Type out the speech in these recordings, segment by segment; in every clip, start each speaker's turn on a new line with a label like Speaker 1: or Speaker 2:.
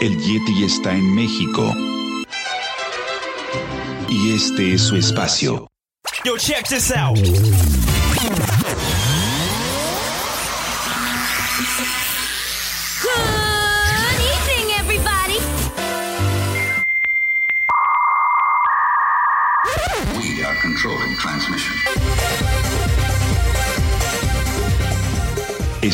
Speaker 1: El Yeti está en México. Y este es su espacio.
Speaker 2: Yo, check this out.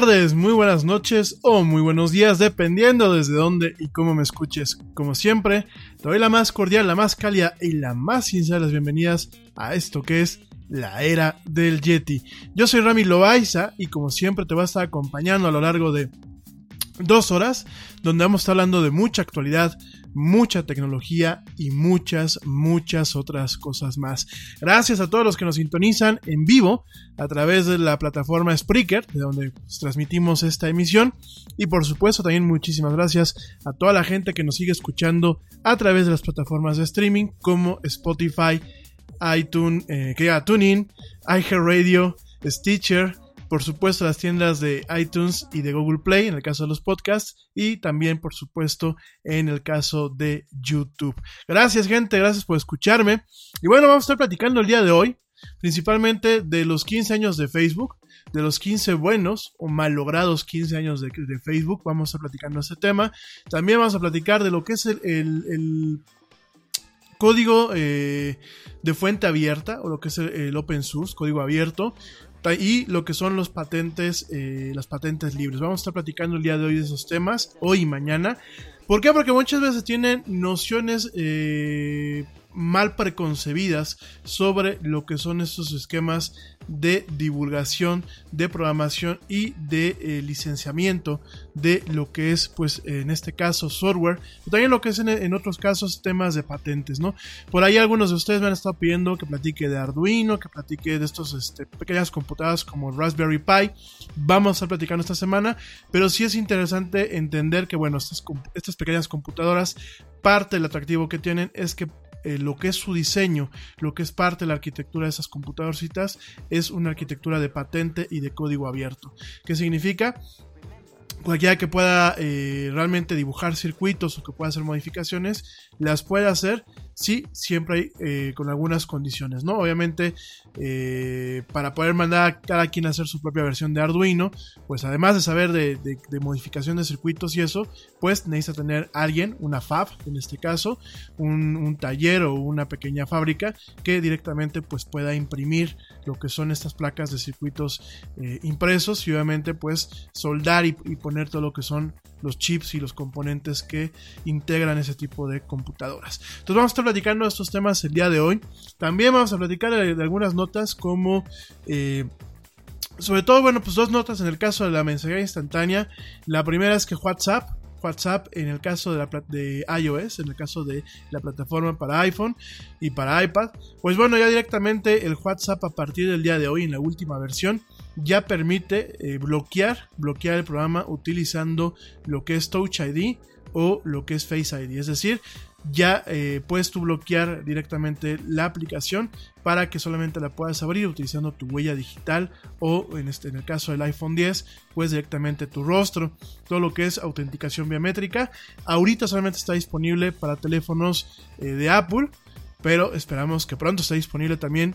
Speaker 3: Tardes, muy buenas noches o muy buenos días, dependiendo desde dónde y cómo me escuches. Como siempre, te doy la más cordial, la más cálida y la más sincera las bienvenidas a esto que es la era del Yeti. Yo soy Rami Loaiza y como siempre te voy a estar acompañando a lo largo de dos horas, donde vamos a estar hablando de mucha actualidad, mucha tecnología y muchas, muchas otras cosas más. Gracias a todos los que nos sintonizan en vivo a través de la plataforma Spreaker, de donde pues, transmitimos esta emisión. Y por supuesto también muchísimas gracias a toda la gente que nos sigue escuchando a través de las plataformas de streaming como Spotify, iTunes, eh, que TuneIn, iHeartRadio, Stitcher, por supuesto las tiendas de iTunes y de Google Play en el caso de los podcasts y también por supuesto en el caso de YouTube. Gracias gente, gracias por escucharme. Y bueno, vamos a estar platicando el día de hoy principalmente de los 15 años de Facebook, de los 15 buenos o malogrados 15 años de, Facebook, vamos a estar platicando este tema. También vamos a platicar de lo que es el, el, código eh, de fuente abierta o lo que es el, open source, código abierto y lo que son los patentes, eh, las patentes libres. Vamos a estar platicando el día de hoy de esos temas, hoy y mañana. ¿Por qué? Porque muchas veces tienen nociones eh, mal preconcebidas sobre lo que son estos esquemas de divulgación, de programación y de eh, licenciamiento de lo que es, pues en este caso, software, pero también lo que es en, otros casos temas de patentes, ¿no? Por ahí algunos de ustedes me han estado pidiendo que platique de Arduino, que platique de estos este, pequeñas computadoras como Raspberry Pi. Vamos a estar platicando esta semana, pero sí es interesante entender que, bueno, estas pequeñas computadoras, parte del atractivo que tienen es que eh, lo que es su diseño, lo que es parte de la arquitectura de esas computadorcitas, es una arquitectura de patente y de código abierto. ¿Qué significa? Cualquiera que pueda eh, realmente dibujar circuitos o que pueda hacer modificaciones, las puede hacer sí, siempre hay eh, con algunas condiciones, ¿no? Obviamente, eh, para poder mandar a cada quien a hacer su propia versión de Arduino, pues además de saber de, de, modificación de circuitos y eso, pues necesita tener alguien, una fab en este caso, un, taller o una pequeña fábrica que directamente pues pueda imprimir lo que son estas placas de circuitos eh, impresos y obviamente pues soldar y poner todo lo que son los chips y los componentes que integran ese tipo de computadoras. Entonces vamos a estar platicando estos temas el día de hoy. También vamos a platicar de, de algunas notas como... Eh, sobre todo, bueno, pues dos notas en el caso de la mensajería instantánea. La primera es que WhatsApp, WhatsApp en el caso de, la, de iOS, en el caso de la plataforma para iPhone y para iPad, pues bueno, ya directamente el WhatsApp a partir del día de hoy en la última versión ya permite eh, bloquear, bloquear el programa utilizando lo que es Touch ID o lo que es Face ID, es decir, ya eh, puedes tú bloquear directamente la aplicación para que solamente la puedas abrir utilizando tu huella digital o en, este, en el caso del iPhone 10 pues directamente tu rostro. Todo lo que es autenticación biométrica. Ahorita solamente está disponible para teléfonos eh, de Apple pero esperamos que pronto esté disponible también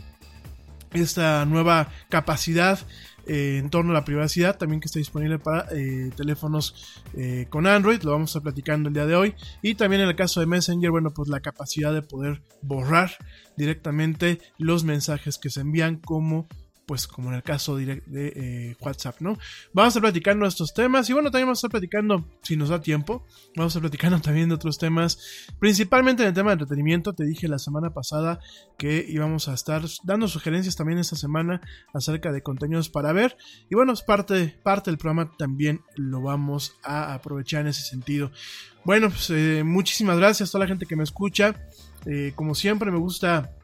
Speaker 3: esta nueva capacidad eh, en torno a la privacidad, también que está disponible para eh, teléfonos eh, con Android, lo vamos a estar platicando el día de hoy. Y también en el caso de Messenger, bueno, pues la capacidad de poder borrar directamente los mensajes que se envían como pues como en el caso de, eh, WhatsApp, ¿no? Vamos a estar platicando estos temas y bueno, también vamos a estar platicando, si nos da tiempo, vamos a estar platicando también de otros temas, principalmente en el tema de entretenimiento. Te dije la semana pasada que íbamos a estar dando sugerencias también esta semana acerca de contenidos para ver y bueno, parte, parte del programa también lo vamos a aprovechar en ese sentido. Bueno, pues eh, muchísimas gracias a toda la gente que me escucha. Eh, como siempre me gusta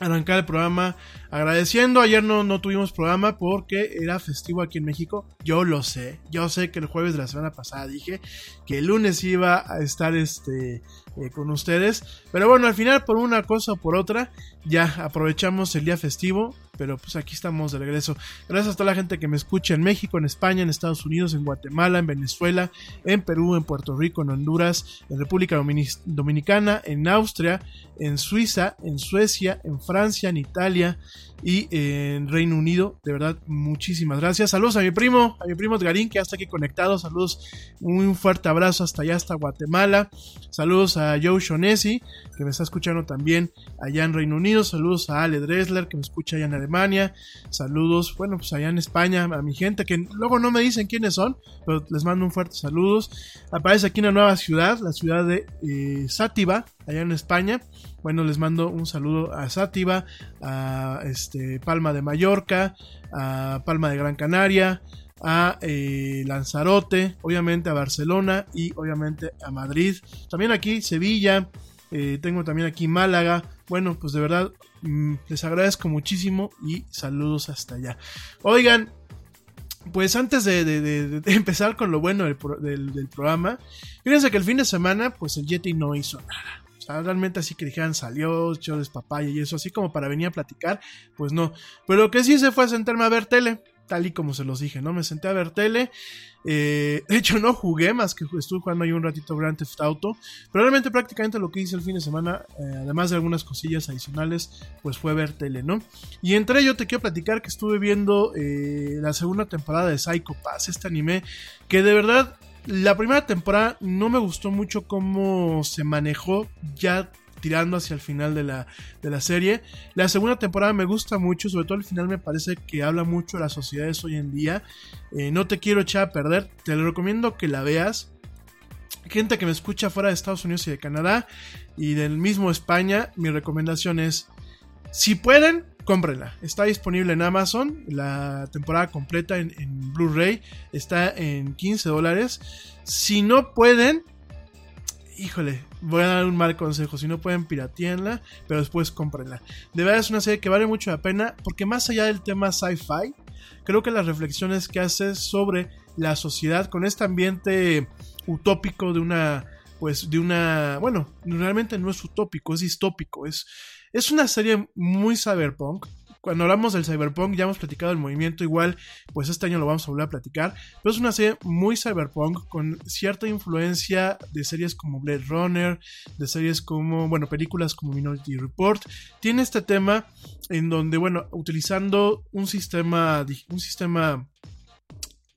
Speaker 3: arrancar el programa agradeciendo. Ayer no, no tuvimos programa porque era festivo aquí en México. Yo lo sé. Yo sé que el jueves de la semana pasada dije que el lunes iba a estar este, eh, con ustedes. Pero bueno, al final por una cosa o por otra ya aprovechamos el día festivo. Pero pues aquí estamos de regreso. Gracias a toda la gente que me escucha en México, en España, en Estados Unidos, en Guatemala, en Venezuela, en Perú, en Puerto Rico, en Honduras, en República Dominicana, en Austria, en Suiza, en Suecia, en Francia, en Italia, y en Reino Unido. De verdad, muchísimas gracias. Saludos a mi primo, a mi primo Edgarín, que ya está aquí conectado. Saludos, un fuerte abrazo hasta allá, hasta Guatemala. Saludos a Joe Shonesi, que me está escuchando también allá en Reino Unido. Saludos a Ale Dresler, que me escucha allá en Alemania. Saludos, bueno, pues allá en España, a mi gente, que luego no me dicen quiénes son, pero les mando un fuerte saludos. Aparece aquí una nueva ciudad, la ciudad de eh, Sátiva, allá en España. Bueno, les mando un saludo a Sátiva, a este, Palma de Mallorca, a Palma de Gran Canaria, a eh, Lanzarote, obviamente a Barcelona y obviamente a Madrid. También aquí Sevilla, eh, tengo también aquí Málaga. Bueno, pues de verdad mm, les agradezco muchísimo y saludos hasta allá. Oigan, pues antes de, empezar con lo bueno del, del, programa, fíjense que el fin de semana, pues el Yeti no hizo nada realmente así que dijeran salió, echó papaya y eso, así como para venir a platicar, pues no. Pero lo que sí se fue sentarme a ver tele, tal y como se los dije, ¿no? Me senté a ver tele. Eh, de hecho, no jugué más que estuve jugando ahí un ratito Grand Theft Auto. Pero realmente, prácticamente lo que hice el fin de semana, eh, además de algunas cosillas adicionales, pues fue ver tele, ¿no? Y entre ello te quiero platicar que estuve viendo eh, la segunda temporada de Psycho Pass, este anime que de verdad la primera temporada no me gustó mucho cómo se manejó ya tirando hacia el final de la, de la serie. La segunda temporada me gusta mucho, sobre todo al final me parece que habla mucho de las sociedades hoy en día. Eh, no te quiero echar a perder, te lo recomiendo que la veas. Gente que me escucha fuera de Estados Unidos y de Canadá y del mismo España, mi recomendación es, si pueden, cómprenla. Está disponible en Amazon. La temporada completa en, Blu-ray está en 15 dólares. Si no pueden, híjole, voy a dar un mal consejo. Si no pueden, piratíenla, pero después cómprenla. De verdad es una serie que vale mucho la pena porque más allá del tema sci-fi, creo que las reflexiones que hace sobre la sociedad con este ambiente utópico de una pues de una, bueno, realmente no es utópico, es distópico, es es una serie muy cyberpunk. Cuando hablamos del cyberpunk ya hemos platicado el movimiento igual, pues este año lo vamos a volver a platicar, pero es una serie muy cyberpunk con cierta influencia de series como Blade Runner, de series como, bueno, películas como Minority Report. Tiene este tema en donde, bueno, utilizando un sistema, un sistema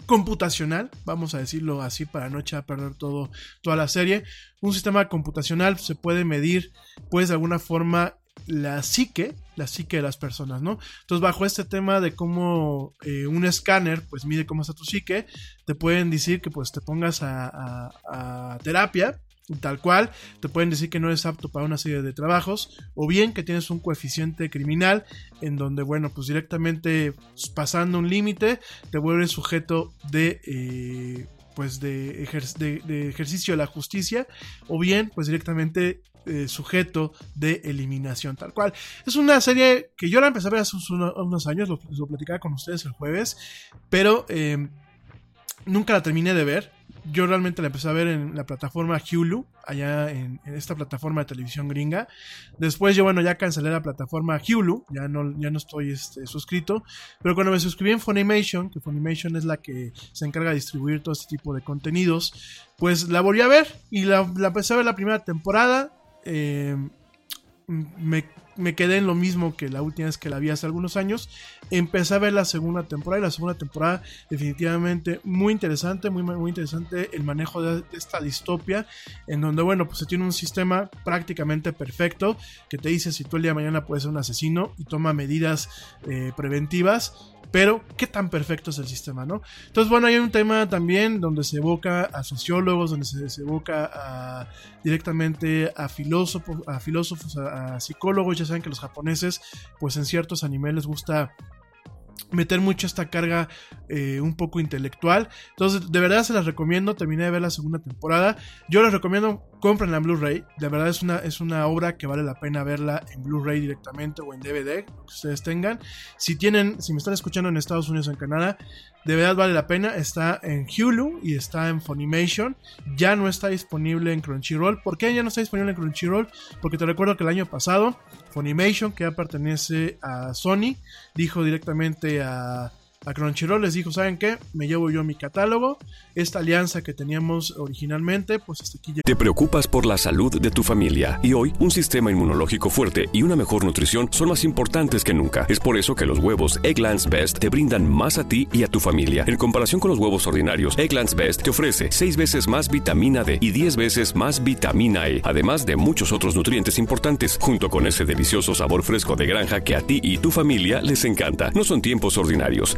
Speaker 3: computacional, vamos a decirlo así para no echar a perder todo, toda la serie. Un sistema computacional se puede medir, pues de alguna forma la psique, la psique de las personas, ¿no? Entonces, bajo este tema de cómo eh, un escáner, pues mide cómo está tu psique, te pueden decir que pues te pongas a, terapia, tal cual, te pueden decir que no eres apto para una serie de trabajos, o bien que tienes un coeficiente criminal en donde, bueno, pues directamente pasando un límite, te vuelves sujeto de... Eh, pues de, ejercicio de la justicia o bien pues directamente eh, sujeto de eliminación, tal cual. Es una serie que yo la empecé a ver hace unos años, lo, lo platicaba con ustedes el jueves, pero eh, nunca la terminé de ver. Yo realmente la empecé a ver en la plataforma Hulu, allá en, esta plataforma de televisión gringa. Después yo, bueno, ya cancelé la plataforma Hulu, ya no, ya no estoy este, suscrito. Pero cuando me suscribí en Funimation, que Funimation es la que se encarga de distribuir todo este tipo de contenidos, pues la volví a ver y la, la empecé a ver la primera temporada eh, me me quedé en lo mismo que la última vez que la vi hace algunos años. Empecé a ver la segunda temporada y la segunda temporada definitivamente muy interesante, muy, muy interesante el manejo de, esta distopia en donde, bueno, pues se tiene un sistema prácticamente perfecto que te dice si tú el día de mañana puedes ser un asesino y toma medidas eh, preventivas pero qué tan perfecto es el sistema, ¿no? Entonces, bueno, hay un tema también donde se evoca a sociólogos, donde se, evoca directamente a filósofos, a, filósofos a, psicólogos, ya saben que los japoneses, pues en ciertos animes les gusta meter mucho esta carga eh, un poco intelectual. Entonces, de verdad se las recomiendo. Terminé de ver la segunda temporada. Yo les recomiendo, compren en Blu-ray. De verdad es una, es una obra que vale la pena verla en Blu-ray directamente o en DVD, que ustedes tengan. Si tienen, si me están escuchando en Estados Unidos o en Canadá, de verdad vale la pena. Está en Hulu y está en Funimation. Ya no está disponible en Crunchyroll. ¿Por qué ya no está disponible en Crunchyroll? Porque te recuerdo que el año pasado Funimation, que ya pertenece a Sony, dijo directamente a a Crunchyroll les dijo, ¿saben qué? Me llevo yo mi catálogo, esta alianza que teníamos originalmente, pues hasta aquí
Speaker 4: Te preocupas por la salud de tu familia y hoy un sistema inmunológico fuerte y una mejor nutrición son más importantes que nunca. Es por eso que los huevos Egglands Best te brindan más a ti y a tu familia. En comparación con los huevos ordinarios, Egglands Best te ofrece 6 veces más vitamina D y 10 veces más vitamina E, además de muchos otros nutrientes importantes, junto con ese delicioso sabor fresco de granja que a ti y tu familia les encanta. No son tiempos ordinarios.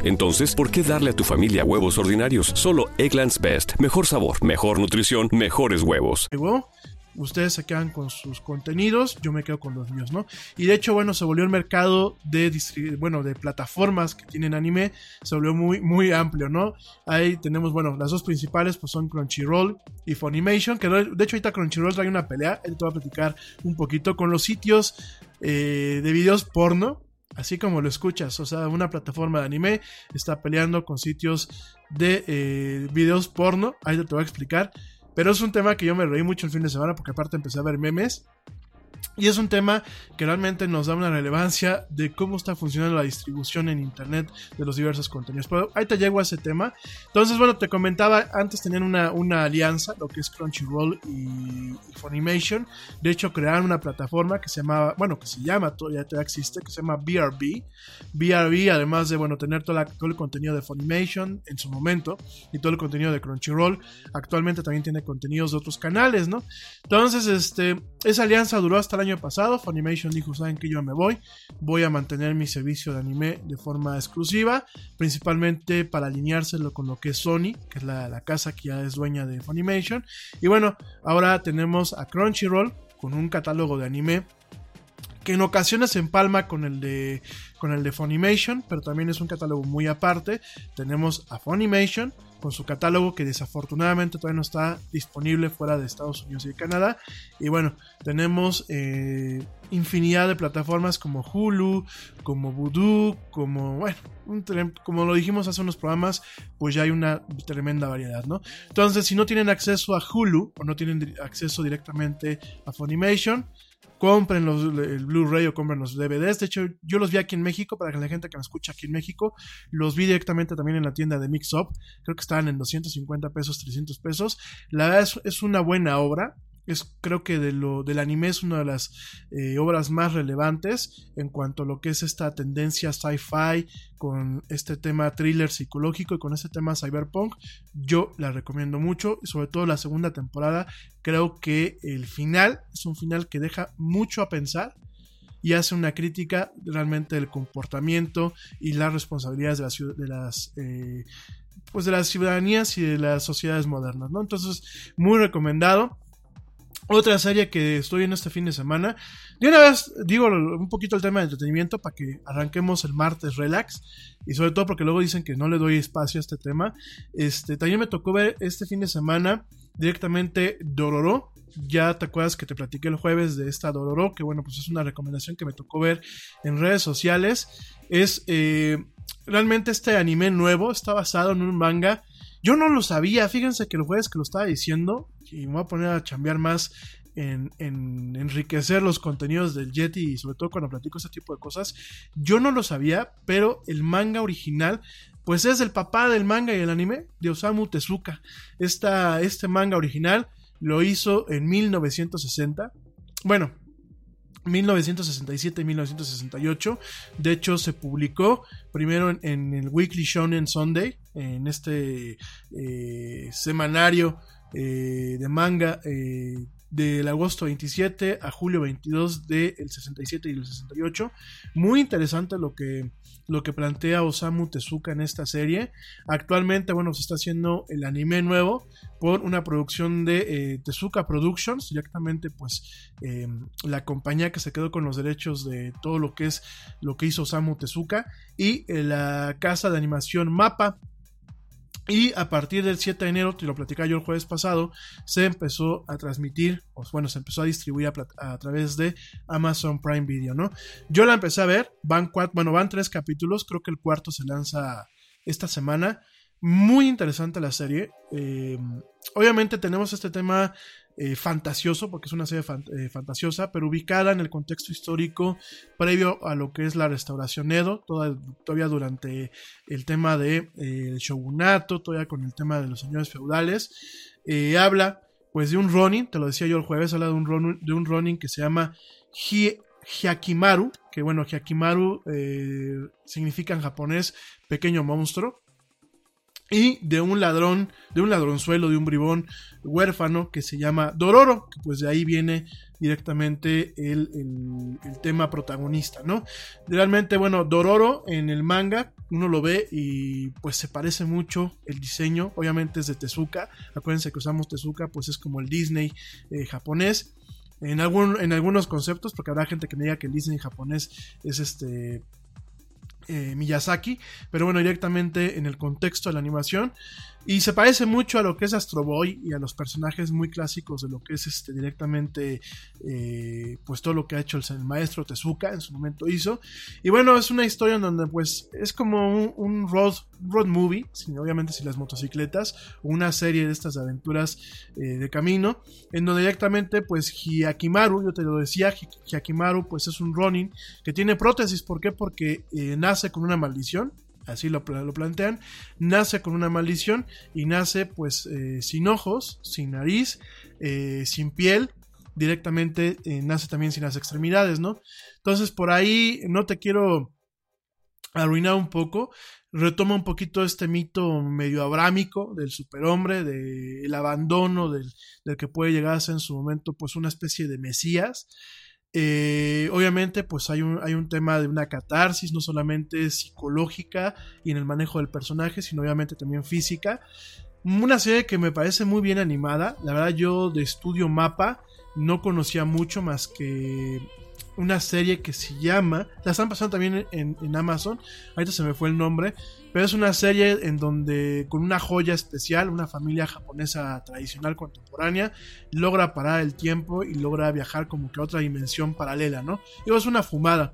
Speaker 4: entonces, ¿por qué darle a tu familia huevos ordinarios? Solo Egglands Best. Mejor sabor, mejor nutrición, mejores huevos.
Speaker 3: Ustedes se quedan con sus contenidos, yo me quedo con los míos, ¿no? Y de hecho, bueno, se volvió el mercado de bueno, de plataformas que tienen anime, se volvió muy, muy amplio, ¿no? Ahí tenemos, bueno, las dos principales pues son Crunchyroll y Funimation, que de hecho ahorita Crunchyroll trae una pelea, él te va a platicar un poquito con los sitios eh, de videos porno, Así como lo escuchas, o sea, una plataforma de anime está peleando con sitios de eh, videos porno, ahí te voy a explicar, pero es un tema que yo me reí mucho el fin de semana porque aparte empecé a ver memes y es un tema que realmente nos da una relevancia de cómo está funcionando la distribución en Internet de los diversos contenidos. Pero ahí te llego a ese tema. Entonces, bueno, te comentaba, antes tenían una, una alianza, lo que es Crunchyroll y, Funimation. De hecho, crearon una plataforma que se llamaba, bueno, que se llama, todavía existe, que se llama BRB. BRB, además de, bueno, tener todo el contenido de Funimation en su momento y todo el contenido de Crunchyroll, actualmente también tiene contenidos de otros canales, ¿no? Entonces, este, esa alianza duró hasta el año pasado. Funimation dijo, saben que yo me voy, voy a mantener mi servicio de anime de forma exclusiva, principalmente para alineárselo con lo que es Sony, que es la, casa que ya es dueña de Funimation. Y bueno, ahora tenemos a Crunchyroll con un catálogo de anime que en ocasiones se empalma con el de con el de Funimation, pero también es un catálogo muy aparte. Tenemos a Funimation con su catálogo que desafortunadamente todavía no está disponible fuera de Estados Unidos y Canadá. Y bueno, tenemos eh, infinidad de plataformas como Hulu, como Voodoo, como, bueno, como lo dijimos hace unos programas, pues ya hay una tremenda variedad, ¿no? Entonces, si no tienen acceso a Hulu o no tienen acceso directamente a Funimation, compren los, el Blu-ray o compren los DVDs. De hecho, yo los vi aquí en México, para que la gente que me escucha aquí en México, los vi directamente también en la tienda de Mix Up. Creo que estaban en 250 pesos, 300 pesos. La verdad es una buena obra es creo que de lo, del anime es una de las eh, obras más relevantes en cuanto a lo que es esta tendencia sci-fi con este tema thriller psicológico y con este tema cyberpunk. Yo la recomiendo mucho y sobre todo la segunda temporada. Creo que el final es un final que deja mucho a pensar y hace una crítica realmente del comportamiento y las responsabilidades de las, de las eh, pues de las ciudadanías y de las sociedades modernas, ¿no? Entonces, muy recomendado. Otra serie que estoy viendo este fin de semana. De una vez digo un poquito el tema de entretenimiento para que arranquemos el martes relax. Y sobre todo porque luego dicen que no le doy espacio a este tema. Este, también me tocó ver este fin de semana directamente Dororo. ya te acuerdas que te platiqué el jueves de esta Dororo, que bueno, pues es una recomendación que me tocó ver en redes sociales. Es eh, realmente este anime nuevo, está basado en un manga. Yo no lo sabía, fíjense que el jueves que lo estaba diciendo, y me voy a poner a chambear más en, en, enriquecer los contenidos del Yeti y sobre todo cuando platico este tipo de cosas. Yo no lo sabía, pero el manga original pues es el papá del manga y el anime de Osamu Tezuka. Esta, este manga original lo hizo en 1960. Bueno, 1967 y 1968. De hecho, se publicó primero en, el Weekly Shonen Sunday, en este eh, semanario eh, de manga eh, del agosto 27 a julio 22 del 67 y el 68. Muy interesante lo que, lo que plantea Osamu Tezuka en esta serie. Actualmente, bueno, se está haciendo el anime nuevo por una producción de eh, Tezuka Productions, directamente pues la compañía que se quedó con los derechos de todo lo que es lo que hizo Osamu Tezuka y la casa de animación Mapa y a partir del 7 de enero, te lo platicaba yo el jueves pasado, se empezó a transmitir, o bueno, se empezó a distribuir a, través de Amazon Prime Video, ¿no? Yo la empecé a ver, van cuatro, bueno, van tres capítulos, creo que el cuarto se lanza esta semana. Muy interesante la serie. Eh, obviamente tenemos este tema eh, fantasioso, porque es una serie eh, fantasiosa, pero ubicada en el contexto histórico previo a lo que es la restauración Edo, todavía durante el tema del de, shogunato, todavía con el tema de los señores feudales. habla pues de un Ronin, te lo decía yo el jueves, habla de un Ronin, de un Ronin que se llama Hyakimaru, que bueno, Hyakimaru significa en japonés pequeño monstruo y de un ladrón, de un ladronzuelo, de un bribón huérfano que se llama Dororo, que pues de ahí viene directamente el, tema protagonista, ¿no? Realmente, bueno, Dororo en el manga, uno lo ve y pues se parece mucho el diseño, obviamente es de Tezuka, acuérdense que usamos Tezuka, pues es como el Disney eh, japonés, en, algún, en algunos conceptos, porque habrá gente que me diga que el Disney japonés es este eh, Miyazaki, pero bueno, directamente en el contexto de la animación. Y se parece mucho a lo que es Astro Boy y a los personajes muy clásicos de lo que es este directamente eh, pues todo lo que ha hecho el, maestro Tezuka en su momento hizo. Y bueno, es una historia en donde pues es como un, road, road movie, obviamente sin las motocicletas, una serie de estas aventuras eh, de camino, en donde directamente pues Hyakimaru, yo te lo decía, Hyakimaru pues es un Ronin que tiene prótesis, ¿por qué? Porque eh, nace con una maldición, así lo, lo, plantean, nace con una maldición y nace pues eh, sin ojos, sin nariz, eh, sin piel, directamente eh, nace también sin las extremidades, ¿no? Entonces por ahí no te quiero arruinar un poco, retoma un poquito este mito medio abrámico del superhombre, del abandono del, del, que puede llegar a ser en su momento pues una especie de mesías, eh, obviamente, pues hay un, hay un tema de una catarsis, no solamente psicológica y en el manejo del personaje, sino obviamente también física. Una serie que me parece muy bien animada. La verdad, yo de estudio mapa no conocía mucho más que una serie que se llama, la están pasando también en, en, Amazon, ahorita se me fue el nombre, pero es una serie en donde con una joya especial, una familia japonesa tradicional contemporánea, logra parar el tiempo y logra viajar como que a otra dimensión paralela, ¿no? Digo, es una fumada,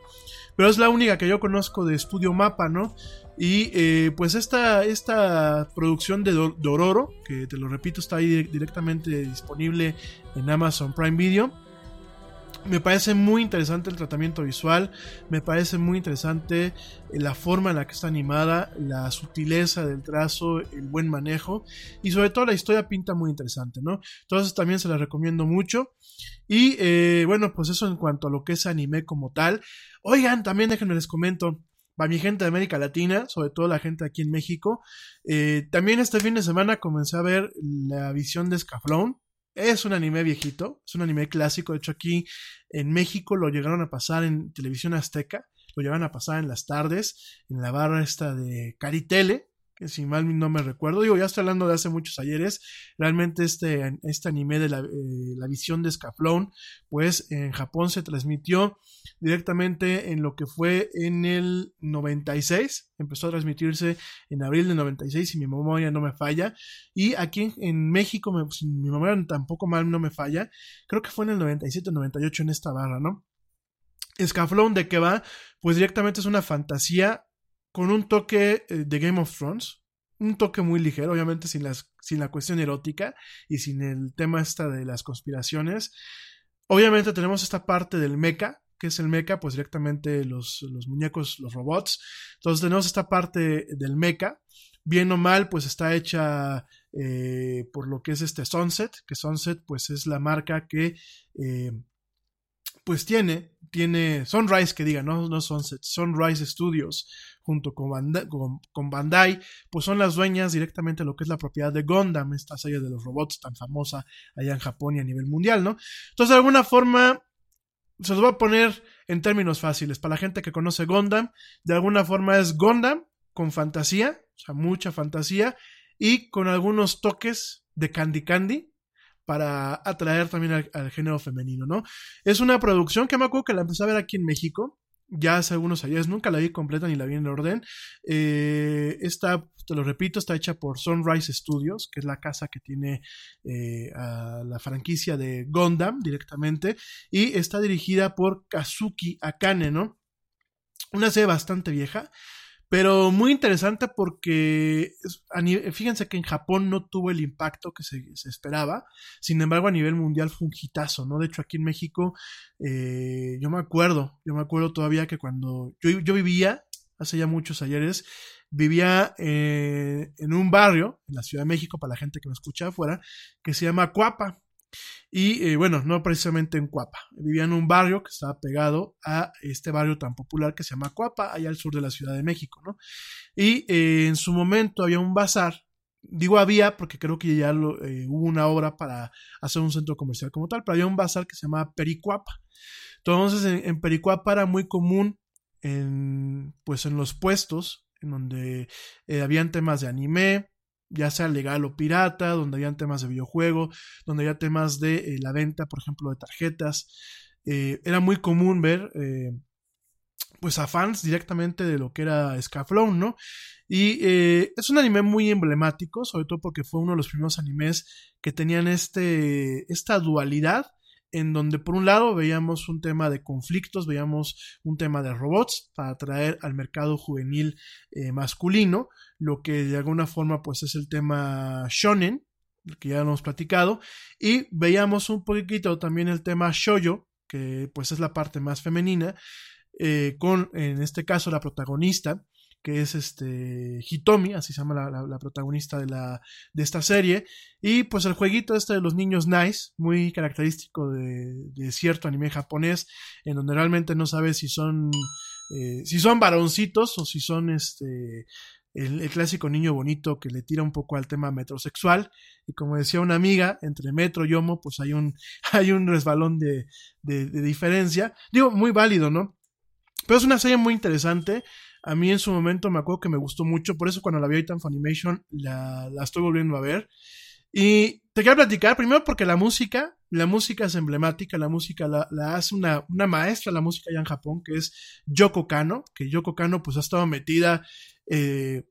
Speaker 3: pero es la única que yo conozco de Estudio Mapa, ¿no? Y eh, pues esta, esta producción de Dororo, que te lo repito, está ahí directamente disponible en Amazon Prime Video me parece muy interesante el tratamiento visual, me parece muy interesante eh, la forma en la que está animada, la sutileza del trazo, el buen manejo y sobre todo la historia pinta muy interesante, ¿no? Entonces también se la recomiendo mucho. Y eh, bueno, pues eso en cuanto a lo que es anime como tal. Oigan, también déjenme les comento. Para mi gente de América Latina, sobre todo la gente aquí en México. Eh, también este fin de semana comencé a ver la visión de Scaflón. Es un anime viejito, es un anime clásico. De hecho, aquí en México lo llegaron a pasar en televisión azteca, lo llegaron a pasar en las tardes, en la barra esta de Caritele. Que si mal no me recuerdo, digo, ya estoy hablando de hace muchos ayeres, realmente este, este anime de la, eh, la visión de Scaflón, pues en Japón se transmitió directamente en lo que fue en el 96, empezó a transmitirse en abril del 96, si mi memoria no me falla, y aquí en, México, si mi memoria tampoco mal no me falla, creo que fue en el 97 98 en esta barra, ¿no? Scaflón de qué va, pues directamente es una fantasía con un toque eh, de Game of Thrones, un toque muy ligero, obviamente sin, las, sin la cuestión erótica y sin el tema esta de las conspiraciones. Obviamente tenemos esta parte del mecha, que es el mecha, pues directamente los, los muñecos, los robots. Entonces tenemos esta parte del mecha, bien o mal, pues está hecha eh, por lo que es este Sunset, que Sunset pues es la marca que eh, pues tiene, tiene Sunrise, que diga, no, no Sunset, Sunrise Studios, junto con Bandai, pues son las dueñas directamente de lo que es la propiedad de Gundam, esta serie de los robots tan famosa allá en Japón y a nivel mundial, ¿no? Entonces, de alguna forma, se los voy a poner en términos fáciles. Para la gente que conoce Gundam, de alguna forma es Gundam con fantasía, o sea, mucha fantasía, y con algunos toques de Candy Candy, para atraer también al, género femenino, ¿no? Es una producción que me acuerdo que la empecé a ver aquí en México, ya hace algunos años, nunca la vi completa ni la vi en orden. Eh, esta, te lo repito, está hecha por Sunrise Studios, que es la casa que tiene eh, a la franquicia de Gundam directamente, y está dirigida por Kazuki Akane, ¿no? Una serie bastante vieja, pero muy interesante porque fíjense que en Japón no tuvo el impacto que se, esperaba. Sin embargo, a nivel mundial fue un hitazo, ¿no? De hecho, aquí en México, eh, yo me acuerdo, yo me acuerdo todavía que cuando yo, yo vivía, hace ya muchos ayeres, vivía eh, en un barrio, en la Ciudad de México, para la gente que me escucha afuera, que se llama Cuapa. Y eh, bueno, no precisamente en Cuapa. Vivía en un barrio que estaba pegado a este barrio tan popular que se llama Cuapa, allá al sur de la Ciudad de México, ¿no? Y eh, en su momento había un bazar. Digo había porque creo que ya eh, hubo una obra para hacer un centro comercial como tal, pero había un bazar que se llamaba Pericuapa. Entonces en, en Pericuapa era muy común en, pues en los puestos en donde habían temas de anime, ya sea legal o pirata, donde habían temas de videojuego, donde había temas de eh, la venta, por ejemplo, de tarjetas. Eh, era muy común ver eh, pues a fans directamente de lo que era Scaflón, ¿no? Y es un anime muy emblemático, sobre todo porque fue uno de los primeros animes que tenían este, esta dualidad en donde por un lado veíamos un tema de conflictos, veíamos un tema de robots para atraer al mercado juvenil eh, masculino, lo que de alguna forma pues es el tema shonen, que ya hemos platicado, y veíamos un poquito también el tema shoyo, que pues es la parte más femenina, eh, con en este caso la protagonista, que es este Hitomi, así se llama la, protagonista de, la, de esta serie, y pues el jueguito este de los niños nice, muy característico de, de cierto anime japonés, en donde realmente no sabes si son, eh, si son varoncitos o si son este, el, el, clásico niño bonito que le tira un poco al tema metrosexual, y como decía una amiga, entre metro y homo, pues hay un, hay un resbalón de, de, de diferencia, digo, muy válido, ¿no? Pero es una serie muy interesante, a mí en su momento me acuerdo que me gustó mucho, por eso cuando la vi ahorita en Funimation la, la estoy volviendo a ver. Y te quiero platicar primero porque la música, la música es emblemática, la música la, hace una, una, maestra, la música allá en Japón, que es Yoko Kano, que Yoko Kano pues ha estado metida eh,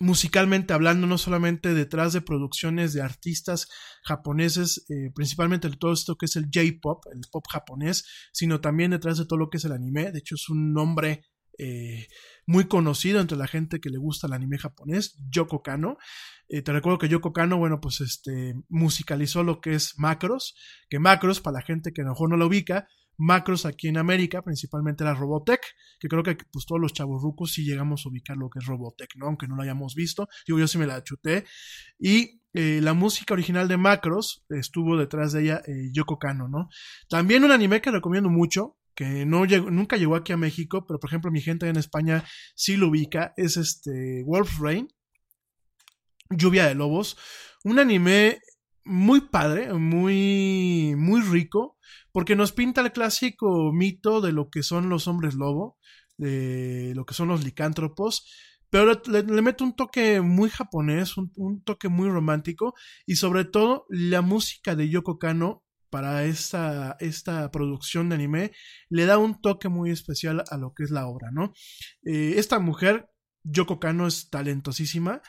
Speaker 3: musicalmente hablando, no solamente detrás de producciones de artistas japoneses, eh, principalmente de todo esto que es el J-pop, el pop japonés, sino también detrás de todo lo que es el anime. De hecho, es un nombre eh, muy conocido entre la gente que le gusta el anime japonés, Yoko Kano. Eh, te recuerdo que Yoko Kano, bueno, pues este, musicalizó lo que es Macros, que Macros, para la gente que a lo mejor no lo ubica, Macros aquí en América, principalmente era Robotech, que creo que pues todos los chavos rucos sí llegamos a ubicar lo que es Robotech, ¿no? Aunque no lo hayamos visto, digo, yo sí me la chuté. Y eh, la música original de Macros estuvo detrás de ella eh, Yoko Kano, ¿no? También un anime que recomiendo mucho, que no llegó, nunca llegó aquí a México, pero por ejemplo mi gente en España sí lo ubica, es este Wolf Rain, Lluvia de Lobos, un anime muy padre, muy, muy rico, porque nos pinta el clásico mito de lo que son los hombres lobo, de lo que son los licántropos, pero le, mete un toque muy japonés, un, un, toque muy romántico y sobre todo la música de Yoko Kano para esta, esta producción de anime le da un toque muy especial a lo que es la obra, ¿no? Eh, esta mujer, Yoko Kano, es talentosísima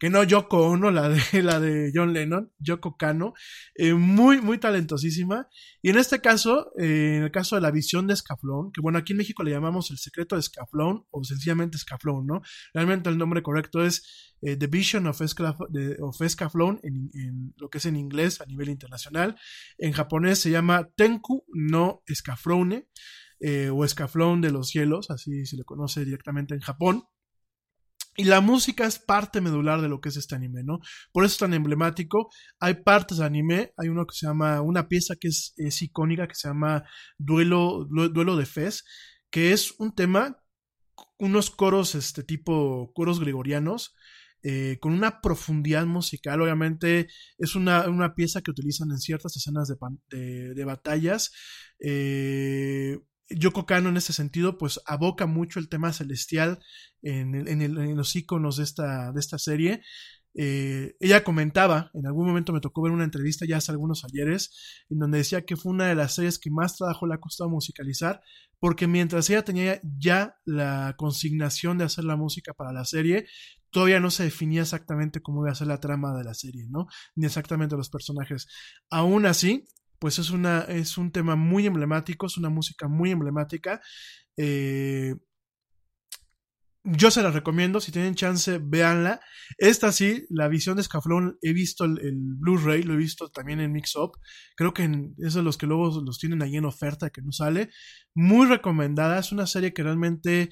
Speaker 3: que no Yoko Ono, la de, la de John Lennon, Yoko Kano, eh, muy, muy talentosísima. Y en este caso, eh, en el caso de la visión de Scaflón, que bueno, aquí en México le llamamos el secreto de Scaflón o sencillamente Scaflón, ¿no? Realmente el nombre correcto es eh, The Vision of, Scaflón, en, en, lo que es en inglés a nivel internacional. En japonés se llama Tenku no Scaflone, o Scaflón de los cielos, así se le conoce directamente en Japón. Y la música es parte medular de lo que es este anime, ¿no? Por eso es tan emblemático. Hay partes de anime, hay uno que se llama, una pieza que es, icónica, que se llama Duelo, Duelo de Fez, que es un tema, unos coros, este tipo, coros gregorianos, eh, con una profundidad musical. Obviamente es una, una, pieza que utilizan en ciertas escenas de, de, de batallas. Eh, Yoko Kano en ese sentido pues aboca mucho el tema celestial en, en los iconos de esta, de esta serie. Eh, ella comentaba, en algún momento me tocó ver una entrevista ya hace algunos ayeres, en donde decía que fue una de las series que más trabajo le ha costado musicalizar, porque mientras ella tenía ya la consignación de hacer la música para la serie, todavía no se definía exactamente cómo iba a ser la trama de la serie, ¿no? Ni exactamente los personajes. Aún así, pues es, una, es un tema muy emblemático, es una música muy emblemática. Eh, yo se la recomiendo, si tienen chance, véanla. Esta sí, la visión de Scaflón, he visto el, Blu-ray, lo he visto también en Mix Up. Creo que es de los que luego los tienen ahí en oferta, que no sale. Muy recomendada, es una serie que realmente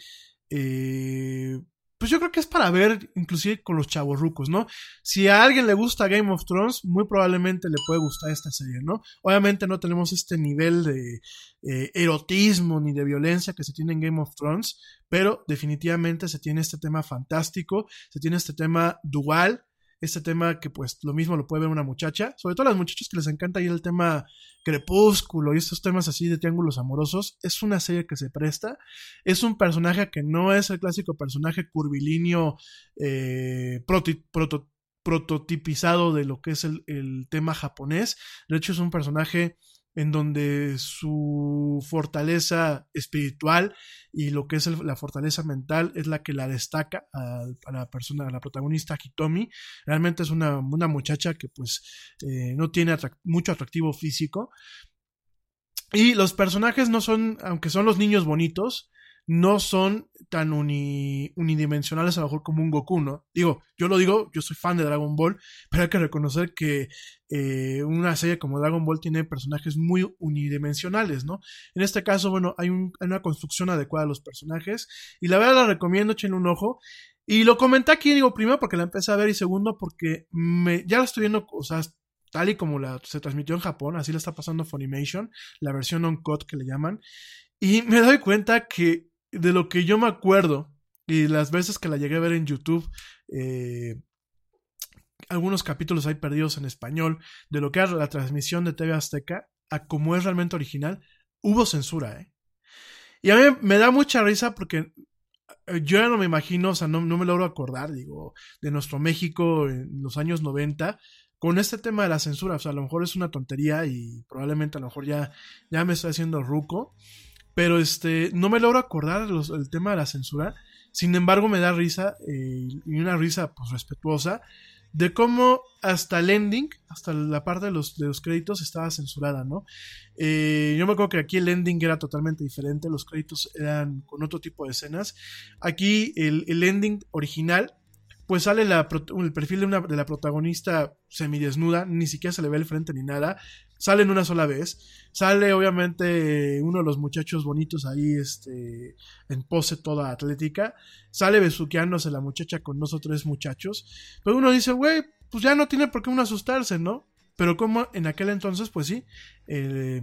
Speaker 3: eh, pues yo creo que es para ver inclusive con los chavorrucos, ¿no? Si a alguien le gusta Game of Thrones, muy probablemente le puede gustar esta serie, ¿no? Obviamente no tenemos este nivel de eh, erotismo ni de violencia que se tiene en Game of Thrones, pero definitivamente se tiene este tema fantástico, se tiene este tema dual, este tema que pues lo mismo lo puede ver una muchacha, sobre todo a las muchachas que les encanta ir el tema crepúsculo y estos temas así de triángulos amorosos, es una serie que se presta, es un personaje que no es el clásico personaje curvilíneo eh, proto, prototipizado de lo que es el, el tema japonés, de hecho es un personaje en donde su fortaleza espiritual y lo que es la fortaleza mental es la que la destaca a, la persona, a la protagonista Hitomi. Realmente es una, una muchacha que pues eh, no tiene mucho atractivo físico. Y los personajes no son, aunque son los niños bonitos, no son tan uni, unidimensionales a lo mejor como un Goku, ¿no? Digo, yo lo digo, yo soy fan de Dragon Ball, pero hay que reconocer que eh, una serie como Dragon Ball tiene personajes muy unidimensionales, ¿no? En este caso, bueno, hay, un, hay una construcción adecuada de los personajes y la verdad la recomiendo, echen un ojo. Y lo comenté aquí, digo, primero porque la empecé a ver y segundo porque me, ya la estoy viendo, o sea, tal y como la, se transmitió en Japón, así la está pasando Funimation, la versión on-cut que le llaman. Y me doy cuenta que de lo que yo me acuerdo y las veces que la llegué a ver en YouTube, eh, algunos capítulos hay perdidos en español, de lo que era la transmisión de TV Azteca a como es realmente original, hubo censura, ¿eh? Y a mí me da mucha risa porque eh, yo ya no me imagino, o sea, no, no me logro acordar, digo, de nuestro México en los años 90, con este tema de la censura, o sea, a lo mejor es una tontería y probablemente a lo mejor ya, ya me estoy haciendo ruco, pero este, no me logro acordar el tema de la censura. Sin embargo, me da risa, eh, y una risa pues respetuosa, de cómo hasta el ending, hasta la parte de los, de los créditos estaba censurada, ¿no? Eh, yo me acuerdo que aquí el ending era totalmente diferente, los créditos eran con otro tipo de escenas. Aquí el, el ending original pues sale el perfil de, una, de la protagonista semidesnuda, ni siquiera se le ve el frente ni nada, sale en una sola vez, sale obviamente uno de los muchachos bonitos ahí, este, en pose toda atlética, sale besuqueándose la muchacha con dos o tres muchachos, pero uno dice, güey, pues ya no tiene por qué uno asustarse, ¿no? Pero como en aquel entonces, pues sí, eh,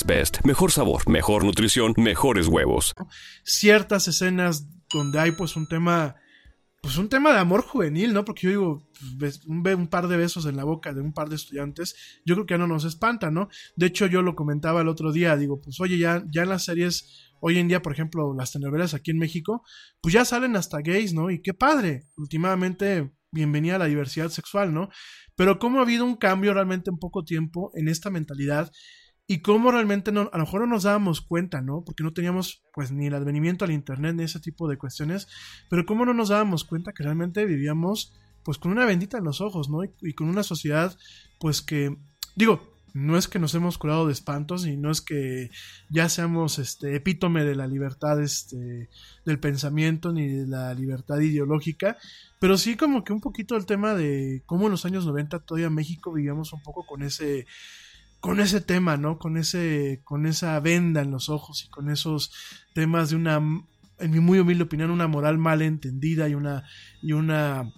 Speaker 4: Best. Mejor sabor, mejor nutrición, mejores huevos.
Speaker 3: Ciertas escenas donde hay pues un tema, pues un tema de amor juvenil, ¿no? Porque yo digo, pues, un, un, par de besos en la boca de un par de estudiantes, yo creo que ya no nos espanta, ¿no? De hecho, yo lo comentaba el otro día, digo, pues oye, ya, ya en las series, hoy en día, por ejemplo, las telenovelas aquí en México, pues ya salen hasta gays, ¿no? Y qué padre, últimamente, bienvenida a la diversidad sexual, ¿no? Pero cómo ha habido un cambio realmente en poco tiempo en esta mentalidad y cómo realmente no, a lo mejor no nos dábamos cuenta, ¿no? Porque no teníamos pues ni el advenimiento al internet ni ese tipo de cuestiones, pero cómo no nos dábamos cuenta que realmente vivíamos pues con una bendita en los ojos, ¿no? Y, y, con una sociedad pues que, digo, no es que nos hemos curado de espantos y no es que ya seamos este epítome de la libertad este del pensamiento ni de la libertad ideológica, pero sí como que un poquito el tema de cómo en los años 90 todavía México vivíamos un poco con ese con ese tema, ¿no? Con ese, con esa venda en los ojos y con esos temas de una, en mi muy humilde opinión, una moral mal entendida y una, y una,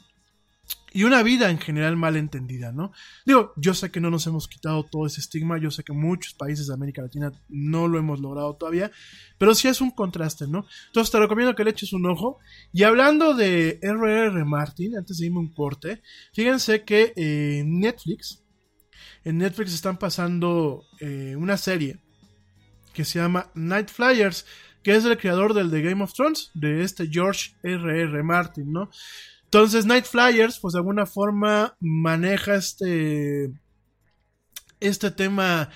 Speaker 3: y una vida en general mal entendida, ¿no? Digo, yo sé que no nos hemos quitado todo ese estigma, yo sé que muchos países de América Latina no lo hemos logrado todavía, pero sí es un contraste, ¿no? Entonces te recomiendo que le eches un ojo. Y hablando de R.R. Martin, antes de irme un corte, fíjense que eh, Netflix, en Netflix están pasando eh, una serie que se llama Night Flyers, que es el creador del The Game of Thrones, de este George R.R. R. Martin, ¿no? Entonces Night Flyers, pues de alguna forma maneja este, este tema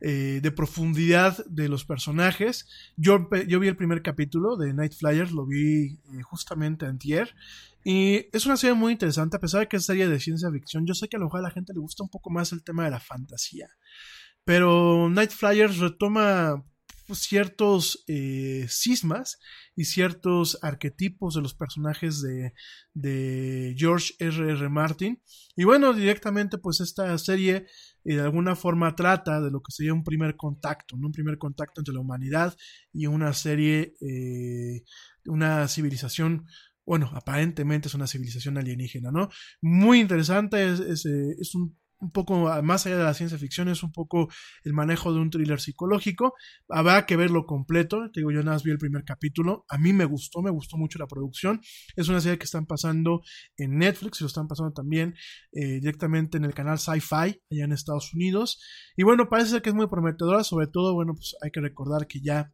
Speaker 3: eh, de profundidad de los personajes. Yo, yo, vi el primer capítulo de Night Flyers, lo vi eh, justamente antier. Y es una serie muy interesante, a pesar de que es serie de ciencia ficción. Yo sé que a lo mejor a la gente le gusta un poco más el tema de la fantasía. Pero Night Flyers retoma pues, ciertos eh, cismas y ciertos arquetipos de los personajes de, de George R.R. R. Martin. Y bueno, directamente pues esta serie eh, de alguna forma trata de lo que sería un primer contacto, ¿no? un primer contacto entre la humanidad y una serie, eh, una civilización bueno, aparentemente es una civilización alienígena, ¿no? Muy interesante, es, es, es un, un, poco más allá de la ciencia ficción, es un poco el manejo de un thriller psicológico. Habrá que verlo completo, te digo, yo nada más vi el primer capítulo, a mí me gustó, me gustó mucho la producción. Es una serie que están pasando en Netflix y lo están pasando también eh, directamente en el canal Sci-Fi allá en Estados Unidos. Y bueno, parece ser que es muy prometedora, sobre todo, bueno, pues hay que recordar que ya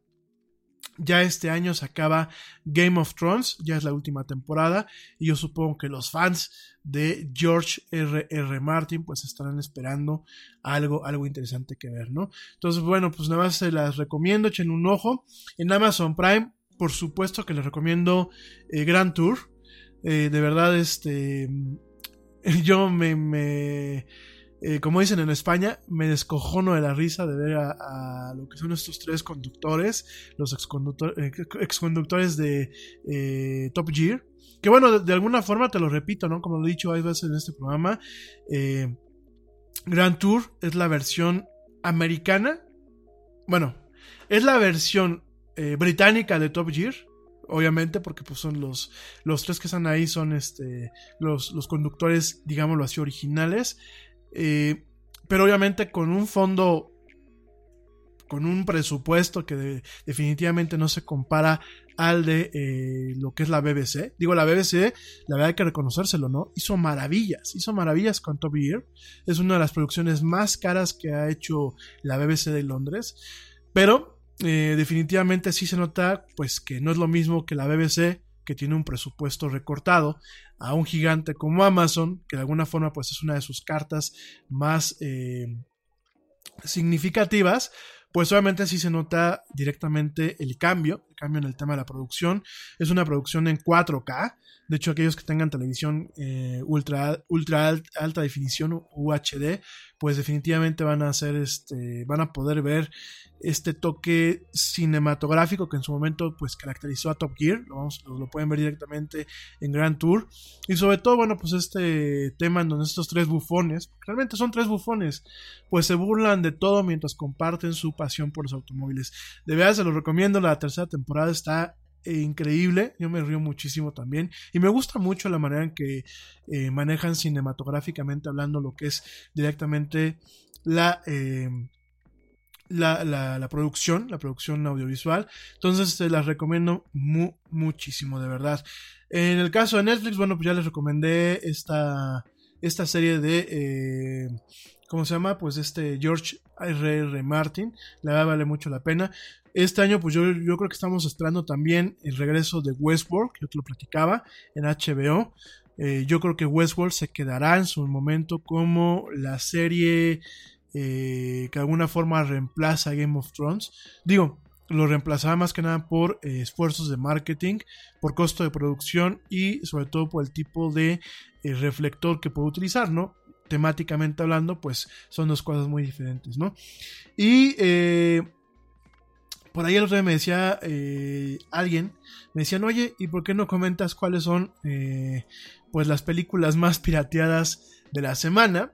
Speaker 3: ya este año se acaba Game of Thrones, ya es la última temporada, y yo supongo que los fans de George R. R. Martin pues estarán esperando algo, algo interesante que ver, ¿no? Entonces, bueno, pues nada más se las recomiendo, echen un ojo. En Amazon Prime, por supuesto que les recomiendo eh, Grand Tour. Eh, de verdad, este. Yo me, me eh, como dicen en España, me descojono de la risa de ver a, lo que son estos tres conductores, los exconductores, exconductores de eh, Top Gear. Que bueno, de, alguna forma te lo repito, ¿no? Como lo he dicho varias veces en este programa, eh, Grand Tour es la versión americana. Bueno, es la versión eh, británica de Top Gear obviamente, porque pues son los, los tres que están ahí, son este, los, los conductores, digámoslo así, originales. Eh, pero obviamente con un fondo con un presupuesto que de- definitivamente no se compara al de eh, lo que es la BBC. Digo, la BBC, la verdad hay que reconocérselo, ¿no? Hizo maravillas, hizo maravillas con Top Gear. Es una de las producciones más caras que ha hecho la BBC de Londres. Pero eh, definitivamente sí se nota, pues que no es lo mismo que la BBC, que tiene un presupuesto recortado, a un gigante como Amazon, que de alguna forma pues es una de sus cartas más eh, significativas, pues obviamente sí se nota directamente el cambio, el cambio en el tema de la producción. Es una producción en 4K. De hecho, aquellos que tengan televisión eh, ultra, ultra alt- alta definición UHD, pues definitivamente van a hacer este, van a poder ver este toque cinematográfico que en su momento pues caracterizó a Top Gear. Lo, vamos, lo, pueden ver directamente en Grand Tour. Y sobre todo, bueno, pues este tema en donde estos tres bufones, realmente son tres bufones, pues se burlan de todo mientras comparten su pasión por los automóviles. De verdad se los recomiendo, la tercera temporada está increíble, yo me río muchísimo también y me gusta mucho la manera en que eh, manejan cinematográficamente hablando lo que es directamente la, eh, la, la, la producción, la producción audiovisual. Entonces se las recomiendo mu- muchísimo, de verdad. En el caso de Netflix, bueno, pues ya les recomendé esta, esta serie de... eh, ¿Cómo se llama? Pues este George R.R. Martin. La verdad vale mucho la pena. Este año, pues yo, yo creo que estamos esperando también el regreso de Westworld, yo te lo platicaba, en HBO. Eh, yo creo que Westworld se quedará en su momento como la serie eh, que de alguna forma reemplaza Game of Thrones. Digo, lo reemplazará más que nada por eh, esfuerzos de marketing, por costo de producción y sobre todo por el tipo de reflector que puede utilizar, ¿no? Temáticamente hablando, pues son dos cosas muy diferentes, ¿no? Y eh, por ahí el otro día me decía eh, alguien, me decían, oye, ¿y por qué no comentas cuáles son eh, pues las películas más pirateadas de la semana?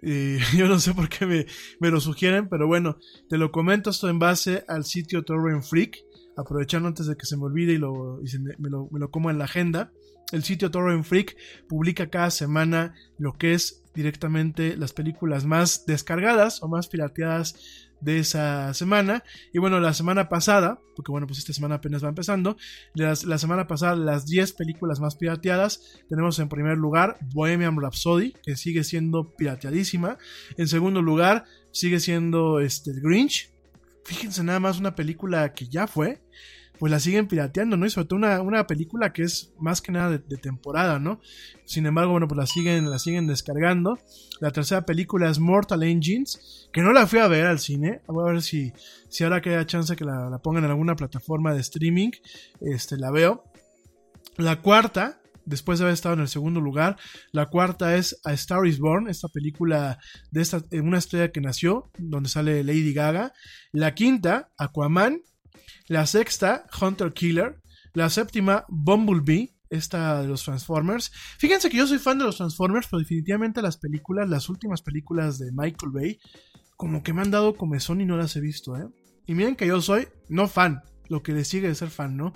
Speaker 3: Yo no sé por qué me, me lo sugieren, pero bueno, te lo comento esto en base al sitio Torrent Freak, aprovechando antes de que se me olvide y, lo, se me, me lo, me lo como en la agenda. El sitio Torrent Freak publica cada semana lo que es directamente las películas más descargadas o más pirateadas de esa semana. Y bueno, la semana pasada, porque bueno, pues esta semana apenas va empezando, la semana pasada las 10 películas más pirateadas, tenemos en primer lugar Bohemian Rhapsody, que sigue siendo pirateadísima. En segundo lugar, sigue siendo este, Grinch. Fíjense nada más una película que ya fue, pues la siguen pirateando, ¿no? Y sobre todo una, una película que es más que nada de, temporada, ¿no? Sin embargo, bueno, pues la siguen, la siguen descargando. La tercera película es Mortal Engines, que no la fui a ver al cine. Voy a ver si, si ahora que haya chance que la, pongan en alguna plataforma de streaming, este, la veo. La cuarta, después de haber estado en el segundo lugar, la cuarta es A Star is Born, esta película de esta, una estrella que nació, donde sale Lady Gaga. La quinta, Aquaman. La sexta, Hunter Killer. La séptima, Bumblebee, esta de los Transformers. Fíjense que yo soy fan de los Transformers, pero definitivamente las películas, las últimas películas de Michael Bay, como que me han dado comezón y no las he visto, ¿eh? Y miren que yo soy no fan, lo que le sigue de ser fan, ¿no?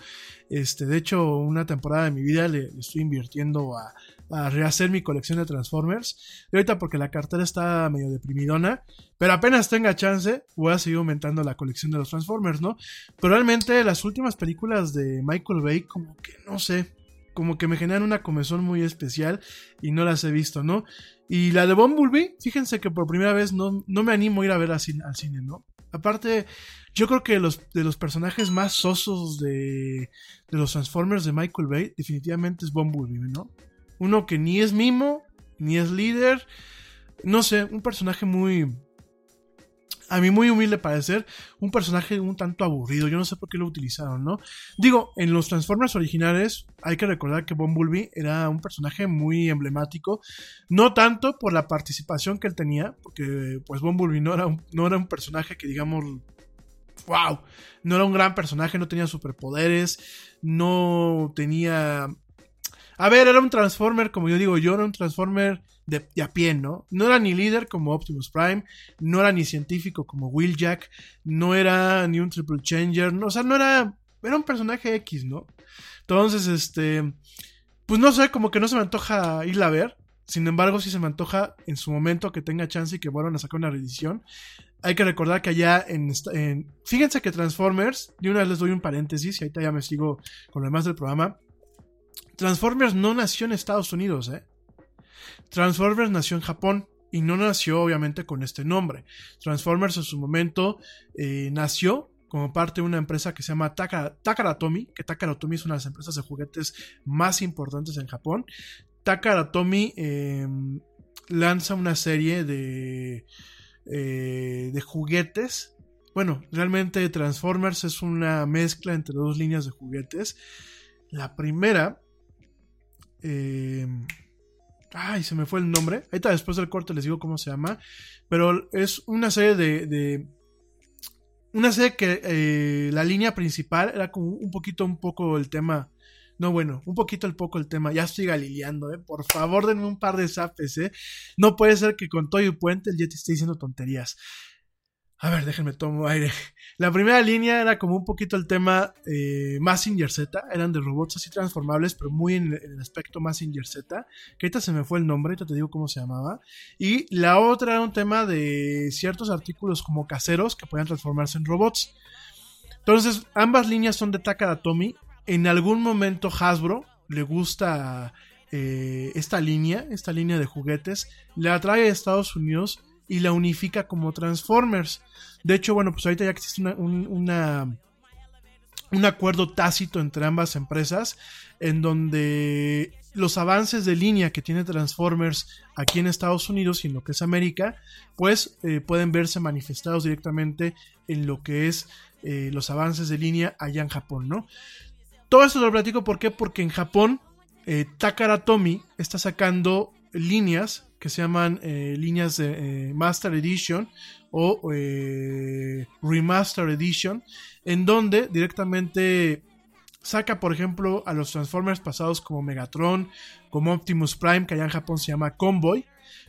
Speaker 3: Este, de hecho, una temporada de mi vida le, le estoy invirtiendo a, a rehacer mi colección de Transformers. Y ahorita porque la cartera está medio deprimidona, pero apenas tenga chance, voy a seguir aumentando la colección de los Transformers, ¿no? Pero realmente las últimas películas de Michael Bay, como que no sé, como que me generan una comezón muy especial y no las he visto, ¿no? Y la de Bumblebee, fíjense que por primera vez no, no me animo a ir a ver al cine, ¿no? Aparte, yo creo que los, de los personajes más sosos de, de los Transformers de Michael Bay, definitivamente es Bumblebee, ¿no? Uno que ni es mimo, ni es líder, no sé, un personaje muy, a mi muy humilde parecer, un personaje un tanto aburrido. Yo no sé por qué lo utilizaron, ¿no? Digo, en los Transformers originales hay que recordar que Bumblebee era un personaje muy emblemático. No tanto por la participación que él tenía, porque pues Bumblebee no era no era un personaje que digamos... ¡Wow! No era un gran personaje, no tenía superpoderes, no tenía... A ver, era un Transformer, como yo digo, yo era un Transformer de, a pie, ¿no? No era ni líder como Optimus Prime, no era ni científico como Wheeljack, no era ni un Triple Changer, no, o sea, no era, era un personaje X, ¿no? Entonces, este, pues no sé, como que no se me antoja irla a ver, sin embargo, sí se me antoja en su momento que tenga chance y que vuelvan a sacar una reedición. hay que recordar que allá en, en, Fíjense que Transformers, de una vez les doy un paréntesis y ahorita ya me sigo con lo demás del programa. Transformers no nació en Estados Unidos, ¿eh? Transformers nació en Japón y no nació obviamente con este nombre. Transformers en su momento eh, nació como parte de una empresa que se llama Takara, Takaratomi, que Takaratomi es una de las empresas de juguetes más importantes en Japón. Takaratomi eh, lanza una serie de, eh, de juguetes. Bueno, realmente Transformers es una mezcla entre dos líneas de juguetes. La primera... Eh, ay, se me fue el nombre. Ahorita después del corte les digo cómo se llama. Pero es una serie de una serie que eh, la línea principal era como un poquito, un poco el tema. No, bueno, un poquito el poco el tema. Ya estoy galileando, ¿eh? Por favor, denme un par de zapes, ¿eh? No puede ser que con todo y puente el Yeti esté diciendo tonterías. A ver, déjenme tomo aire. La primera línea era como un poquito el tema eh, Massinger Z. Eran de robots así transformables, pero muy en, el aspecto Massinger Z. Que ahorita se me fue el nombre, ahorita te digo cómo se llamaba. Y la otra era un tema de ciertos artículos como caseros que podían transformarse en robots. Entonces, ambas líneas son de Takara Tomy. En algún momento Hasbro le gusta eh, esta línea, esta línea de juguetes. Le atrae a Estados Unidos y la unifica como Transformers. De hecho, bueno, pues ahorita ya existe una, un, acuerdo tácito entre ambas empresas en donde los avances de línea que tiene Transformers aquí en Estados Unidos y en lo que es América, pues eh, pueden verse manifestados directamente en lo que es eh, los avances de línea allá en Japón, ¿no? Todo esto lo platico ¿por porque en Japón eh, Takara Tomy está sacando líneas que se llaman eh, líneas de eh, Master Edition o eh, Remaster Edition, en donde directamente saca, por ejemplo, a los Transformers pasados como Megatron, como Optimus Prime, que allá en Japón se llama Convoy,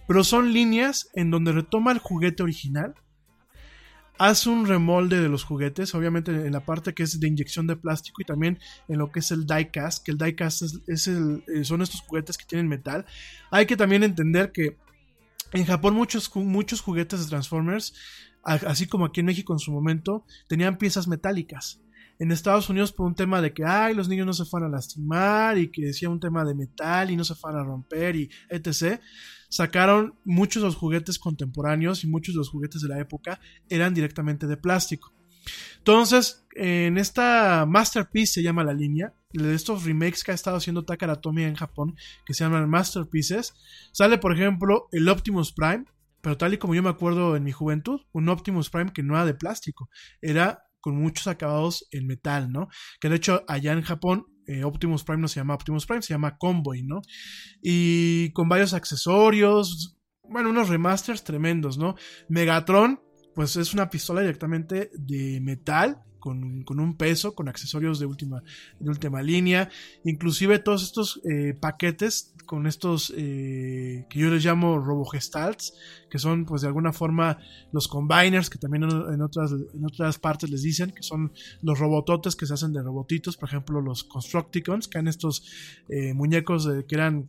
Speaker 3: pero son líneas en donde retoma el juguete original, hace un remolde de los juguetes, obviamente en la parte que es de inyección de plástico y también en lo que es el diecast, que el diecast es, el, eh, son estos juguetes que tienen metal. Hay que también entender que en Japón muchos, muchos juguetes de Transformers, así como aquí en México en su momento, tenían piezas metálicas. En Estados Unidos por un tema de que, ay, los niños no se fueran a lastimar y que decía un tema de metal y no se fueran a romper y etc sacaron muchos de los juguetes contemporáneos y muchos de los juguetes de la época eran directamente de plástico. Entonces, en esta Masterpiece se llama la línea, de estos remakes que ha estado haciendo Takara Tomy en Japón, que se llaman Masterpieces, sale por ejemplo el Optimus Prime, pero tal y como yo me acuerdo en mi juventud, un Optimus Prime que no era de plástico, era con muchos acabados en metal, ¿no? Que de hecho allá en Japón eh, Optimus Prime no se llama Optimus Prime, se llama Convoy, ¿no? Y con varios accesorios, bueno, unos remasters tremendos, ¿no? Megatron, pues es una pistola directamente de metal, con, un peso, con accesorios de última, de última línea, inclusive todos estos eh, paquetes con estos eh, que yo les llamo robogestalts, que son pues de alguna forma los combiners, que también en otras, en otras partes les dicen, que son los robototes que se hacen de robotitos, por ejemplo los Constructicons, que eran estos eh, muñecos que eran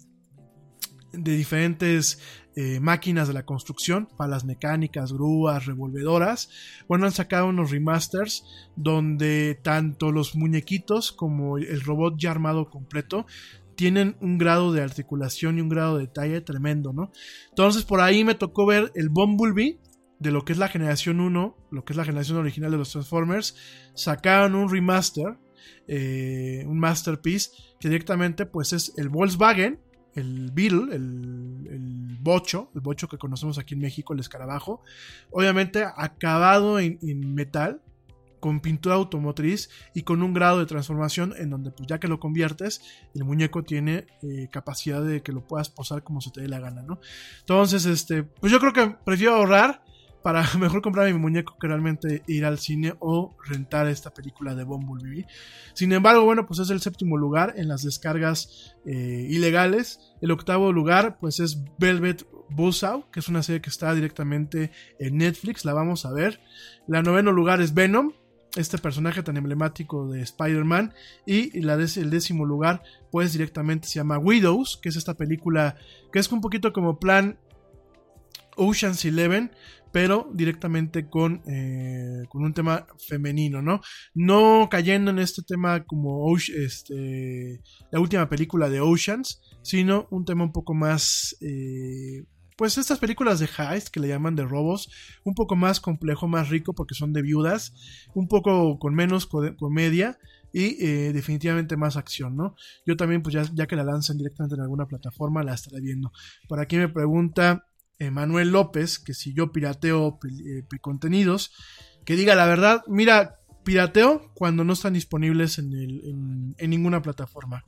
Speaker 3: de diferentes eh, máquinas de la construcción, palas mecánicas, grúas, revolvedoras. Bueno, han sacado unos remasters donde tanto los muñequitos como el robot ya armado completo tienen un grado de articulación y un grado de detalle tremendo, ¿no? Entonces por ahí me tocó ver el Bumblebee de lo que es la generación 1, lo que es la generación original de los Transformers, sacaron un remaster, eh, un masterpiece, que directamente pues es el Volkswagen el Beetle, el, bocho, el bocho que conocemos aquí en México, el escarabajo, obviamente acabado en, metal, con pintura automotriz y con un grado de transformación en donde pues ya que lo conviertes, el muñeco tiene eh, capacidad de que lo puedas posar como se te dé la gana, ¿no? Entonces, este, pues yo creo que prefiero ahorrar para mejor comprar mi muñeco que realmente ir al cine o rentar esta película de Bumblebee. Sin embargo, bueno, pues es el séptimo lugar en las descargas eh, ilegales. El octavo lugar, pues es Velvet Buzzsaw, que es una serie que está directamente en Netflix, la vamos a ver. La noveno lugar es Venom, este personaje tan emblemático de Spider-Man. Y la el décimo lugar, pues directamente se llama Widows, que es esta película que es un poquito como plan Ocean's Eleven, pero directamente con, eh, con un tema femenino, ¿no? No cayendo en este tema como este, la última película de Oceans, sino un tema un poco más... Eh, pues estas películas de heist que le llaman de robos, un poco más complejo, más rico porque son de viudas, un poco con menos comedia y eh, definitivamente más acción, ¿no? Yo también, pues ya, que la lanzan directamente en alguna plataforma, la estaré viendo. Por aquí me pregunta Manuel López que si yo pirateo eh, contenidos, que diga la verdad, mira, pirateo cuando no están disponibles en, en ninguna plataforma.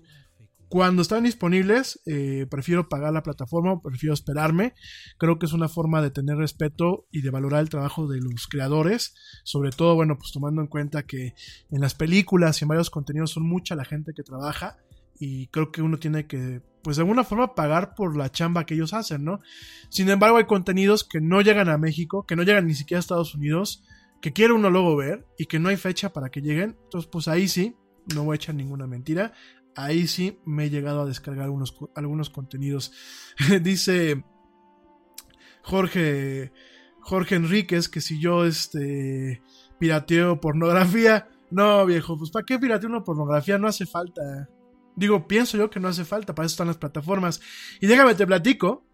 Speaker 3: Cuando están disponibles, eh, prefiero pagar la plataforma, prefiero esperarme. Creo que es una forma de tener respeto y de valorar el trabajo de los creadores. Sobre todo, bueno, pues tomando en cuenta que en las películas y en varios contenidos son mucha la gente que trabaja. Y creo que uno tiene que, pues de alguna forma, pagar por la chamba que ellos hacen, ¿no? Sin embargo, hay contenidos que no llegan a México, que no llegan ni siquiera a Estados Unidos, que quiere uno luego ver y que no hay fecha para que lleguen. Entonces, pues ahí sí, no voy a echar ninguna mentira ahí sí me he llegado a descargar algunos contenidos. Dice Jorge, Jorge Enríquez que si yo este, pirateo pornografía, no viejo, pues ¿para qué pirateo una pornografía? No hace falta. Digo, pienso yo que no hace falta, para eso están las plataformas. Y déjame te platico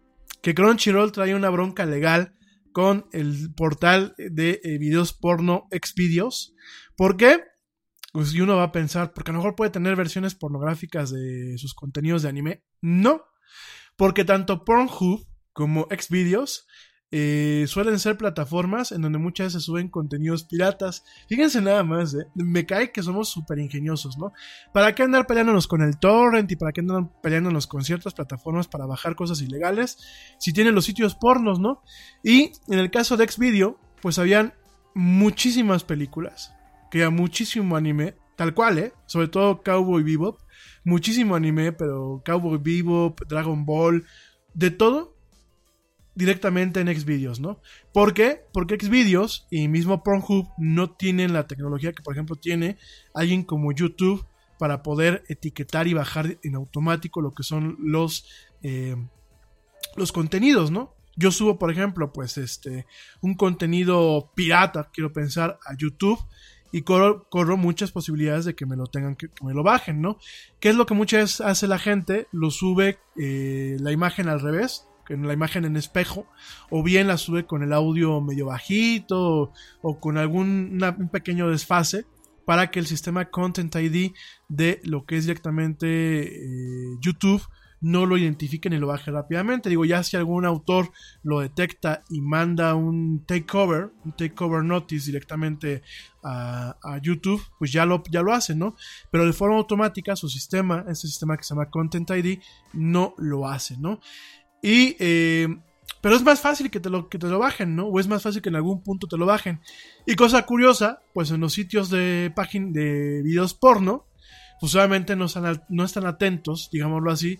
Speaker 3: que Crunchyroll trae una bronca legal con el portal de eh, videos porno Xvideos. ¿Por qué? Pues y uno va a pensar, porque a lo mejor puede tener versiones pornográficas de sus contenidos de anime. No, porque tanto Pornhub como Xvideos eh, suelen ser plataformas en donde muchas veces suben contenidos piratas. Fíjense nada más, ¿eh? me cae que somos súper ingeniosos, ¿no? ¿Para qué andar peleándonos con el torrent y para qué andar peleándonos con ciertas plataformas para bajar cosas ilegales? Si tienen los sitios pornos, ¿no? Y en el caso de Xvideo, pues habían muchísimas películas que muchísimo anime, tal cual, ¿eh? Sobre todo Cowboy Bebop, muchísimo anime, pero Cowboy Bebop, Dragon Ball, de todo directamente en Xvideos, ¿no? ¿Por qué? Porque Xvideos y mismo Pornhub no tienen la tecnología que, por ejemplo, tiene alguien como YouTube para poder etiquetar y bajar en automático lo que son los, eh, los contenidos, ¿no? Yo subo, por ejemplo, pues este, un contenido pirata, quiero pensar, a YouTube y corro, muchas posibilidades de que me lo tengan que, me lo bajen, ¿no? ¿Qué es lo que muchas veces hace la gente? Lo sube eh, la imagen al revés, la imagen en espejo, o bien la sube con el audio medio bajito, o, con algún un pequeño desfase, para que el sistema Content ID de lo que es directamente eh, YouTube no lo identifiquen y lo baje rápidamente. Digo, ya si algún autor lo detecta y manda un takeover, un takeover notice directamente a, YouTube, pues ya lo, ya lo hace, ¿no? Pero de forma automática su sistema, este sistema que se llama Content ID, no lo hace, ¿no? Y, eh, pero es más fácil que te, lo, que te lo bajen, ¿no? O es más fácil que en algún punto te lo bajen. Y cosa curiosa, pues en los sitios de página de videos porno, pues obviamente no están, no están atentos, digámoslo así,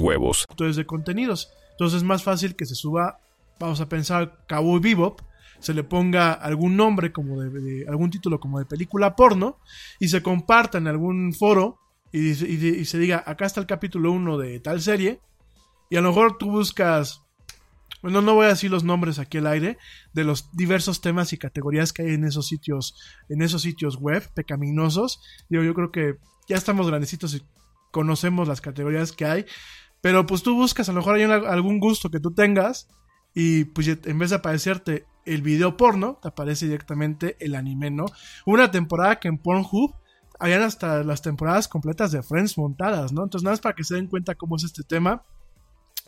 Speaker 4: huevos.
Speaker 3: Entonces, de contenidos. Entonces es más fácil que se suba, vamos a pensar, Cowboy Bebop, se le ponga algún nombre como de, algún título como de película porno y se comparta en algún foro y, se diga, acá está el capítulo 1 de tal serie y a lo mejor tú buscas, bueno, no voy a decir los nombres aquí al aire de los diversos temas y categorías que hay en esos sitios, en esos sitios web pecaminosos. Digo, yo creo que ya estamos grandecitos y conocemos las categorías que hay. Pero pues tú buscas, a lo mejor hay algún gusto que tú tengas y pues en vez de aparecerte el video porno, te aparece directamente el anime, ¿no? Una temporada que en Pornhub habían hasta las temporadas completas de Friends montadas, ¿no? Entonces nada más para que se den cuenta cómo es este tema.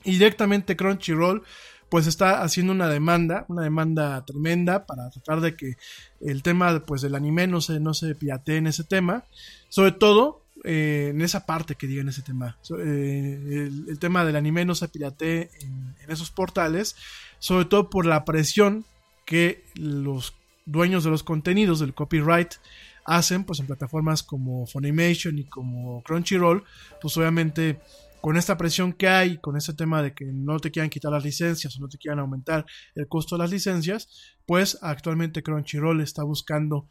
Speaker 3: Y directamente Crunchyroll pues está haciendo una demanda, una demanda tremenda para tratar de que el tema pues del anime no se, no se en ese tema. Sobre todo eh, en esa parte que digan ese tema. Eh, el, tema del anime no se piratee en, esos portales, sobre todo por la presión que los dueños de los contenidos del copyright hacen pues en plataformas como Funimation y como Crunchyroll, pues obviamente con esta presión que hay, con este tema de que no te quieran quitar las licencias o no te quieran aumentar el costo de las licencias, pues actualmente Crunchyroll está buscando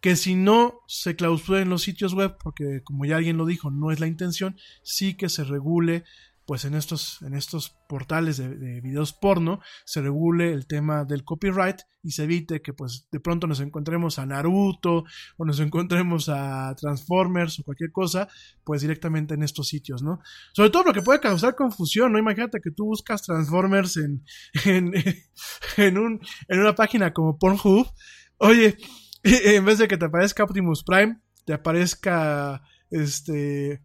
Speaker 3: que si no se clausuren los sitios web, porque como ya alguien lo dijo, no es la intención, sí que se regule pues en estos, en estos portales de, de, videos porno se regule el tema del copyright y se evite que pues de pronto nos encontremos a Naruto o nos encontremos a Transformers o cualquier cosa pues directamente en estos sitios, ¿no? Sobre todo lo que puede causar confusión, ¿no? Imagínate que tú buscas Transformers en, en, en, un, en una página como Pornhub, oye, en vez de que te aparezca Optimus Prime, te aparezca este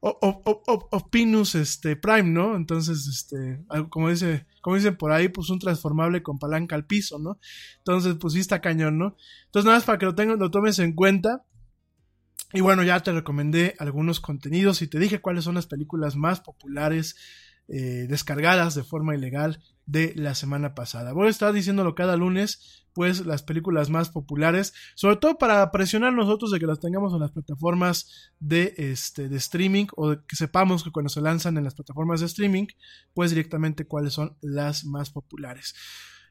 Speaker 3: Opinus este, Prime, ¿no? Entonces, este, como dice, como dicen por ahí, pues un transformable con palanca al piso, ¿no? Entonces, pues sí está cañón, ¿no? Entonces, nada más para que lo, tengas, lo tomes en cuenta. Y bueno, ya te recomendé algunos contenidos y te dije cuáles son las películas más populares eh, descargadas de forma ilegal de la semana pasada. Voy a estar diciéndolo cada lunes, pues las películas más populares, sobre todo para presionar nosotros de que las tengamos en las plataformas de, este, de streaming o de que sepamos que cuando se lanzan en las plataformas de streaming, pues directamente cuáles son las más populares.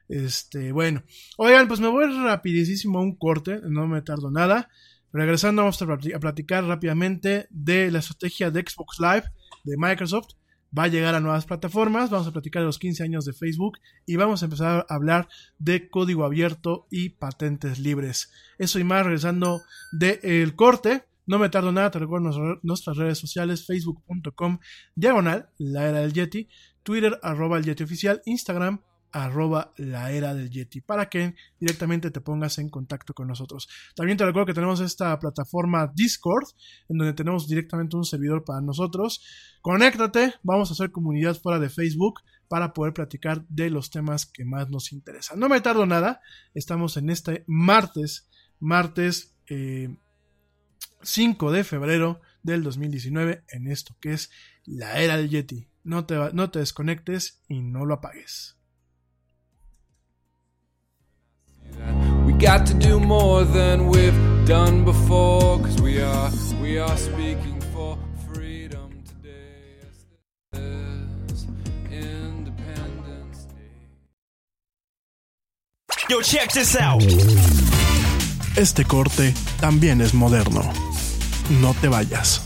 Speaker 3: Este, bueno, oigan, pues me voy rapidísimo a un corte, no me tardo nada. Regresando vamos a platicar rápidamente de la estrategia de Xbox Live de Microsoft va a llegar a nuevas plataformas, vamos a platicar de los 15 años de Facebook y vamos a empezar a hablar de código abierto y patentes libres. Eso y más regresando del el corte. No me tardo nada, te recuerdo nuestras redes sociales, facebook.com, diagonal, la era del Yeti, Twitter, arroba el Yeti oficial, Instagram, arroba la era del Yeti para que directamente te pongas en contacto con nosotros. También te recuerdo que tenemos esta plataforma Discord en donde tenemos directamente un servidor para nosotros. Conéctate, vamos a hacer comunidad fuera de Facebook para poder platicar de los temas que más nos interesan. No me tardo nada, estamos en este martes, martes eh, 5 de febrero del 2019 en esto que es la era del Yeti. No te, no te desconectes y no lo apagues.
Speaker 5: Got to do more than we've done before, cause we are, we are speaking for freedom today. Yes, Independence Day.
Speaker 2: Yo, check this out.
Speaker 6: Este corte también es moderno. No te vayas.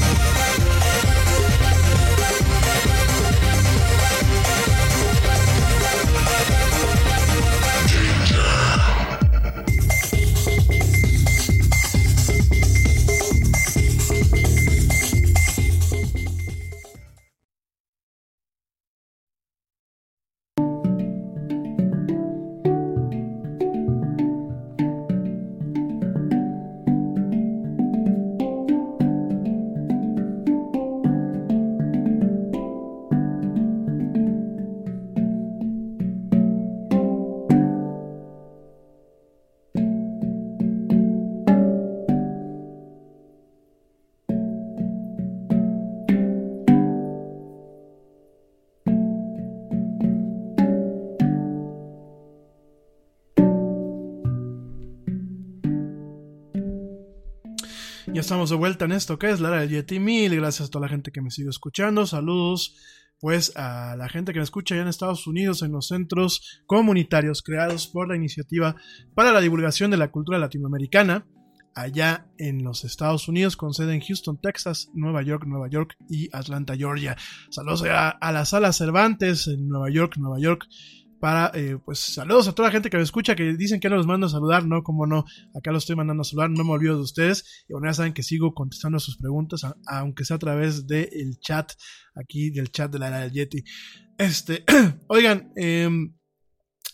Speaker 3: Ya estamos de vuelta en esto que es la era del Yeti. Mil gracias a toda la gente que me sigue escuchando. Saludos pues a la gente que me escucha allá en Estados Unidos en los centros comunitarios creados por la iniciativa para la divulgación de la cultura latinoamericana allá en los Estados Unidos con sede en Houston, Texas, Nueva York, Nueva York y Atlanta, Georgia. Saludos a, a la sala Cervantes en Nueva York, Nueva York para, eh, pues, saludos a toda la gente que me escucha, que dicen que no los mando a saludar, no, como no, acá los estoy mandando a saludar, no me olvido de ustedes, y bueno, ya saben que sigo contestando sus preguntas, aunque sea a través del chat, aquí del chat de la era del Yeti. Este, oigan, em,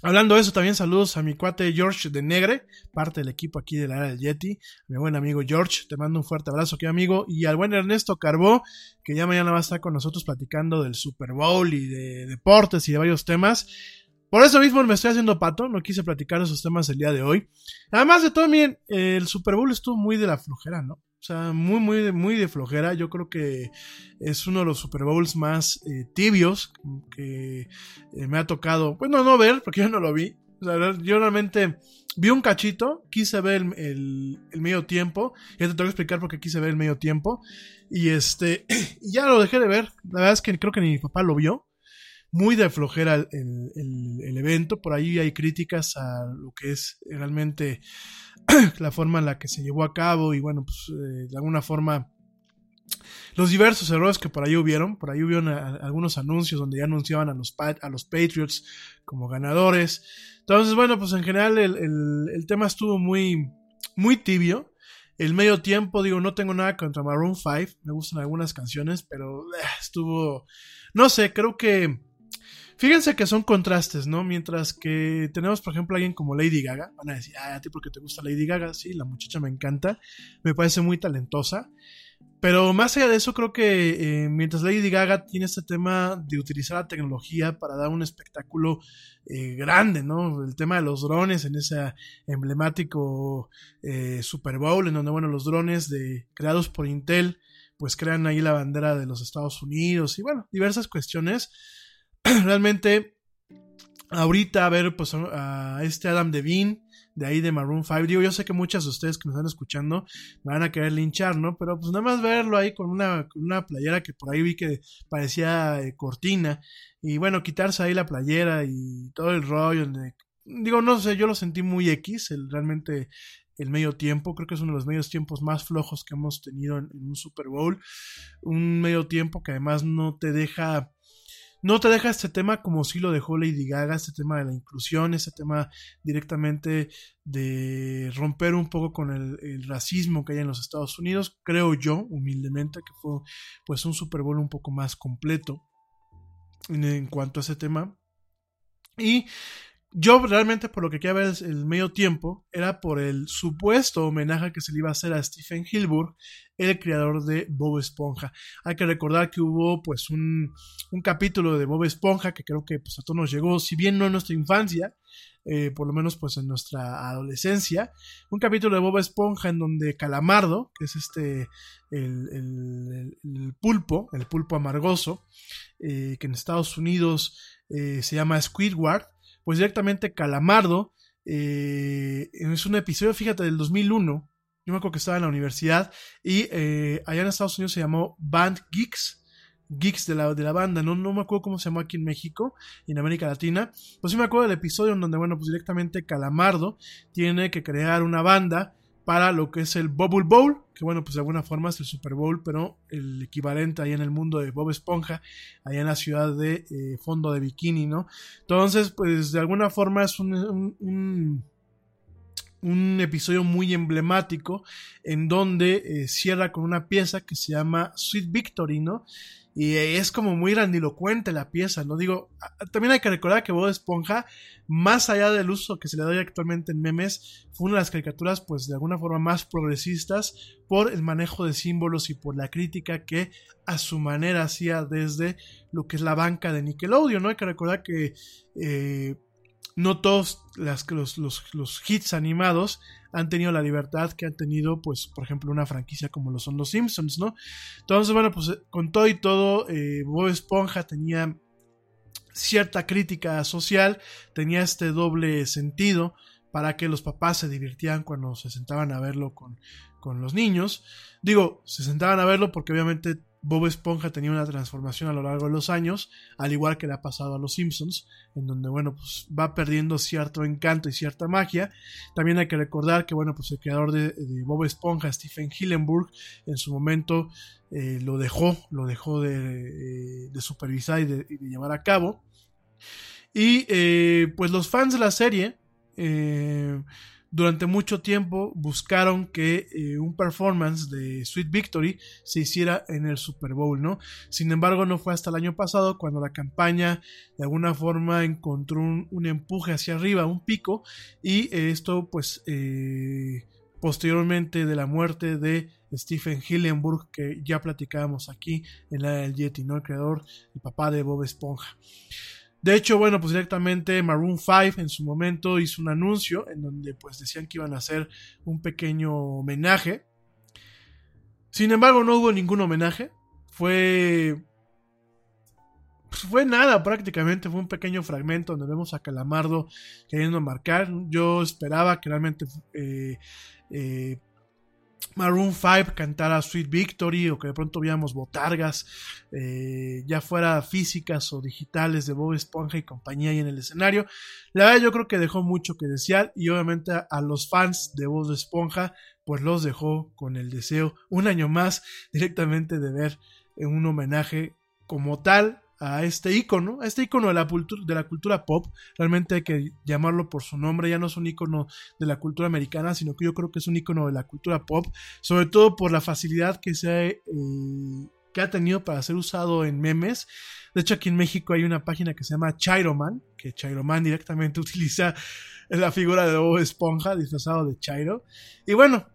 Speaker 3: Hablando de eso, también saludos a mi cuate George de Negre, parte del equipo aquí de la era del Yeti, mi buen amigo George, te mando un fuerte abrazo, que amigo, y al buen Ernesto Carbó, que ya mañana va a estar con nosotros platicando del Super Bowl y de deportes y de varios temas. Por eso mismo me estoy haciendo pato, no quise platicar esos temas el día de hoy. Además de todo, miren, el Super Bowl estuvo muy de la flojera, ¿no? O sea, muy, muy, muy de flojera. Yo creo que es uno de los Super Bowls más eh, tibios que eh, me ha tocado, pues no, ver, porque yo no lo vi. Yo realmente vi un cachito, quise ver el, el- el medio tiempo, ya te tengo que explicar por qué quise ver el medio tiempo, y este, ya lo dejé de ver. La verdad es que creo que ni mi papá lo vio. Muy de flojera el, el- evento, por ahí hay críticas a lo que es realmente la forma en la que se llevó a cabo y bueno, pues eh, de alguna forma los diversos errores que por ahí hubieron, por ahí hubieron a- algunos anuncios donde ya anunciaban a los, a los Patriots como ganadores. Entonces, bueno, pues en general el, el- el tema estuvo muy, muy tibio. El medio tiempo, digo, no tengo nada contra Maroon 5, me gustan algunas canciones, pero eh, estuvo, no sé, creo que, fíjense que son contrastes, ¿no? Mientras que tenemos, por ejemplo, alguien como Lady Gaga, van a decir, ah, a ti porque te gusta Lady Gaga, sí, la muchacha me encanta, me parece muy talentosa. Pero más allá de eso, creo que eh, mientras Lady Gaga tiene este tema de utilizar la tecnología para dar un espectáculo eh, grande, ¿no? El tema de los drones en ese emblemático eh, Super Bowl, en donde, bueno, los drones de, creados por Intel, pues crean ahí la bandera de los Estados Unidos y, bueno, diversas cuestiones. Realmente, ahorita a ver, pues a este Adam Devine, de ahí de Maroon 5. Digo, yo sé que muchas de ustedes que me están escuchando me van a querer linchar, ¿no? Pero pues nada más verlo ahí con una, una playera que por ahí vi que parecía eh, cortina. Y bueno, quitarse ahí la playera y todo el rollo. digo, no sé, yo lo sentí muy X, el, realmente el medio tiempo. Creo que es uno de los medios tiempos más flojos que hemos tenido en, en un Super Bowl. Un medio tiempo que además no te deja no te deja este tema como si lo dejó Lady Gaga, este tema de la inclusión, este tema directamente de romper un poco con el, racismo que hay en los Estados Unidos, creo yo, humildemente, que fue pues un Super un poco más completo en, en cuanto a ese tema. Y yo realmente por lo que quería ver el, medio tiempo era por el supuesto homenaje que se le iba a hacer a Stephen Hilburg, el creador de Bob Esponja. Hay que recordar que hubo pues un, un capítulo de Bob Esponja que creo que pues a todos nos llegó, si bien no en nuestra infancia, eh, por lo menos pues en nuestra adolescencia, un capítulo de Bob Esponja en donde Calamardo, que es este, el, el- el pulpo, el pulpo amargoso, eh, que en Estados Unidos eh, se llama Squidward, pues directamente Calamardo, eh, es un episodio, fíjate, del 2001, yo me acuerdo que estaba en la universidad y eh, allá en Estados Unidos se llamó Band Geeks. Geeks de la, de la banda, no, no me acuerdo cómo se llamó aquí en México y en América Latina. Pues sí me acuerdo del episodio en donde, bueno, pues directamente Calamardo tiene que crear una banda para lo que es el Bubble Bowl, que bueno, pues de alguna forma es el Super Bowl, pero el equivalente ahí en el mundo de Bob Esponja, allá en la ciudad de eh, Fondo de Bikini, ¿no? Entonces, pues de alguna forma es un, un, episodio muy emblemático en donde eh, cierra con una pieza que se llama Sweet Victory, ¿no? Y es como muy grandilocuente la pieza, ¿no? Digo, también hay que recordar que Bob Esponja, más allá del uso que se le da actualmente en memes, fue una de las caricaturas, pues de alguna forma más progresistas por el manejo de símbolos y por la crítica que a su manera hacía desde lo que es la banca de Nickelodeon, ¿no? Hay que recordar que eh, no todos las, los, los, hits animados han tenido la libertad que han tenido, pues, por ejemplo, una franquicia como lo son los Simpsons, ¿no? Entonces, bueno, pues con todo y todo, eh, Bob Esponja tenía cierta crítica social, tenía este doble sentido para que los papás se divirtieran cuando se sentaban a verlo con, con los niños. Digo, se sentaban a verlo porque obviamente Bob Esponja tenía una transformación a lo largo de los años, al igual que le ha pasado a los Simpsons, en donde, bueno, pues va perdiendo cierto encanto y cierta magia. También hay que recordar que, bueno, pues el creador de, Bob Esponja, Stephen Hillenburg, en su momento eh, lo dejó, lo dejó de, eh, supervisar y de, y de, llevar a cabo. Y eh, pues los fans de la serie, eh, durante mucho tiempo buscaron que eh, un performance de Sweet Victory se hiciera en el Super Bowl, ¿no? Sin embargo, no fue hasta el año pasado cuando la campaña de alguna forma encontró un, un empuje hacia arriba, un pico, y eh, esto pues eh, posteriormente de la muerte de Stephen Hillenburg, que ya platicábamos aquí en la del Yeti, ¿no? El creador, el papá de Bob Esponja. De hecho, bueno, pues directamente Maroon 5 en su momento hizo un anuncio en donde pues decían que iban a hacer un pequeño homenaje. Sin embargo, no hubo ningún homenaje. Fue... Pues fue nada prácticamente, fue un pequeño fragmento donde vemos a Calamardo queriendo marcar. Yo esperaba que realmente eh, eh, Maroon 5 cantara Sweet Victory o que de pronto viéramos botargas, eh, ya fuera físicas o digitales de Bob Esponja y compañía ahí en el escenario. La verdad yo creo que dejó mucho que desear y obviamente a, a los fans de Bob Esponja pues los dejó con el deseo un año más directamente de ver un homenaje como tal a este icono, a este icono de la, de la cultura pop, realmente hay que llamarlo por su nombre, ya no es un icono de la cultura americana, sino que yo creo que es un icono de la cultura pop, sobre todo por la facilidad que se ha, eh, que ha tenido para ser usado en memes. De hecho, aquí en México hay una página que se llama Chairoman, que Chairoman directamente utiliza la figura de Bob Esponja disfrazado de Chairo. Y bueno,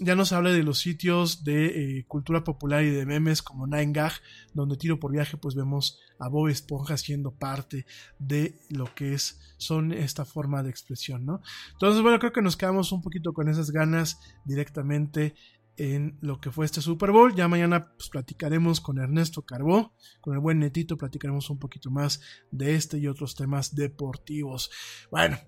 Speaker 3: ya nos habla de los sitios de eh, cultura popular y de memes como Nine Gag, donde tiro por viaje pues vemos a Bob Esponja siendo parte de lo que es son esta forma de expresión, ¿no? Entonces, bueno, creo que nos quedamos un poquito con esas ganas directamente en lo que fue este Super Bowl. Ya mañana pues, platicaremos con Ernesto Carbó, con el buen netito, platicaremos un poquito más de este y otros temas deportivos. Bueno,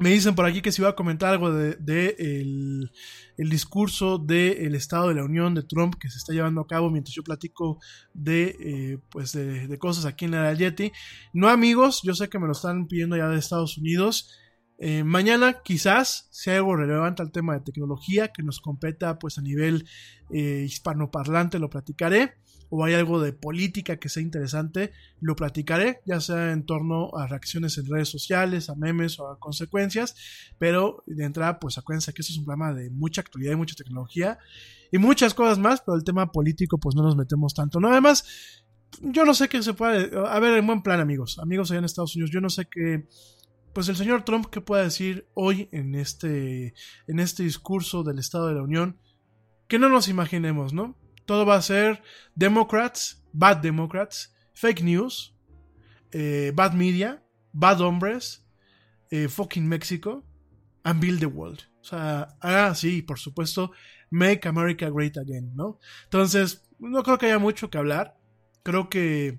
Speaker 3: me dicen por aquí que si iba a comentar algo de, de el, discurso del Estado de la Unión de Trump que se está llevando a cabo mientras yo platico de, eh, pues de, de, cosas aquí en la Yeti. No amigos, yo sé que me lo están pidiendo ya de Estados Unidos. Eh, mañana quizás sea algo relevante al tema de tecnología que nos competa pues a nivel eh, hispanoparlante, lo platicaré o hay algo de política que sea interesante, lo platicaré, ya sea en torno a reacciones en redes sociales, a memes o a consecuencias, pero de entrada, pues acuérdense que esto es un programa de mucha actualidad y mucha tecnología y muchas cosas más, pero el tema político, pues no nos metemos tanto. No, además, yo no sé qué se puede, a ver, en buen plan, amigos, amigos allá en Estados Unidos, yo no sé qué pues el señor Trump qué puede decir hoy en este en este discurso del Estado de la Unión que no nos imaginemos, ¿no? Todo va a ser Democrats, Bad Democrats, Fake News, eh, Bad Media, Bad Hombres, eh, Fucking México, and Build the World. O sea, ah, sí, por supuesto, Make America Great Again, ¿no? Entonces, no creo que haya mucho que hablar. Creo que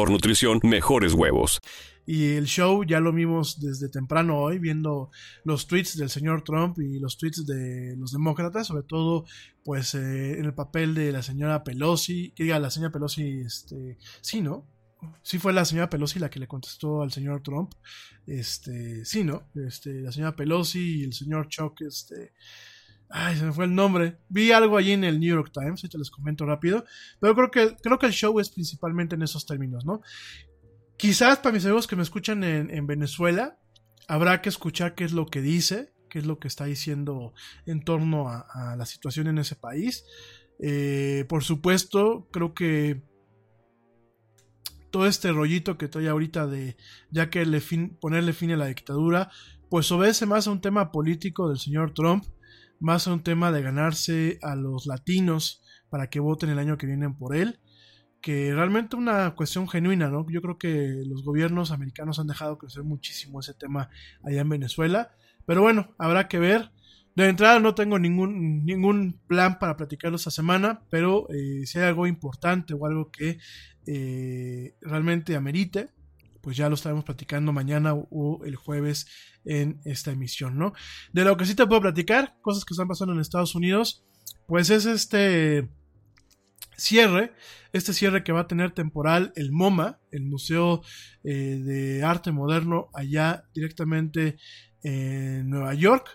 Speaker 4: nutrición, mejores huevos.
Speaker 3: Y el show ya lo vimos desde temprano hoy, viendo los tweets del señor Trump y los tweets de los demócratas, sobre todo pues eh, en el papel de la señora Pelosi, que diga la señora Pelosi, este, sí, ¿no? Sí fue la señora Pelosi la que le contestó al señor Trump, este, sí, ¿no? Este, la señora Pelosi y el señor Chuck, este, Ay, se me fue el nombre. Vi algo allí en el New York Times, te les comento rápido. Pero creo que, creo que el show es principalmente en esos términos, ¿no? Quizás para mis amigos que me escuchan en, en Venezuela, habrá que escuchar qué es lo que dice, qué es lo que está diciendo en torno a, la situación en ese país. Eh, por supuesto, creo que todo este rollito que estoy ahorita de ya que le fin, ponerle fin a la dictadura, pues obedece más a un tema político del señor Trump más a un tema de ganarse a los latinos para que voten el año que viene por él, que realmente una cuestión genuina, ¿no? Yo creo que los gobiernos americanos han dejado crecer muchísimo ese tema allá en Venezuela, pero bueno, habrá que ver. De entrada no tengo ningún, ningún plan para platicarlo esta semana, pero eh, si hay algo importante o algo que eh, realmente amerite, pues ya lo estaremos platicando mañana o el jueves en esta emisión, ¿no? De lo que sí te puedo platicar, cosas que están pasando en Estados Unidos, pues es este cierre, este cierre que va a tener temporal el MoMA, el Museo eh, de Arte Moderno allá directamente en Nueva York.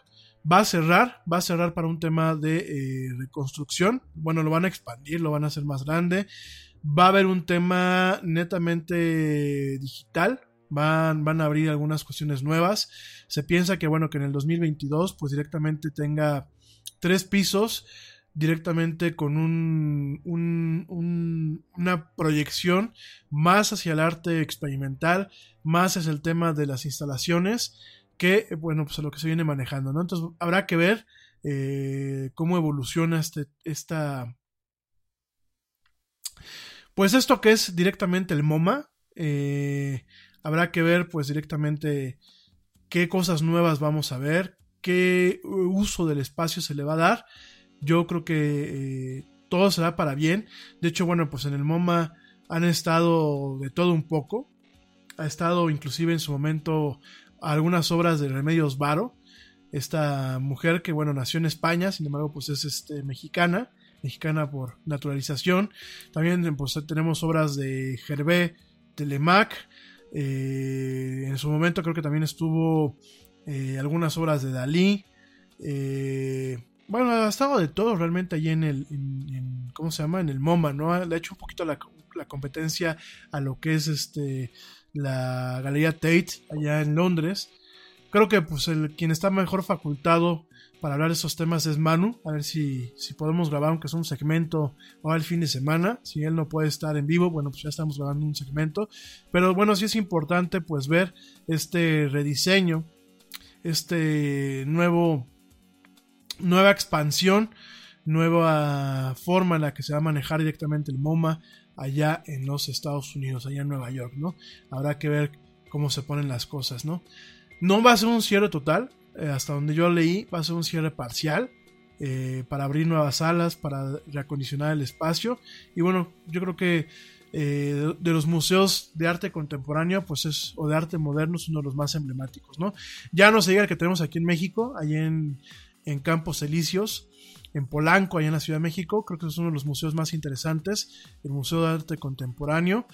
Speaker 3: Va a cerrar, va a cerrar para un tema de eh, reconstrucción. Bueno, lo van a expandir, lo van a hacer más grande. Va a haber un tema netamente digital, Van, van, a abrir algunas cuestiones nuevas. Se piensa que, bueno, que en el 2022, pues directamente tenga tres pisos, directamente con un, un, un, una proyección más hacia el arte experimental, más hacia el tema de las instalaciones, que, bueno, pues a lo que se viene manejando, ¿no? Entonces, habrá que ver eh, cómo evoluciona este, esta... Pues esto que es directamente el MoMA, eh, Habrá que ver pues directamente qué cosas nuevas vamos a ver, qué uso del espacio se le va a dar. Yo creo que eh, todo será para bien. De hecho, bueno, pues en el MoMA han estado de todo un poco. Ha estado inclusive en su momento algunas obras de Remedios Varo. Esta mujer que, bueno, nació en España, sin embargo, pues es este, mexicana, mexicana por naturalización. También pues, tenemos obras de Gervé Telemac, eh, en su momento creo que también estuvo eh, algunas obras de Dalí. Eh, bueno, ha estado de todo realmente allí en el, ¿cómo se llama? En el MoMA, ¿no? Le ha hecho un poquito la, competencia a lo que es este la Galería Tate allá en Londres. Creo que pues el quien está mejor facultado para hablar de esos temas es Manu. A ver si, si podemos grabar, aunque es un segmento o el fin de semana. Si él no puede estar en vivo, bueno, pues ya estamos grabando un segmento. Pero bueno, sí es importante pues ver este rediseño, este nuevo, nueva expansión, nueva forma en la que se va a manejar directamente el MoMA allá en los Estados Unidos, allá en Nueva York, ¿no? Habrá que ver cómo se ponen las cosas, ¿no? No va a ser un cierre total, eh, hasta donde yo leí, va a ser un cierre parcial eh, para abrir nuevas salas, para reacondicionar el espacio. Y bueno, yo creo que eh, de, los museos de arte contemporáneo, pues es, o de arte moderno, es uno de los más emblemáticos, ¿no? Ya no se diga el que tenemos aquí en México, allá en, en Campos Elíseos, en Polanco, allá en la Ciudad de México, creo que es uno de los museos más interesantes, el Museo de Arte Contemporáneo.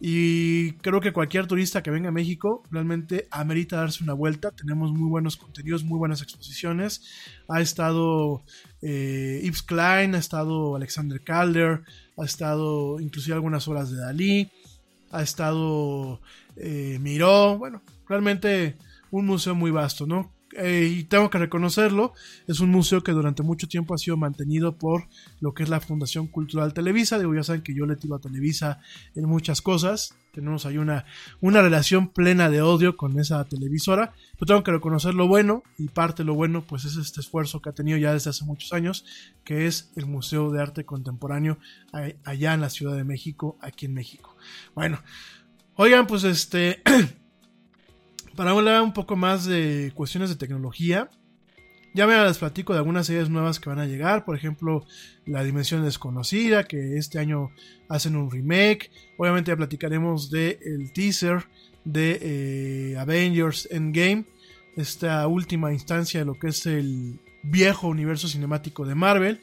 Speaker 3: Y creo que cualquier turista que venga a México realmente amerita darse una vuelta. Tenemos muy buenos contenidos, muy buenas exposiciones. Ha estado eh, Klein, ha estado Alexander Calder, ha estado inclusive algunas obras de Dalí, ha estado eh, Miró. Bueno, realmente un museo muy vasto, ¿no? Eh, y tengo que reconocerlo, es un museo que durante mucho tiempo ha sido mantenido por lo que es la Fundación Cultural Televisa. Digo, ya saben que yo le tiro a Televisa en muchas cosas. Tenemos ahí una, una relación plena de odio con esa televisora. Pero tengo que reconocer lo bueno, y parte de lo bueno, pues es este esfuerzo que ha tenido ya desde hace muchos años, que es el Museo de Arte Contemporáneo allá en la Ciudad de México, aquí en México. Bueno, oigan, pues este. para hablar un poco más de cuestiones de tecnología, ya me les platico de algunas series nuevas que van a llegar, por ejemplo, La Dimensión Desconocida, que este año hacen un remake. Obviamente ya platicaremos del el teaser de eh, Avengers Endgame, esta última instancia de lo que es el viejo universo cinemático de Marvel.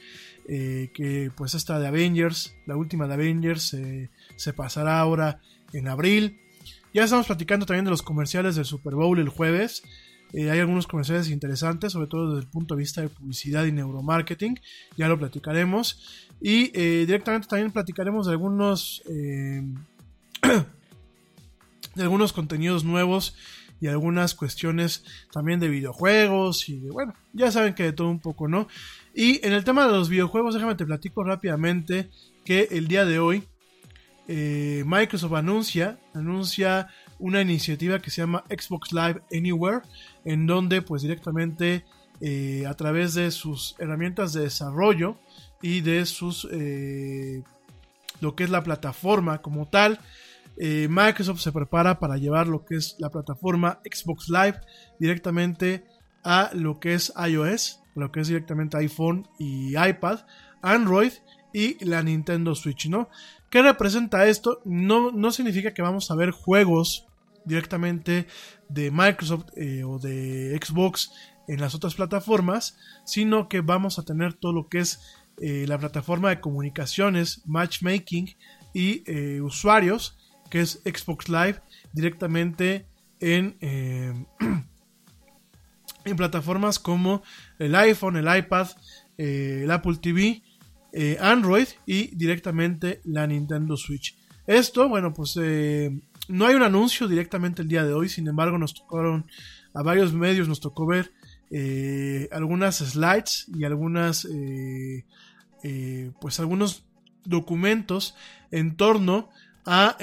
Speaker 3: Eh, que pues esta de Avengers, la última de Avengers, eh, se pasará ahora en abril. Ya estamos platicando también de los comerciales del Super Bowl el jueves. Eh, hay algunos comerciales interesantes, sobre todo desde el punto de vista de publicidad y neuromarketing. Ya lo platicaremos. Y eh, directamente también platicaremos de algunos, eh, de algunos contenidos nuevos y algunas cuestiones también de videojuegos y de, bueno, ya saben que de todo un poco, ¿no? Y en el tema de los videojuegos, déjame te platico rápidamente que el día de hoy eh, Microsoft anuncia, anuncia una iniciativa que se llama Xbox Live Anywhere, en donde pues directamente eh, a través de sus herramientas de desarrollo y de sus eh, lo que es la plataforma como tal, Microsoft se prepara para llevar lo que es la plataforma Xbox Live directamente a lo que es iOS, lo que es directamente iPhone y iPad, Android y la Nintendo Switch, ¿no? ¿Qué representa esto? No, no significa que vamos a ver juegos directamente de Microsoft eh, o de Xbox en las otras plataformas, sino que vamos a tener todo lo que es eh, la plataforma de comunicaciones, matchmaking y eh, usuarios, que es Xbox Live, directamente en, en plataformas como el iPhone, el iPad, el Apple TV eh, Android y directamente la Nintendo Switch. Esto, bueno, pues eh, no hay un anuncio directamente el día de hoy, sin embargo nos tocaron a varios medios, nos tocó ver eh, algunas slides y algunas, pues algunos documentos en torno a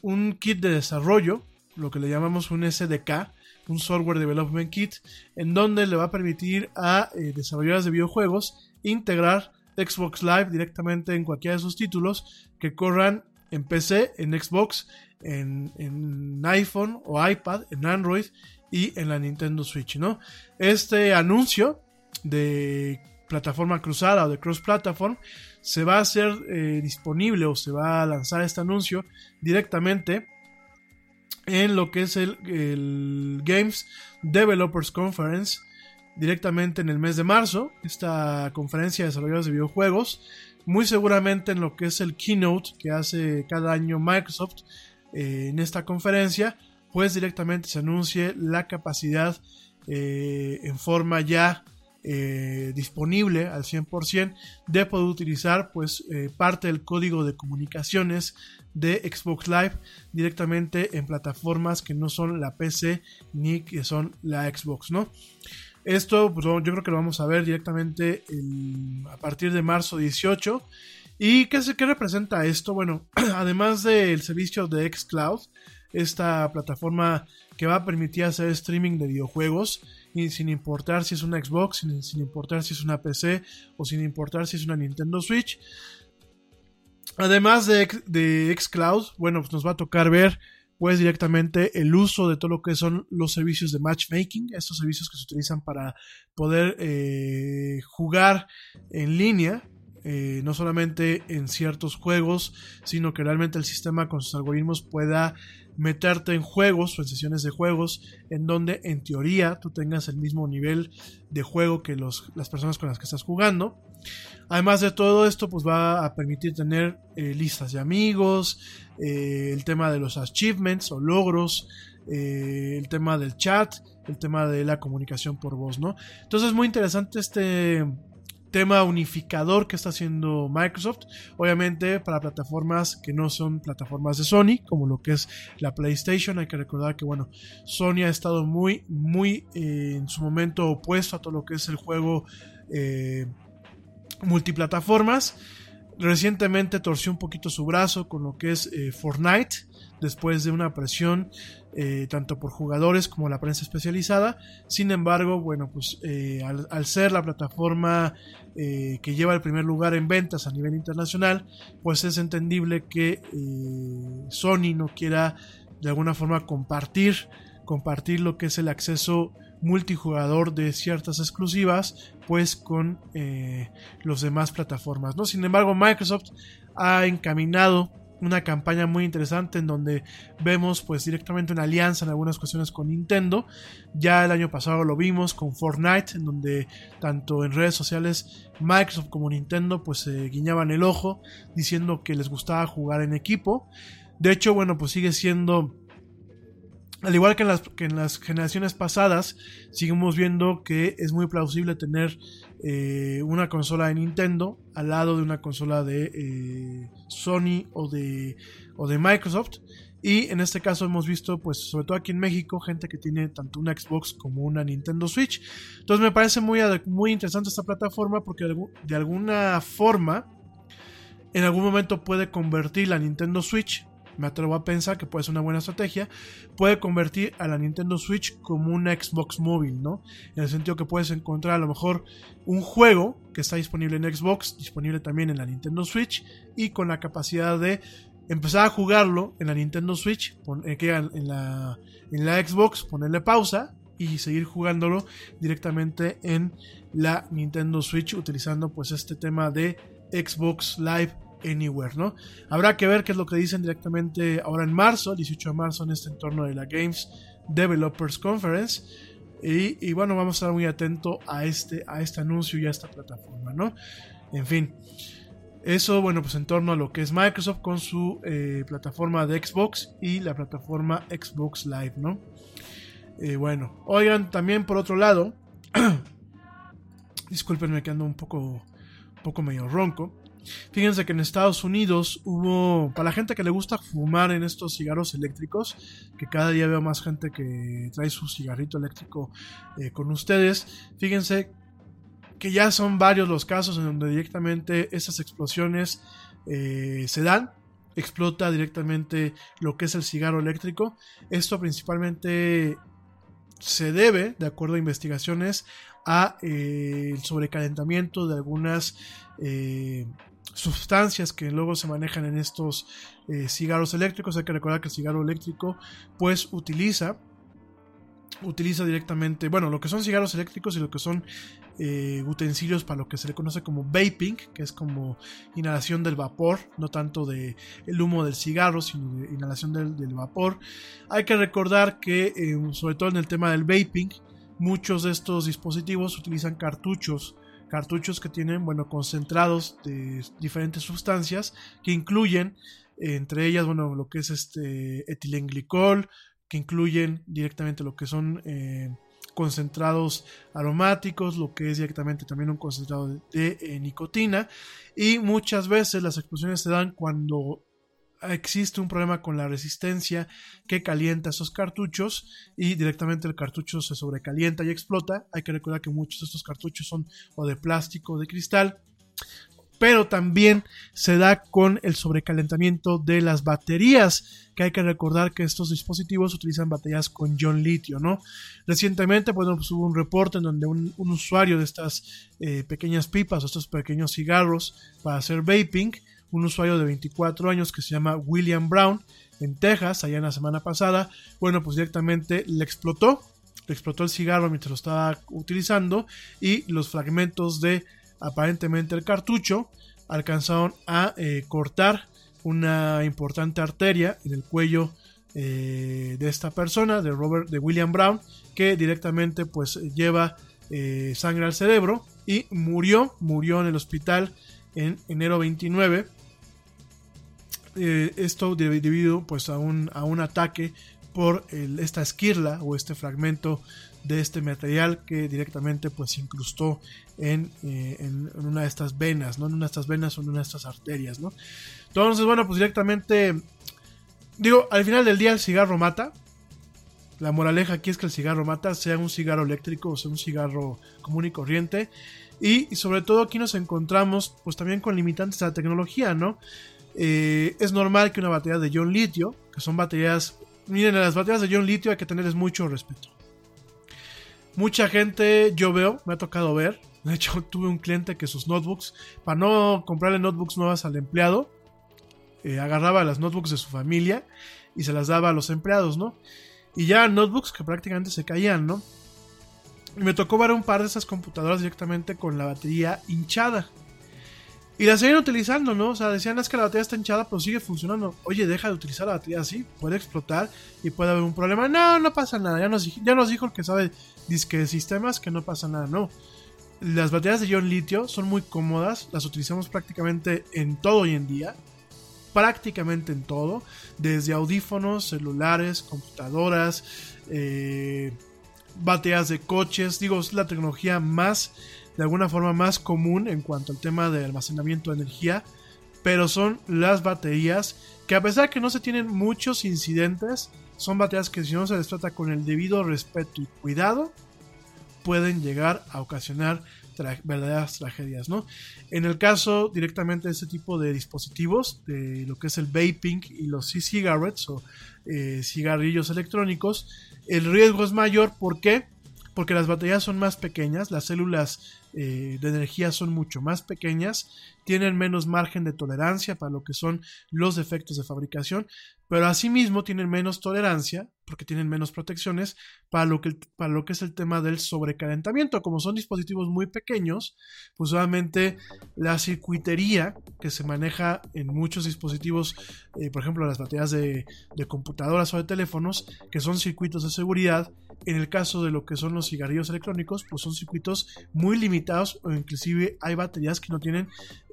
Speaker 3: un kit de desarrollo, lo que le llamamos un SDK, un Software Development Kit, en donde le va a permitir a desarrolladores de videojuegos integrar Xbox Live directamente en cualquiera de sus títulos que corran en PC, en Xbox, en, iPhone o iPad, en Android y en la Nintendo Switch, ¿no? Este anuncio de plataforma cruzada o de cross platform se va a hacer eh, disponible o se va a lanzar este anuncio directamente en lo que es el Games Developers Conference directamente en el mes de marzo, esta conferencia de desarrolladores de videojuegos, muy seguramente en lo que es el keynote que hace cada año Microsoft eh, en esta conferencia, pues directamente se anuncie la capacidad eh, en forma ya eh, disponible al 100% de poder utilizar pues parte del código de comunicaciones de Xbox Live directamente en plataformas que no son la PC ni que son la Xbox, ¿no? Esto pues, yo creo que lo vamos a ver directamente a partir de marzo 18. ¿Y qué, qué representa esto? Bueno, además del servicio de Xcloud, esta plataforma que va a permitir hacer streaming de videojuegos y sin importar si es una Xbox, sin, importar si es una PC o sin importar si es una Nintendo Switch. Además de, de Xcloud, bueno, pues nos va a tocar ver pues directamente el uso de todo lo que son los servicios de matchmaking, estos servicios que se utilizan para poder eh, jugar en línea eh, no solamente en ciertos juegos, sino que realmente el sistema con sus algoritmos pueda meterte en juegos o en sesiones de juegos en donde en teoría tú tengas el mismo nivel de juego que los, las personas con las que estás jugando. Además de todo esto, pues va a permitir tener eh, listas de amigos, eh, el tema de los achievements o logros, eh, el tema del chat, el tema de la comunicación por voz, ¿no? Entonces es muy interesante este tema unificador que está haciendo Microsoft, obviamente para plataformas que no son plataformas de Sony, como lo que es la PlayStation, hay que recordar que bueno, Sony ha estado muy, muy eh, en su momento opuesto a todo lo que es el juego eh, multiplataformas, recientemente torció un poquito su brazo con lo que es eh, Fortnite, después de una presión eh, tanto por jugadores como la prensa especializada. Sin embargo, bueno, pues eh, al, ser la plataforma eh, que lleva el primer lugar en ventas a nivel internacional, pues es entendible que Sony no quiera de alguna forma compartir, compartir lo que es el acceso multijugador de ciertas exclusivas pues con los demás plataformas ¿no? sin embargo Microsoft ha encaminado una campaña muy interesante en donde vemos pues directamente una alianza en algunas cuestiones con Nintendo. Ya el año pasado lo vimos con Fortnite, en donde tanto en redes sociales Microsoft como Nintendo pues se guiñaban el ojo diciendo que les gustaba jugar en equipo. De hecho, bueno, pues sigue siendo al igual que en, las, que en, las, generaciones pasadas, seguimos viendo que es muy plausible tener eh, una consola de Nintendo al lado de una consola de eh, Sony o de, o de Microsoft. Y en este caso hemos visto, pues, sobre todo aquí en México, gente que tiene tanto una Xbox como una Nintendo Switch. Entonces me parece muy, muy interesante esta plataforma porque de, de alguna forma, en algún momento puede convertir la Nintendo Switch me atrevo a pensar que puede ser una buena estrategia, puede convertir a la Nintendo Switch como una Xbox móvil, ¿no? En el sentido que puedes encontrar a lo mejor un juego que está disponible en Xbox, disponible también en la Nintendo Switch y con la capacidad de empezar a jugarlo en la Nintendo Switch, en la, en la Xbox, ponerle pausa y seguir jugándolo directamente en la Nintendo Switch utilizando pues este tema de Xbox Live Anywhere, ¿no? Habrá que ver qué es lo que dicen directamente ahora en marzo, 18 de marzo, en este entorno de la Games Developers Conference. Y, bueno, vamos a estar muy atento a este, a este anuncio y a esta plataforma, ¿no? En fin. Eso, bueno, pues en torno a lo que es Microsoft con su eh, plataforma de Xbox y la plataforma Xbox Live, ¿no? Eh, bueno, oigan, también por otro lado, discúlpenme que ando un poco, un poco medio ronco. Fíjense que en Estados Unidos hubo, para la gente que le gusta fumar en estos cigarros eléctricos, que cada día veo más gente que trae su cigarrito eléctrico eh, con ustedes, fíjense que ya son varios los casos en donde directamente esas explosiones eh, se dan, explota directamente lo que es el cigarro eléctrico. Esto principalmente se debe, de acuerdo a investigaciones, a eh, el sobrecalentamiento de algunas sustancias que luego se manejan en estos eh, cigarros eléctricos. Hay que recordar que el cigarro eléctrico pues utiliza utiliza directamente, bueno, lo que son cigarros eléctricos y lo que son eh, utensilios para lo que se le conoce como vaping, que es como inhalación del vapor, no tanto de el humo del cigarro, sino de inhalación del, del vapor. Hay que recordar que, eh, sobre todo en el tema del vaping, muchos de estos dispositivos utilizan cartuchos cartuchos que tienen, bueno, concentrados de diferentes sustancias que incluyen, entre ellas, bueno, lo que es este etilenglicol, que incluyen directamente lo que son eh, concentrados aromáticos, lo que es directamente también un concentrado de, eh, nicotina, y muchas veces las explosiones se dan cuando existe un problema con la resistencia que calienta esos cartuchos y directamente el cartucho se sobrecalienta y explota. Hay que recordar que muchos de estos cartuchos son o de plástico o de cristal. Pero también se da con el sobrecalentamiento de las baterías, que hay que recordar que estos dispositivos utilizan baterías con ion litio, ¿no? Recientemente, bueno, pues hubo un reporte en donde un, usuario de estas eh, pequeñas pipas o estos pequeños cigarros para hacer vaping, un usuario de 24 años que se llama William Brown en Texas, allá en la semana pasada, bueno, pues directamente le explotó, le explotó el cigarro mientras lo estaba utilizando y los fragmentos de aparentemente el cartucho, alcanzaron a eh, cortar una importante arteria en el cuello eh, de esta persona, de Robert, de William Brown, que directamente pues lleva eh, sangre al cerebro y murió, murió en el hospital en enero 29. Eh, esto debido pues a un, a un ataque por esta esquirla o este fragmento de este material que directamente pues incrustó en, eh, en- en una de estas venas, ¿no? En una de estas venas o en una de estas arterias, ¿no? Entonces, bueno, pues directamente, digo, al final del día el cigarro mata. La moraleja aquí es que el cigarro mata, sea un cigarro eléctrico o sea un cigarro común y corriente. Y, y sobre todo aquí nos encontramos pues también con limitantes de la tecnología, ¿no? Eh, es normal que una batería de ion litio, que son baterías, miren, las baterías de ion litio hay que tenerles mucho respeto. Mucha gente, yo veo, me ha tocado ver, de hecho tuve un cliente que sus notebooks, para no comprarle notebooks nuevas al empleado, eh, agarraba las notebooks de su familia y se las daba a los empleados, ¿no? Y ya notebooks que prácticamente se caían, ¿no? Y me tocó ver un par de esas computadoras directamente con la batería hinchada. Y la seguían utilizando, ¿no? O sea, decían es que la batería está hinchada, pero sigue funcionando. Oye, deja de utilizar la batería así, puede explotar y puede haber un problema. No, no pasa nada. Ya nos, ya nos dijo el que sabe disque de sistemas que no pasa nada, no. Las baterías de ion litio son muy cómodas, las utilizamos prácticamente en todo hoy en día. Prácticamente en todo, desde audífonos, celulares, computadoras, eh, baterías de coches. Digo, es la tecnología más, de alguna forma, más común en cuanto al tema de almacenamiento de energía. Pero son las baterías que a pesar que no se tienen muchos incidentes, son baterías que si no se les trata con el debido respeto y cuidado, pueden llegar a ocasionar verdaderas tragedias, ¿no? En el caso directamente de este tipo de dispositivos, de lo que es el vaping y los e-cigarettes o eh, cigarrillos electrónicos, el riesgo es mayor, ¿por qué? Porque las baterías son más pequeñas, las células eh, de energía son mucho más pequeñas, tienen menos margen de tolerancia para lo que son los defectos de fabricación, pero asimismo tienen menos tolerancia, porque tienen menos protecciones, para lo que, para lo que es el tema del sobrecalentamiento. Como son dispositivos muy pequeños, pues obviamente la circuitería que se maneja en muchos dispositivos, eh, por ejemplo las baterías de, computadoras o de teléfonos, que son circuitos de seguridad, en el caso de lo que son los cigarrillos electrónicos, pues son circuitos muy limitados o inclusive hay baterías que no tienen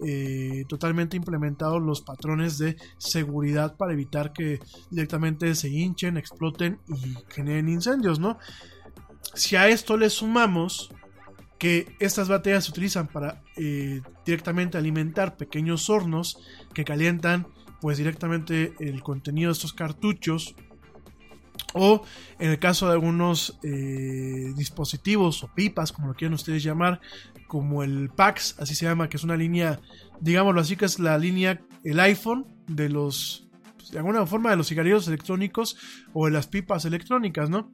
Speaker 3: eh, totalmente implementados los patrones de seguridad para evitar que directamente se hinchen, exploten y generen incendios, ¿no? Si a esto le sumamos que estas baterías se utilizan para eh, directamente alimentar pequeños hornos que calientan pues directamente el contenido de estos cartuchos o en el caso de algunos eh, dispositivos o pipas, como lo quieran ustedes llamar, como el PAX, así se llama, que es una línea, digámoslo así, que es la línea, el iPhone de los, de alguna forma, de los cigarrillos electrónicos o de las pipas electrónicas, ¿no?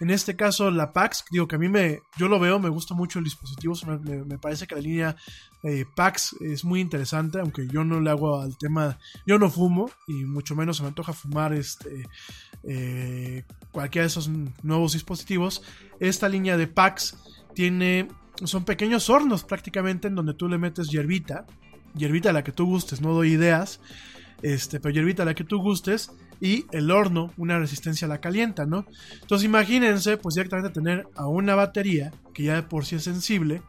Speaker 3: En este caso, la PAX, digo que a mí me, yo lo veo, me gusta mucho el dispositivo, me, me- parece que la línea eh, PAX es muy interesante, aunque yo no le hago al tema, yo no fumo y mucho menos se me antoja fumar este eh, cualquiera de esos nuevos dispositivos. Esta línea de packs tiene, son pequeños hornos prácticamente en donde tú le metes hierbita, hierbita la que tú gustes, no doy ideas, este, pero hierbita la que tú gustes y el horno, una resistencia a la calienta, ¿no? Entonces imagínense, pues directamente tener a una batería que ya de por sí es sensible,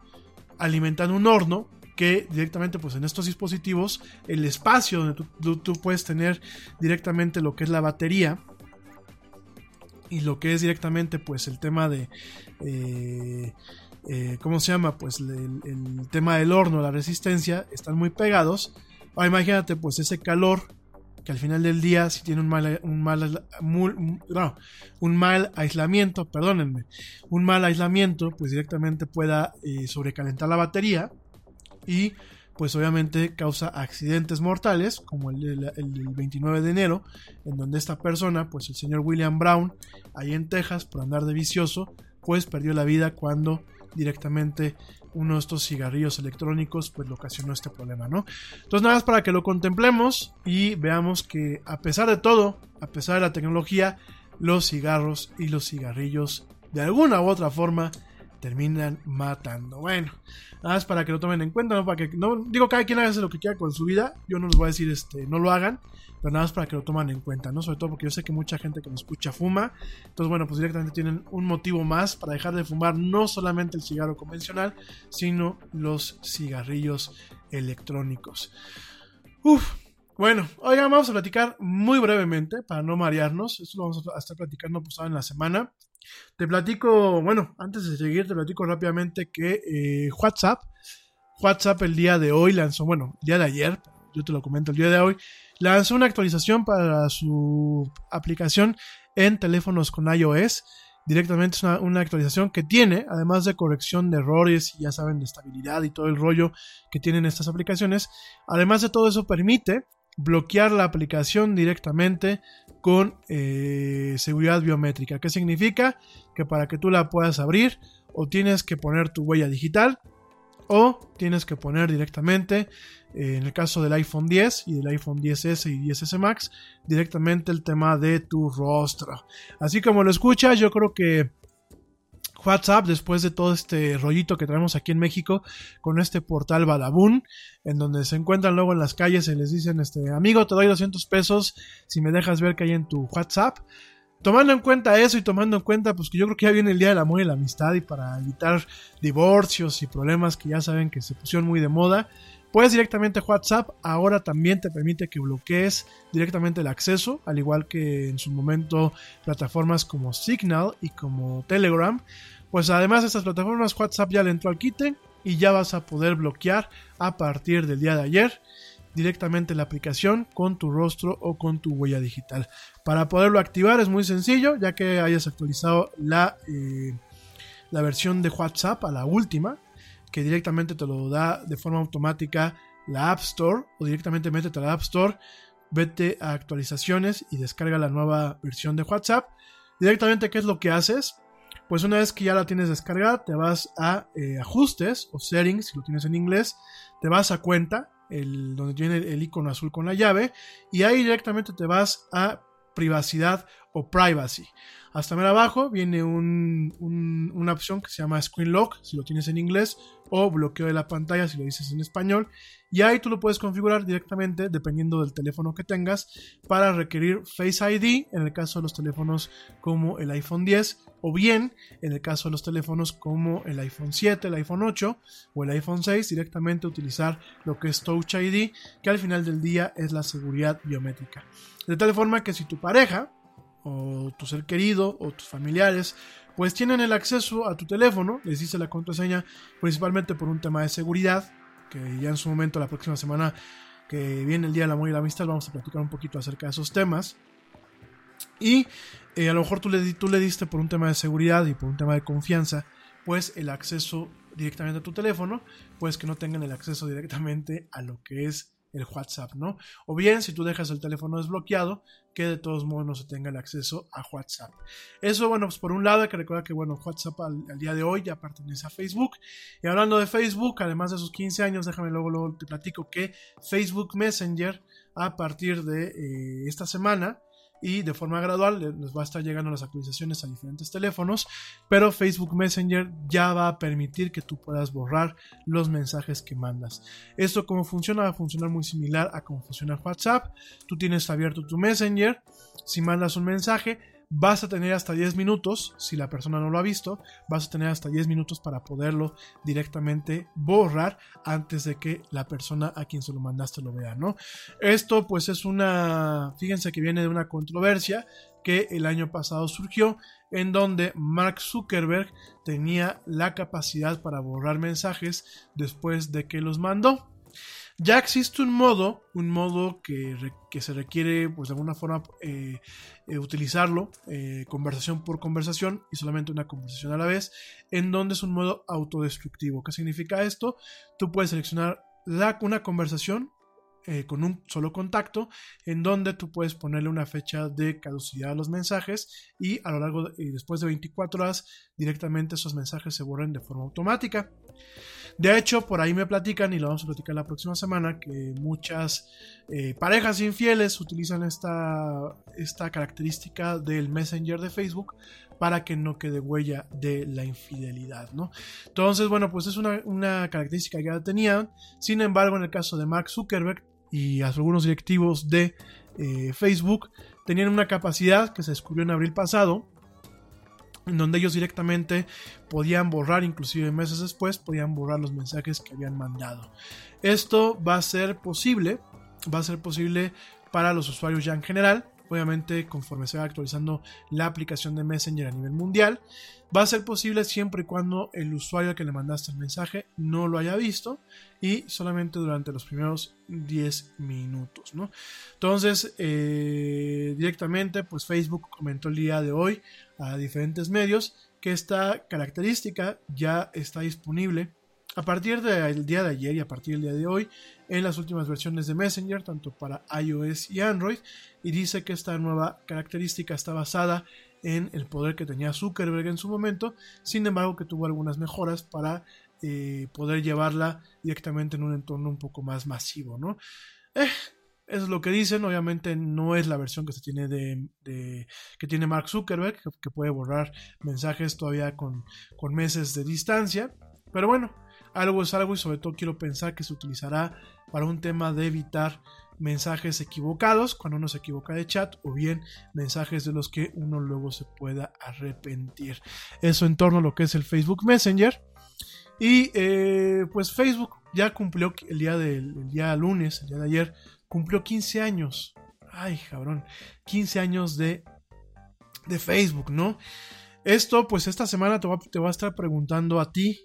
Speaker 3: alimentando un horno que directamente pues en estos dispositivos el espacio donde tú, tú- puedes tener directamente lo que es la batería y lo que es directamente pues el tema de eh, eh, cómo se llama pues el tema del horno la resistencia están muy pegados ahora imagínate pues ese calor que al final del día si tiene un mal un mal mal aislamiento perdónenme un mal aislamiento pues directamente pueda eh, sobrecalentar la batería y pues obviamente causa accidentes mortales, como el, el- el 29 de enero, en donde esta persona, pues el señor William Brown, ahí en Texas, por andar de vicioso, pues perdió la vida cuando directamente uno de estos cigarrillos electrónicos pues le ocasionó este problema, ¿no? Entonces nada más para que lo contemplemos y veamos que a pesar de todo, a pesar de la tecnología, los cigarros y los cigarrillos de alguna u otra forma terminan matando. Bueno, nada más para que lo tomen en cuenta, no para que no digo cada quien haga lo que quiera con su vida. Yo no les voy a decir este no lo hagan, pero nada más para que lo tomen en cuenta, ¿no? Sobre todo porque yo sé que mucha gente que me escucha fuma. Entonces, bueno, pues directamente tienen un motivo más para dejar de fumar no solamente el cigarro convencional, sino los cigarrillos electrónicos. Uf, bueno, oigan, vamos a platicar muy brevemente para no marearnos. Esto lo vamos a estar platicando pues en la semana. Te platico, bueno, antes de seguir, te platico rápidamente que eh, WhatsApp, WhatsApp el día de hoy lanzó, bueno, el día de ayer, yo te lo comento, el día de hoy, lanzó una actualización para su aplicación en teléfonos con iOS. Directamente es una, actualización que tiene, además de corrección de errores, ya saben, de estabilidad y todo el rollo que tienen estas aplicaciones. Además de todo eso, permite bloquear la aplicación directamente con eh, seguridad biométrica. ¿Qué significa? Que para que tú la puedas abrir o tienes que poner tu huella digital o tienes que poner directamente, eh, en el caso del iPhone 10 y del iPhone 10S y 10S Max, directamente el tema de tu rostro. Así como lo escuchas, yo creo que WhatsApp, después de todo este rollito que tenemos aquí en México con este portal Badabun, en donde se encuentran luego en las calles y les dicen, este, amigo, te doy 200 pesos si me dejas ver que hay en tu WhatsApp. Tomando en cuenta eso y tomando en cuenta, pues que yo creo que ya viene el Día del Amor y la Amistad y para evitar divorcios y problemas que ya saben que se pusieron muy de moda, Puedes directamente WhatsApp, ahora también te permite que bloquees directamente el acceso, al igual que en su momento plataformas como Signal y como Telegram. Pues además de estas plataformas, WhatsApp ya le entró al quite y ya vas a poder bloquear a partir del día de ayer directamente la aplicación con tu rostro o con tu huella digital. Para poderlo activar es muy sencillo, ya que hayas actualizado la, eh, la versión de WhatsApp a la última, que directamente te lo da de forma automática la App Store o directamente métete a la App Store, vete a actualizaciones y descarga la nueva versión de WhatsApp. Directamente, ¿qué es lo que haces? Pues una vez que ya la tienes descargada, te vas a eh, ajustes o settings, si lo tienes en inglés, te vas a cuenta, el, donde tiene el icono azul con la llave, y ahí directamente te vas a privacidad o privacy. Hasta abajo viene una opción que se llama Screen Lock, si lo tienes en inglés, o bloqueo de la pantalla, si lo dices en español. Y ahí tú lo puedes configurar directamente, dependiendo del teléfono que tengas, para requerir Face ID, en el caso de los teléfonos como el iPhone 10, o bien en el caso de los teléfonos como el iPhone 7, el iPhone 8 o el iPhone 6, directamente utilizar lo que es Touch ID, que al final del día es la seguridad biométrica. De tal forma que si tu pareja o tu ser querido o tus familiares pues tienen el acceso a tu teléfono, les dice la contraseña principalmente por un tema de seguridad, que ya en su momento la próxima semana que viene el Día del Amor y la Amistad vamos a platicar un poquito acerca de esos temas. Y eh, a lo mejor tú le, tú le diste por un tema de seguridad y por un tema de confianza, pues el acceso directamente a tu teléfono, pues que no tengan el acceso directamente a lo que es el WhatsApp, ¿no? O bien, si tú dejas el teléfono desbloqueado, que de todos modos no se tenga el acceso a WhatsApp. Eso, bueno, pues por un lado hay que recordar que, bueno, WhatsApp al, día de hoy ya pertenece a Facebook. Y hablando de Facebook, además de sus 15 años, déjame luego, luego te platico que Facebook Messenger, a partir de eh, esta semana, y de forma gradual les va a estar llegando las actualizaciones a diferentes teléfonos, pero Facebook Messenger ya va a permitir que tú puedas borrar los mensajes que mandas. Esto como funciona va a funcionar muy similar a cómo funciona WhatsApp. Tú tienes abierto tu Messenger, si mandas un mensaje, vas a tener hasta 10 minutos, si la persona no lo ha visto, vas a tener hasta 10 minutos para poderlo directamente borrar antes de que la persona a quien se lo mandaste lo vea, ¿no? Esto pues es una, fíjense que viene de una controversia que el año pasado surgió en donde Mark Zuckerberg tenía la capacidad para borrar mensajes después de que los mandó. Ya existe un modo, un modo que, se requiere, pues de alguna forma, eh, eh, utilizarlo, eh, conversación por conversación y solamente una conversación a la vez, en donde es un modo autodestructivo. ¿Qué significa esto? Tú puedes seleccionar una conversación con un solo contacto, en donde tú puedes ponerle una fecha de caducidad a los mensajes y a lo largo y después de 24 horas directamente esos mensajes se borren de forma automática. De hecho, por ahí me platican, y lo vamos a platicar la próxima semana, que muchas eh, parejas infieles utilizan esta, esta característica del Messenger de Facebook para que no quede huella de la infidelidad, ¿no? Entonces, bueno, pues es una, una característica que ya tenían. Sin embargo, en el caso de Mark Zuckerberg y algunos directivos de eh, Facebook, tenían una capacidad que se descubrió en abril pasado, en donde ellos directamente podían borrar, inclusive meses después, podían borrar los mensajes que habían mandado. Esto va a ser posible, va a ser posible para los usuarios ya en general, obviamente conforme se va actualizando la aplicación de Messenger a nivel mundial. Va a ser posible siempre y cuando el usuario al que le mandaste el mensaje no lo haya visto y solamente durante los primeros 10 minutos. ¿no? Entonces, eh, directamente, pues Facebook comentó el día de hoy a diferentes medios que esta característica ya está disponible a partir del día de ayer y a partir del día de hoy en las últimas versiones de Messenger, tanto para iOS y Android, y dice que esta nueva característica está basada en el poder que tenía Zuckerberg en su momento, sin embargo que tuvo algunas mejoras para eh, poder llevarla directamente en un entorno un poco más masivo, ¿no? Eh, eso es lo que dicen, obviamente no es la versión que se tiene de, que tiene Mark Zuckerberg, que, puede borrar mensajes todavía con, con meses de distancia, pero bueno, algo es algo y sobre todo quiero pensar que se utilizará para un tema de evitar mensajes equivocados cuando uno se equivoca de chat o bien mensajes de los que uno luego se pueda arrepentir. Eso en torno a lo que es el Facebook Messenger. Y eh, pues Facebook ya cumplió el día del día lunes, el día de ayer, cumplió 15 años. Ay, cabrón, 15 años de, de Facebook, ¿no? Esto, pues esta semana te te va a estar preguntando a ti,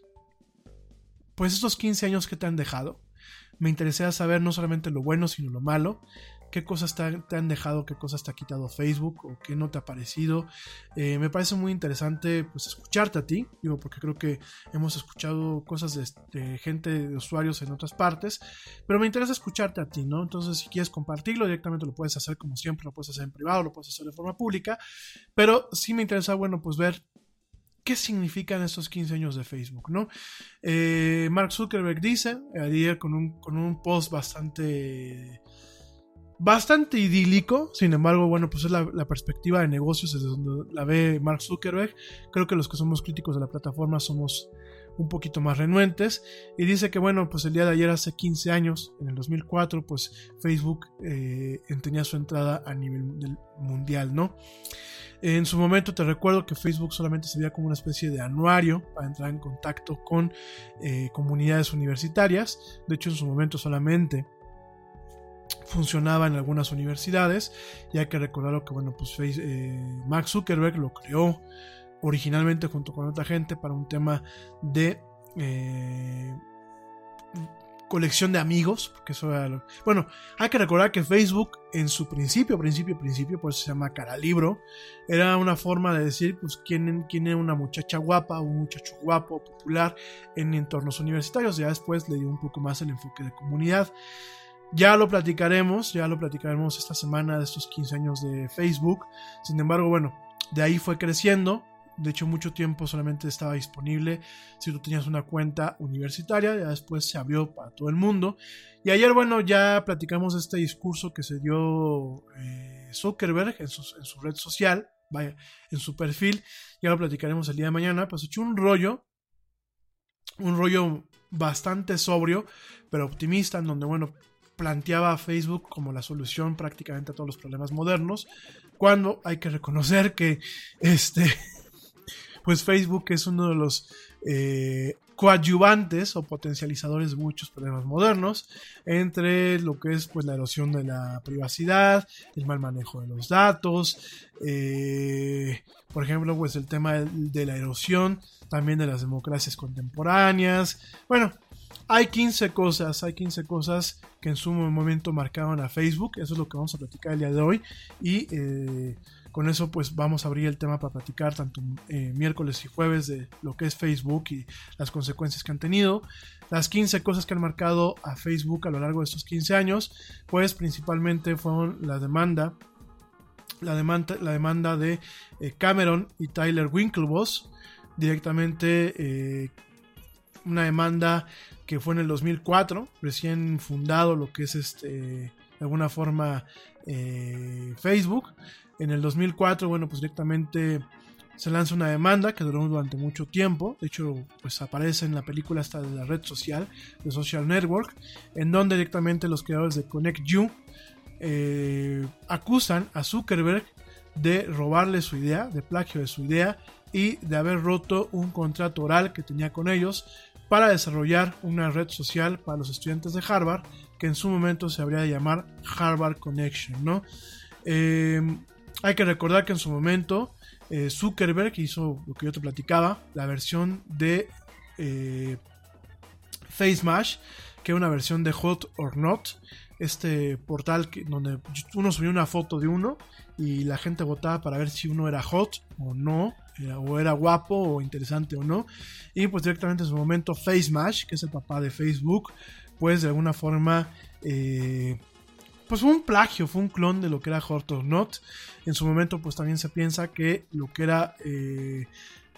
Speaker 3: pues estos 15 años que te han dejado. Me interesaría saber no solamente lo bueno, sino lo malo. ¿Qué cosas te, han dejado? ¿Qué cosas te ha quitado Facebook? ¿O qué no te ha parecido? Eh, me parece muy interesante pues, escucharte a ti, digo, porque creo que hemos escuchado cosas de, de, gente, de usuarios en otras partes, pero me interesa escucharte a ti, ¿no? Entonces, si quieres compartirlo directamente, lo puedes hacer como siempre, lo puedes hacer en privado, lo puedes hacer de forma pública, pero sí me interesa, bueno, pues ver qué significan estos 15 años de Facebook, ¿no? Eh, Mark Zuckerberg dice, ayer con un, con un post bastante bastante idílico, sin embargo, bueno, pues es la, perspectiva de negocios desde donde la ve Mark Zuckerberg. Creo que los que somos críticos de la plataforma somos un poquito más renuentes. Y dice que, bueno, pues el día de ayer, hace 15 años, en el 2004, pues Facebook eh, tenía su entrada a nivel mundial, ¿no? En su momento te recuerdo que Facebook solamente se veía como una especie de anuario para entrar en contacto con eh, comunidades universitarias. De hecho, en su momento solamente funcionaba en algunas universidades. Y hay que recordar que, bueno, pues eh, Mark Zuckerberg lo creó originalmente junto con otra gente para un tema de eh, colección de amigos, porque eso era. Bueno, hay que recordar que Facebook en su principio, principio, principio, por eso se llama cara libro, era una forma de decir, pues, quién, quién una muchacha guapa un muchacho guapo, popular en entornos universitarios. Ya después le dio un poco más el enfoque de comunidad. Ya lo platicaremos, ya lo platicaremos esta semana de estos 15 años de Facebook. Sin embargo, bueno, de ahí fue creciendo de hecho, mucho tiempo solamente estaba disponible si tú tenías una cuenta universitaria, ya después se abrió para todo el mundo. Y ayer, bueno, ya platicamos este discurso que se dio eh, Zuckerberg en su, en su, red social, vaya, en su perfil, ya lo platicaremos el día de mañana, pues echó un rollo, un rollo bastante sobrio, pero optimista, en donde, bueno, planteaba a Facebook como la solución prácticamente a todos los problemas modernos, cuando hay que reconocer que este pues Facebook es uno de los eh, coadyuvantes o potencializadores de muchos problemas modernos, entre lo que es pues la erosión de la privacidad, el mal manejo de los datos, eh, por ejemplo, pues el tema de la erosión también de las democracias contemporáneas. Bueno, hay 15 cosas, hay 15 cosas que en su momento marcaban a Facebook, eso es lo que vamos a platicar el día de hoy y eh, con eso pues vamos a abrir el tema para platicar tanto eh, miércoles y jueves de lo que es Facebook y las consecuencias que han tenido. Las 15 cosas que han marcado a Facebook a lo largo de estos 15 años, pues principalmente fueron la demanda, la demanda, la demanda de eh, Cameron y Tyler Winklevoss, directamente eh, una demanda que fue en el 2004, recién fundado lo que es este, de alguna forma eh, Facebook. En el 2004, bueno, pues directamente se lanza una demanda que duró durante mucho tiempo. De hecho, pues aparece en la película hasta de la red social, de Social Network, en donde directamente los creadores de Connect You eh, acusan a Zuckerberg de robarle su idea, de plagio de su idea y de haber roto un contrato oral que tenía con ellos para desarrollar una red social para los estudiantes de Harvard que en su momento se habría de llamar Harvard Connection, ¿no? Eh, hay que recordar que en su momento eh, Zuckerberg hizo lo que yo te platicaba, la versión de eh, FaceMash, que es una versión de Hot or Not, este portal que, donde uno subía una foto de uno y la gente votaba para ver si uno era hot o no, era- o era guapo o interesante o no. Y pues directamente en su momento FaceMash, que es el papá de Facebook, pues de alguna forma... eh, pues fue un plagio, fue un clon de lo que era Hot or Not. En su momento, pues también se piensa que lo que era eh,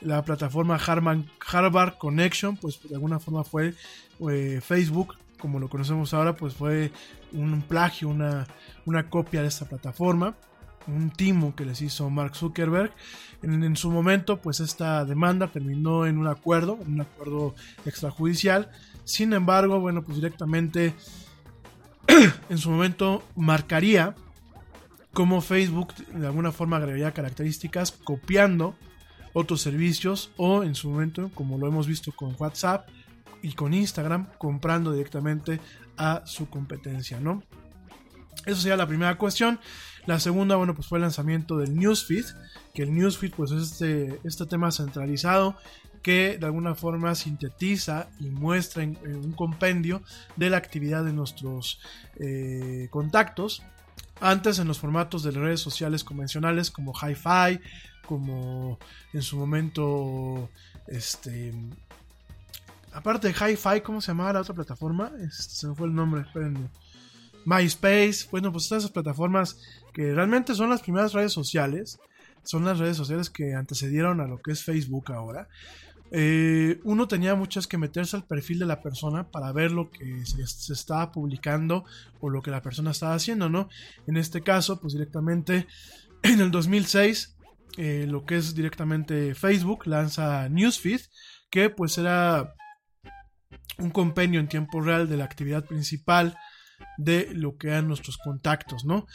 Speaker 3: la plataforma Harvard, Harvard Connection, pues de alguna forma fue eh, Facebook, como lo conocemos ahora, pues fue un plagio, una, una copia de esta plataforma, un timo que les hizo Mark Zuckerberg. En, en su momento, pues esta demanda terminó en un acuerdo, un acuerdo extrajudicial. Sin embargo, bueno, pues directamente en su momento marcaría cómo Facebook de alguna forma agregaría características copiando otros servicios o en su momento, como lo hemos visto con WhatsApp y con Instagram, comprando directamente a su competencia, ¿no? Eso sería la primera cuestión. La segunda, bueno, pues fue el lanzamiento del Newsfeed, que el Newsfeed pues es este, este tema centralizado que de alguna forma sintetiza y muestra un compendio de la actividad de nuestros eh, contactos. Antes en los formatos de las redes sociales convencionales como Hi-Fi, como en su momento, este, aparte de Hi-Fi, ¿cómo se llamaba la otra plataforma? Este, se me fue el nombre, espérenme. MySpace, bueno, pues todas esas plataformas que realmente son las primeras redes sociales, son las redes sociales que antecedieron a lo que es Facebook ahora. Eh, uno tenía muchas que meterse al perfil de la persona para ver lo que se, estaba publicando o lo que la persona estaba haciendo, ¿no? En este caso, pues directamente en el 2006, eh, lo que es directamente Facebook lanza Newsfeed, que pues era un compendio en tiempo real de la actividad principal de lo que eran nuestros contactos, ¿no?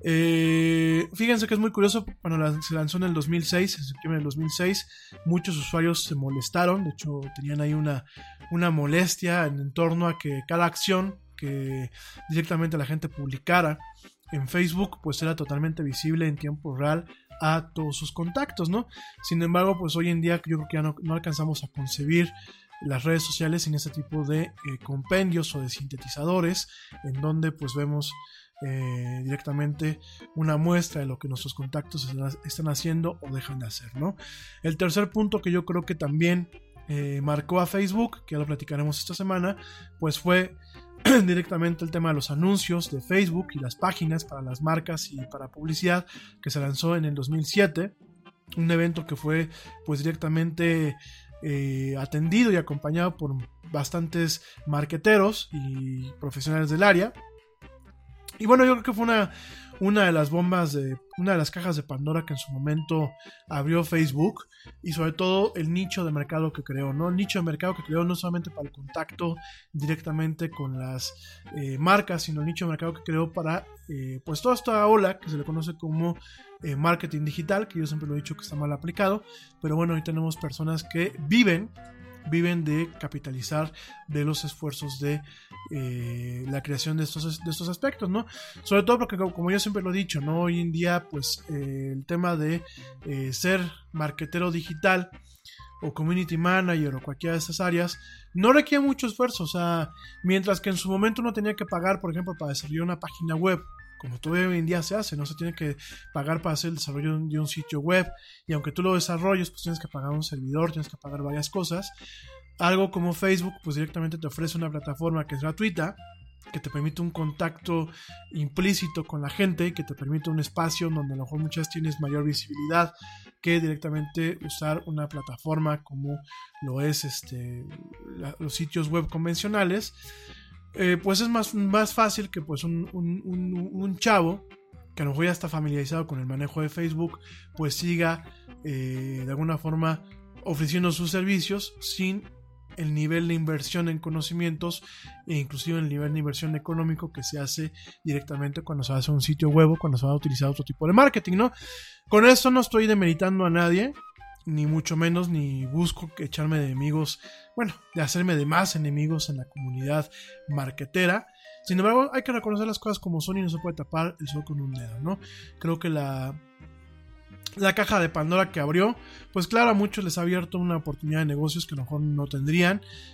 Speaker 3: Eh, fíjense que es muy curioso, la, se lanzó en el 2006, en septiembre del 2006, muchos usuarios se molestaron, de hecho tenían ahí una, una molestia en, torno a que cada acción que directamente la gente publicara en Facebook, pues era totalmente visible en tiempo real a todos sus contactos, ¿no? Sin embargo, pues hoy en día yo creo que ya no, no alcanzamos a concebir las redes sociales sin este tipo de eh, compendios o de sintetizadores en donde pues vemos eh, directamente una muestra de lo que nuestros contactos están haciendo o dejan de hacer, ¿no? El tercer punto que yo creo que también eh, marcó a Facebook, que lo platicaremos esta semana, pues fue directamente el tema de los anuncios de Facebook y las páginas para las marcas y para publicidad que se lanzó en el 2007, un evento que fue pues directamente eh, atendido y acompañado por bastantes marqueteros y profesionales del área. Y bueno, yo creo que fue una, una de las bombas de una de las cajas de Pandora que en su momento abrió Facebook y sobre todo el nicho de mercado que creó, ¿no? El nicho de mercado que creó no solamente para el contacto directamente con las eh, marcas, sino el nicho de mercado que creó para eh, pues toda esta ola que se le conoce como eh, marketing digital, que yo siempre lo he dicho que está mal aplicado, pero bueno, hoy tenemos personas que viven viven de capitalizar de los esfuerzos de eh, la creación de estos, de estos aspectos, ¿no? Sobre todo porque, como yo siempre lo he dicho, ¿no? Hoy en día, pues, eh, el tema de eh, ser marketero digital o community manager o cualquiera de estas áreas no requiere mucho esfuerzo, o sea, mientras que en su momento uno tenía que pagar, por ejemplo, para desarrollar una página web, como todavía hoy en día se hace, no se tiene que pagar para hacer el desarrollo de un sitio web y aunque tú lo desarrolles, pues tienes que pagar un servidor, tienes que pagar varias cosas. Algo como Facebook, pues directamente te ofrece una plataforma que es gratuita que te permite un contacto implícito con la gente, que te permite un espacio donde a lo mejor muchas tienes mayor visibilidad que directamente usar una plataforma como lo es este, los sitios web convencionales, eh, pues es más, más fácil que pues un- un chavo que a lo mejor ya está familiarizado con el manejo de Facebook, pues siga eh, de alguna forma ofreciendo sus servicios sin el nivel de inversión en conocimientos e inclusive el nivel de inversión económico que se hace directamente cuando se hace un sitio web o cuando se va a utilizar otro tipo de marketing, ¿no? Con esto no estoy demeritando a nadie, ni mucho menos, ni busco echarme de enemigos, bueno, de hacerme de más enemigos en la comunidad marketera. Sin embargo, hay que reconocer las cosas como son y no se puede tapar el sol con un dedo, ¿no? Creo que la, la caja de Pandora que abrió, pues claro, a muchos les ha abierto una oportunidad de negocios que a lo mejor no tendrían.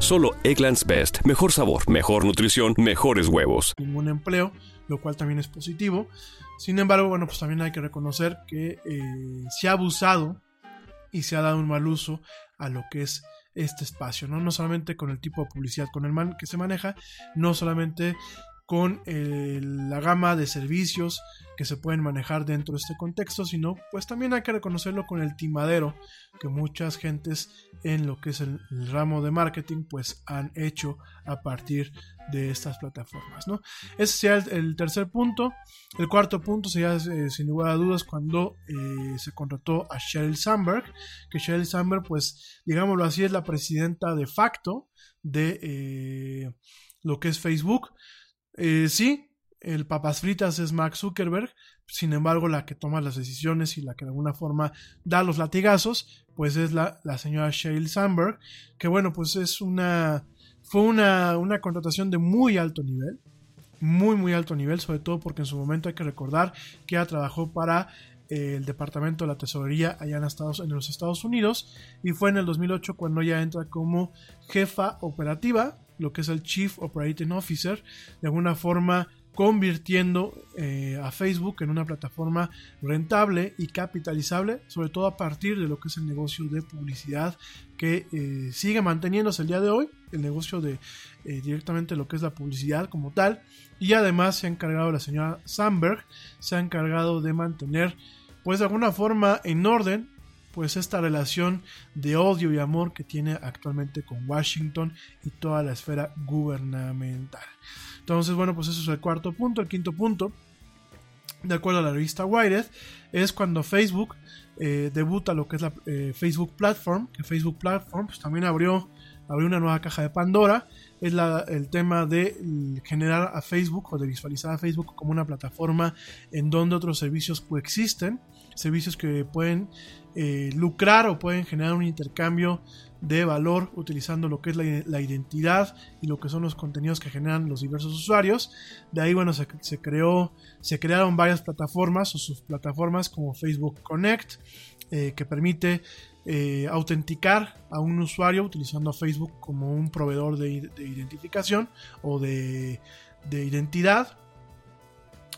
Speaker 4: Solo Egglands Best. Mejor sabor, mejor nutrición, mejores huevos.
Speaker 3: ningún empleo, lo cual también es positivo. Sin embargo, bueno, pues también hay que reconocer que eh, se ha abusado y se ha dado un mal uso a lo que es este espacio, ¿no? No solamente con el tipo de publicidad con el man que se maneja, no solamente con eh, la gama de servicios que se pueden manejar dentro de este contexto, sino pues también hay que reconocerlo con el timadero que muchas gentes en lo que es el, ramo de marketing pues han hecho a partir de estas plataformas, ¿no? Ese sería el, tercer punto. El cuarto punto sería, eh, sin lugar a dudas, cuando eh, se contrató a Sheryl Sandberg, que Sheryl Sandberg, pues, digámoslo así, es la presidenta de facto de lo que es Facebook. Eh, sí, el papas fritas es Mark Zuckerberg, sin embargo, la que toma las decisiones y la que de alguna forma da los latigazos, pues es la, la señora Sheryl Sandberg, que bueno, pues es una fue una, una contratación de muy alto nivel, muy muy alto nivel, sobre todo porque en su momento hay que recordar que ella trabajó para eh, el Departamento de la Tesorería allá en, Estados, en los Estados Unidos y fue en el 2008 cuando ella entra como jefa operativa, lo que es el Chief Operating Officer, de alguna forma convirtiendo eh, a Facebook en una plataforma rentable y capitalizable, sobre todo a partir de lo que es el negocio de publicidad que eh, sigue manteniéndose el día de hoy, el negocio de eh, directamente lo que es la publicidad como tal, y además se ha encargado la señora Sandberg, se ha encargado de mantener pues de alguna forma en orden pues esta relación de odio y amor que tiene actualmente con Washington y toda la esfera gubernamental. Entonces, bueno, pues eso es el cuarto punto. El quinto punto, de acuerdo a la revista Wired, es cuando Facebook eh, debuta lo que es la eh, Facebook Platform, que Facebook Platform pues, también abrió, abrió una nueva caja de Pandora. Es el tema de generar a Facebook o de visualizar a Facebook como una plataforma en donde otros servicios coexisten, servicios que pueden eh, lucrar o pueden generar un intercambio de valor utilizando lo que es la, identidad y lo que son los contenidos que generan los diversos usuarios. De ahí, bueno, se, creó, se crearon varias plataformas o subplataformas como Facebook Connect, eh, que permite eh, autenticar a un usuario utilizando a Facebook como un proveedor de, de identificación o de identidad.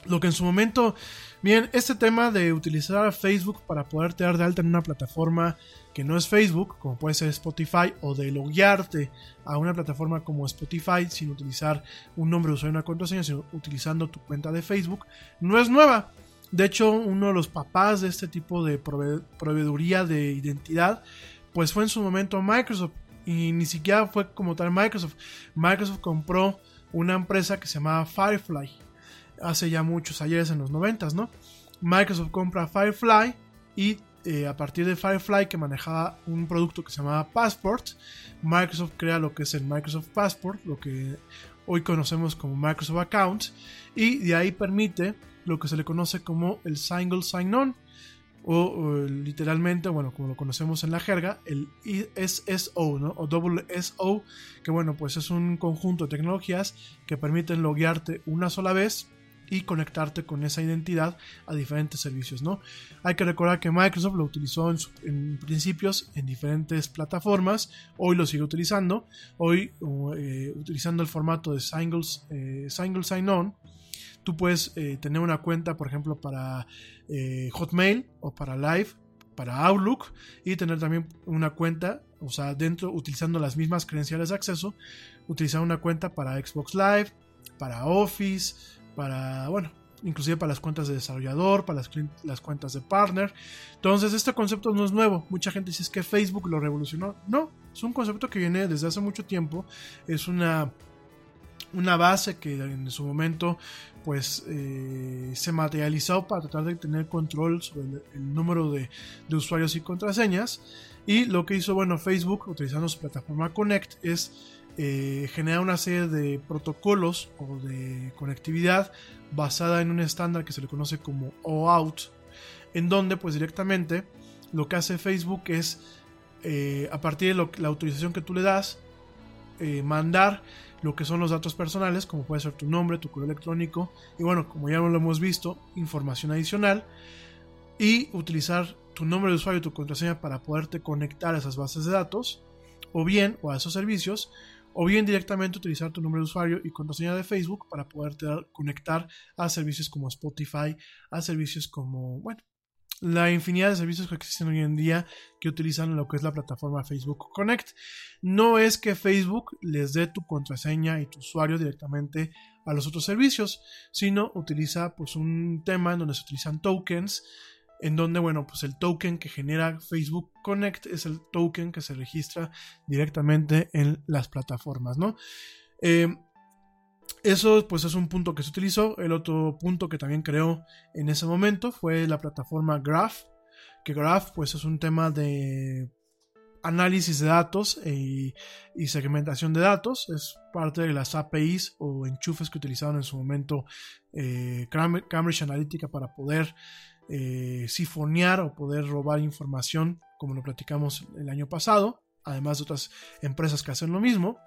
Speaker 3: Lo que en su momento, bien, este tema de utilizar a Facebook para poder dar de alta en una plataforma que no es Facebook, como puede ser Spotify, o de loguearte a una plataforma como Spotify sin utilizar un nombre de usuario y una contraseña, sino utilizando tu cuenta de Facebook, no es nueva. De hecho, uno de los papás de este tipo de prove proveeduría de identidad, pues fue en su momento Microsoft. Y ni siquiera fue como tal Microsoft. Microsoft compró una empresa que se llamaba Firefly. Hace ya muchos ayeres en los 90, ¿no? Microsoft compra Firefly y eh, a partir de Firefly que manejaba un producto que se llamaba Passport, Microsoft crea lo que es el Microsoft Passport, lo que hoy conocemos como Microsoft Account, y de ahí permite lo que se le conoce como el Single Sign-On, o, literalmente, bueno, como lo conocemos en la jerga, el SSO, ¿no? O SO, que bueno, pues es un conjunto de tecnologías que permiten loguearte una sola vez y conectarte con esa identidad a diferentes servicios, ¿no? Hay que recordar que Microsoft lo utilizó en, su- en principios en diferentes plataformas, hoy lo sigue utilizando, hoy eh, utilizando el formato de singles, eh, single sign-on, tú puedes eh, tener una cuenta, por ejemplo, para Hotmail o para Live, para Outlook y tener también una cuenta, o sea, dentro, utilizando las mismas credenciales de acceso, utilizar una cuenta para Xbox Live, para Office, para, bueno, inclusive para las cuentas de desarrollador, para las, las cuentas de partner. Entonces, este concepto no es nuevo. Mucha gente dice "Es que Facebook lo revolucionó. No, es un concepto que viene desde hace mucho tiempo. Es una, una base que en su momento pues eh, se materializó para tratar de tener control sobre el, el número de, de usuarios y contraseñas. Y lo que hizo, bueno, Facebook, utilizando su plataforma Connect, es eh, generar una serie de protocolos o de conectividad basada en un estándar que se le conoce como OAuth, en donde pues directamente lo que hace Facebook es, eh, a partir de la autorización que tú le das, eh, mandar lo que son los datos personales, como puede ser tu nombre, tu correo electrónico, y bueno, como ya lo hemos visto, información adicional, y utilizar tu nombre de usuario y tu contraseña para poderte conectar a esas bases de datos, o bien, o a esos servicios, o bien directamente utilizar tu nombre de usuario y contraseña de Facebook para poderte conectar a servicios como Spotify, a servicios como, bueno, la infinidad de servicios que existen hoy en día que utilizan lo que es la plataforma Facebook Connect. No es que Facebook les dé tu contraseña y tu usuario directamente a los otros servicios, sino utiliza pues un tema en donde se utilizan tokens, en donde bueno, pues el token que genera Facebook Connect es el token que se registra directamente en las plataformas, ¿no? Eh, eso pues es un punto que se utilizó. El otro punto que también creó en ese momento fue la plataforma Graph, que Graph pues es un tema de análisis de datos y, segmentación de datos. Es parte de las APIs o enchufes que utilizaron en su momento eh, Cam- Cambridge Analytica para poder eh, sifonear o poder robar información, como lo platicamos el año pasado, además de otras empresas que hacen lo mismo.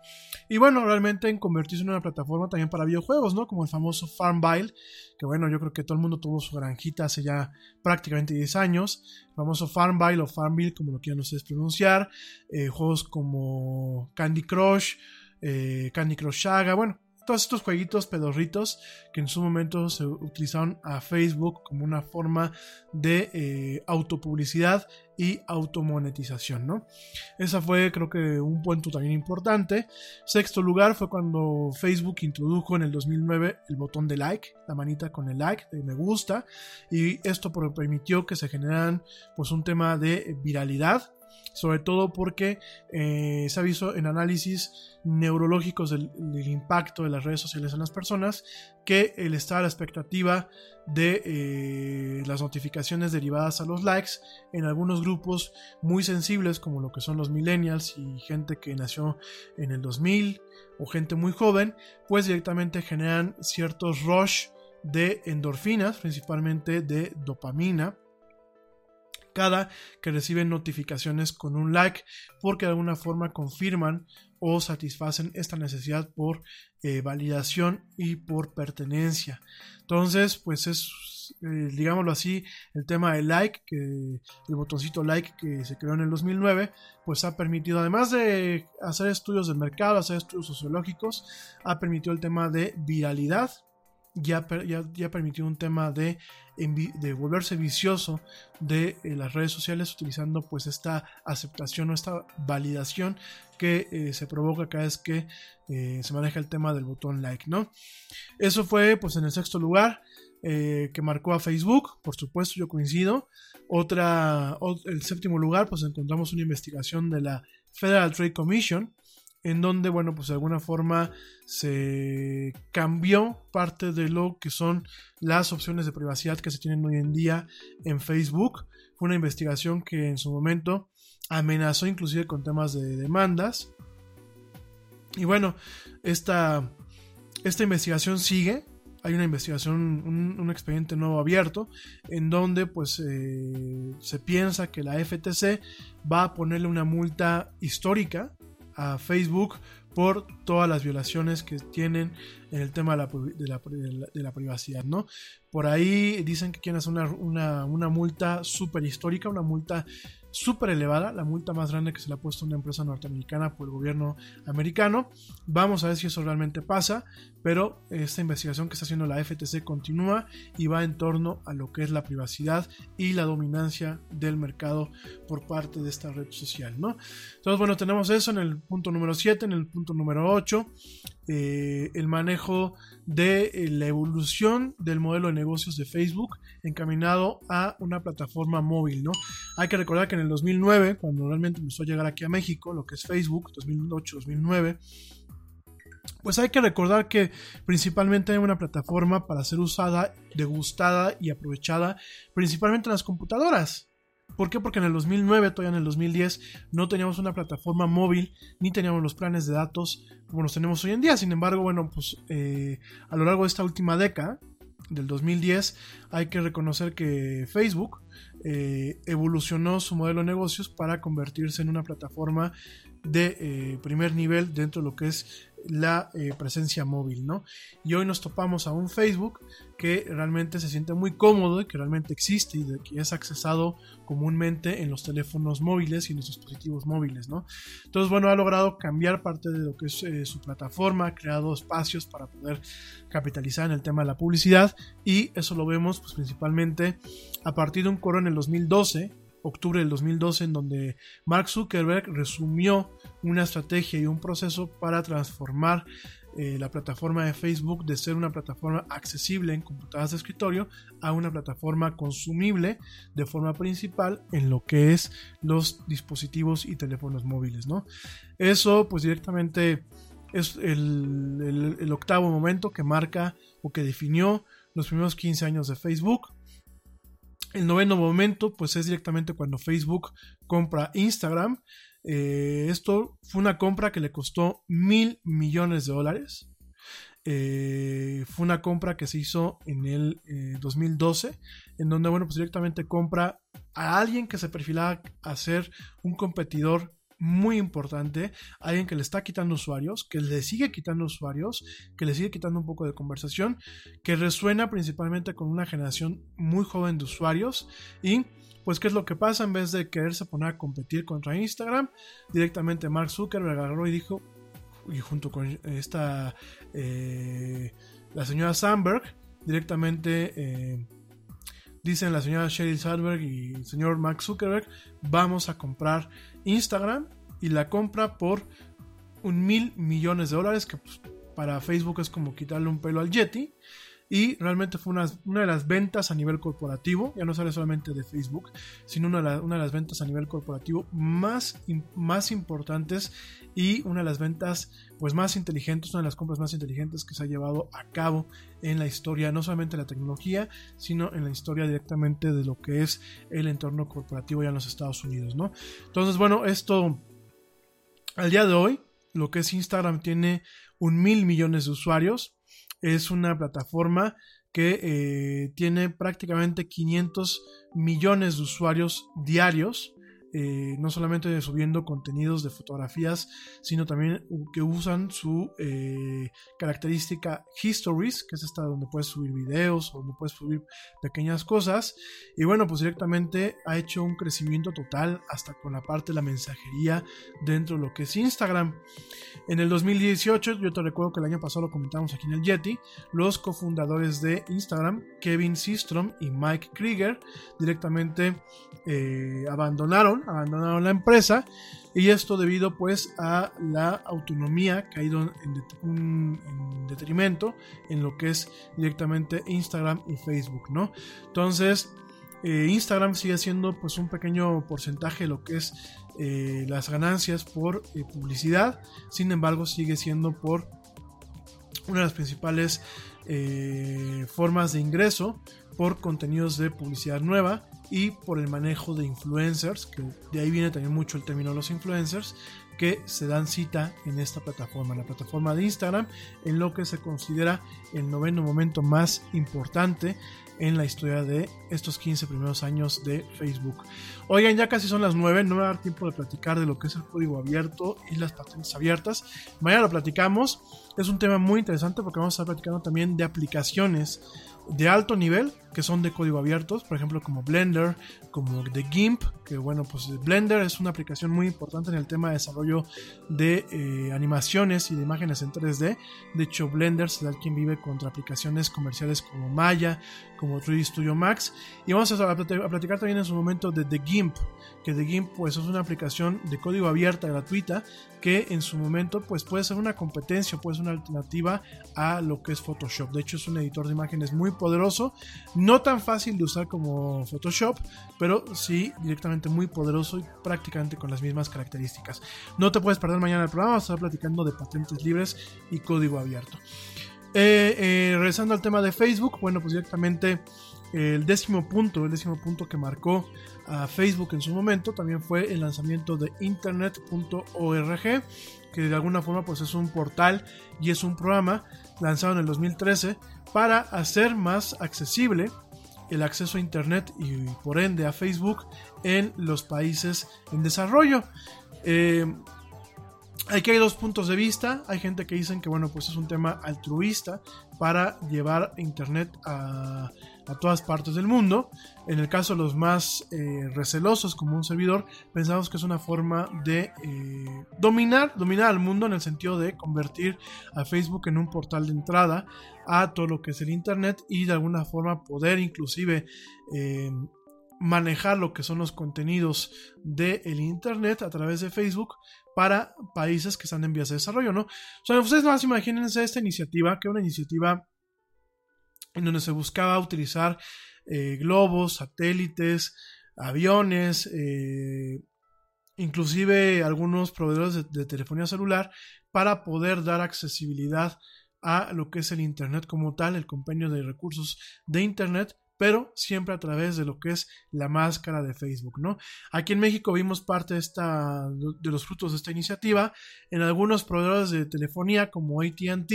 Speaker 3: Y bueno, realmente en convertirse en una plataforma también para videojuegos, ¿no? Como el famoso Farmville, que bueno, yo creo que todo el mundo tuvo su granjita hace ya prácticamente 10 años. El famoso Farmville o Farmville, como lo quieran ustedes pronunciar. Eh, juegos como Candy Crush, eh, Candy Crush Saga, bueno, todos estos jueguitos pedorritos que en su momento se utilizaron a Facebook como una forma de eh, autopublicidad y automonetización, ¿no? Esa fue creo que un punto también importante. Sexto lugar fue cuando Facebook introdujo en el 2009 el botón de like, la manita con el like, de me gusta, y esto permitió que se generaran pues un tema de viralidad sobre todo porque eh, se ha visto en análisis neurológicos del, impacto de las redes sociales en las personas que el estar a la expectativa de eh, las notificaciones derivadas a los likes en algunos grupos muy sensibles como lo que son los millennials y gente que nació en el 2000 o gente muy joven pues directamente generan ciertos rush de endorfinas principalmente de dopamina cada que reciben notificaciones con un like porque de alguna forma confirman o satisfacen esta necesidad por eh, validación y por pertenencia. Entonces, pues es, eh, digámoslo así, el tema del like, que el botoncito like que se creó en el 2009, pues ha permitido, además de hacer estudios del mercado, hacer estudios sociológicos, ha permitido el tema de viralidad, ya, ya, ya permitió un tema de, de volverse vicioso de eh, las redes sociales utilizando pues esta aceptación o esta validación que eh, se provoca cada vez que eh, se maneja el tema del botón like, ¿no? Eso fue pues en el sexto lugar que marcó a Facebook, por supuesto yo coincido. Otra, el séptimo lugar pues encontramos una investigación de la Federal Trade Commission en donde, bueno, pues de alguna forma se cambió parte de lo que son las opciones de privacidad que se tienen hoy en día en Facebook. Fue una investigación que en su momento amenazó inclusive con temas de demandas. Y bueno, esta, esta investigación sigue. Hay una investigación, un, expediente nuevo abierto, en donde pues eh, se piensa que la FTC va a ponerle una multa histórica a Facebook por todas las violaciones que tienen en el tema de la, privacidad, ¿no? Por ahí dicen que quieren hacer una, una, una multa súper histórica, una multa súper elevada, la multa más grande que se le ha puesto a una empresa norteamericana por el gobierno americano. Vamos a ver si eso realmente pasa, pero esta investigación que está haciendo la FTC continúa y va en torno a lo que es la privacidad y la dominancia del mercado por parte de esta red social, ¿no? Entonces, bueno, tenemos eso en el punto número 7, en el punto número 8, eh, el manejo de eh, la evolución del modelo de negocios de Facebook encaminado a una plataforma móvil, ¿no? Hay que recordar que en el 2009, cuando realmente empezó a llegar aquí a México, lo que es Facebook, 2008-2009, pues hay que recordar que principalmente hay una plataforma para ser usada, degustada y aprovechada principalmente en las computadoras. ¿Por qué? Porque en el 2009, todavía en el 2010, no teníamos una plataforma móvil ni teníamos los planes de datos como los tenemos hoy en día. Sin embargo, bueno, pues eh, a lo largo de esta última década, del 2010, hay que reconocer que Facebook eh, evolucionó su modelo de negocios para convertirse en una plataforma de eh, primer nivel dentro de lo que es la eh, presencia móvil, ¿no? Y hoy nos topamos a un Facebook que realmente se siente muy cómodo y que realmente existe y que es accesado comúnmente en los teléfonos móviles y en los dispositivos móviles, ¿no? Entonces, bueno, ha logrado cambiar parte de lo que es eh, su plataforma, ha creado espacios para poder capitalizar en el tema de la publicidad y eso lo vemos pues principalmente a partir de un coro en el 2012 octubre del 2012 en donde Mark Zuckerberg resumió una estrategia y un proceso para transformar eh, la plataforma de Facebook de ser una plataforma accesible en computadoras de escritorio a una plataforma consumible de forma principal en lo que es los dispositivos y teléfonos móviles, ¿no? Eso pues directamente es el, el octavo momento que marca o que definió los primeros 15 años de Facebook el noveno momento, pues es directamente cuando Facebook compra Instagram. Eh, esto fue una compra que le costó mil millones de dólares. Eh, fue una compra que se hizo en el 2012, eh, en donde, bueno, pues directamente compra a alguien que se perfilaba a ser un competidor muy importante, alguien que le está quitando usuarios, que le sigue quitando usuarios, que le sigue quitando un poco de conversación, que resuena principalmente con una generación muy joven de usuarios y pues qué es lo que pasa en vez de quererse poner a competir contra Instagram, directamente Mark Zuckerberg agarró y dijo, y junto con esta, eh, la señora Sandberg, directamente... Eh, dicen la señora Sheryl Sandberg y el señor Mark Zuckerberg, vamos a comprar Instagram y la compra por un mil millones de dólares, que pues, para Facebook es como quitarle un pelo al Yeti. Y realmente fue una, de las ventas a nivel corporativo, ya no sale solamente de Facebook, sino una de, una de las ventas a nivel corporativo más, más importantes y una de las ventas pues más inteligentes, una de las compras más inteligentes que se ha llevado a cabo en la historia, no solamente de la tecnología, sino en la historia directamente de lo que es el entorno corporativo ya en los Estados Unidos, ¿no? Entonces, bueno, esto al día de hoy, lo que es Instagram tiene un mil millones de usuarios, es una plataforma que eh, tiene prácticamente 500 millones de usuarios diarios eh, no solamente subiendo contenidos de fotografías, sino también que usan su eh, característica Histories, que es esta donde puedes subir videos, donde puedes subir pequeñas cosas. Y bueno, pues directamente ha hecho un crecimiento total hasta con la parte de la mensajería dentro de lo que es Instagram. En el 2018, yo te recuerdo que el año pasado lo comentamos aquí en el Yeti, los cofundadores de Instagram, Kevin Systrom y Mike Krieger, directamente eh, abandonaron abandonaron la empresa y esto debido pues a la autonomía que ha ido en, en, detrimento en lo que es directamente Instagram y Facebook, ¿no? Entonces, Eh, Instagram sigue siendo pues un pequeño porcentaje de lo que es eh, las ganancias por eh, publicidad. Sin embargo, sigue siendo por una de las principales formas de ingreso por contenidos de publicidad nueva y por el manejo de influencers, que de ahí viene también mucho el término los influencers, que se dan cita en esta plataforma, la plataforma de Instagram, en lo que se considera el noveno momento más importante en la historia de estos 15 primeros años de Facebook. Oigan, ya casi son las 9, no me va a dar tiempo de platicar de lo que es el código abierto y las patentes abiertas. Mañana lo platicamos, es un tema muy interesante porque vamos a estar platicando también de aplicaciones de alto nivel que son de código abiertos, por ejemplo como Blender, como de GIMP, que bueno, pues Blender es una aplicación muy importante en el tema de desarrollo de eh, animaciones y de imágenes en 3D. De hecho, Blender se da quien vive contra aplicaciones comerciales como Maya, como 3D Studio Max. Y vamos a platicar también en su momento de The GIMP, que The GIMP pues es una aplicación de código abierta, gratuita, que en su momento pues puede ser una competencia, puede ser una alternativa a lo que es Photoshop. De hecho, es un editor de imágenes muy poderoso no tan fácil de usar como Photoshop, pero sí directamente muy poderoso y prácticamente con las mismas características. No te puedes perder mañana el programa, vamos a estar platicando de patentes libres y código abierto. Eh, eh, regresando al tema de Facebook, bueno, pues directamente el décimo punto, el décimo punto que marcó a Facebook en su momento también fue el lanzamiento de internet.org, que de alguna forma pues es un portal y es un programa lanzado en el 2013 para hacer más accesible el acceso a Internet y por ende a Facebook en los países en desarrollo. Eh, Aquí hay dos puntos de vista. Hay gente que dicen que bueno, pues es un tema altruista para llevar internet a, a todas partes del mundo. En el caso de los más eh, recelosos, como un servidor, pensamos que es una forma de eh, dominar, dominar al mundo en el sentido de convertir a Facebook en un portal de entrada a todo lo que es el internet y de alguna forma poder inclusive eh, manejar lo que son los contenidos del internet a través de Facebook para países que están en vías de desarrollo, ¿no? O sea, ustedes más imagínense esta iniciativa, que es una iniciativa en donde se buscaba utilizar eh, globos, satélites, aviones, eh, inclusive algunos proveedores de, telefonía celular para poder dar accesibilidad a lo que es el Internet como tal, el compendio de recursos de Internet pero siempre a través de lo que es la máscara de Facebook, ¿no? Aquí en México vimos parte de, esta, de los frutos de esta iniciativa en algunos proveedores de telefonía como ATT,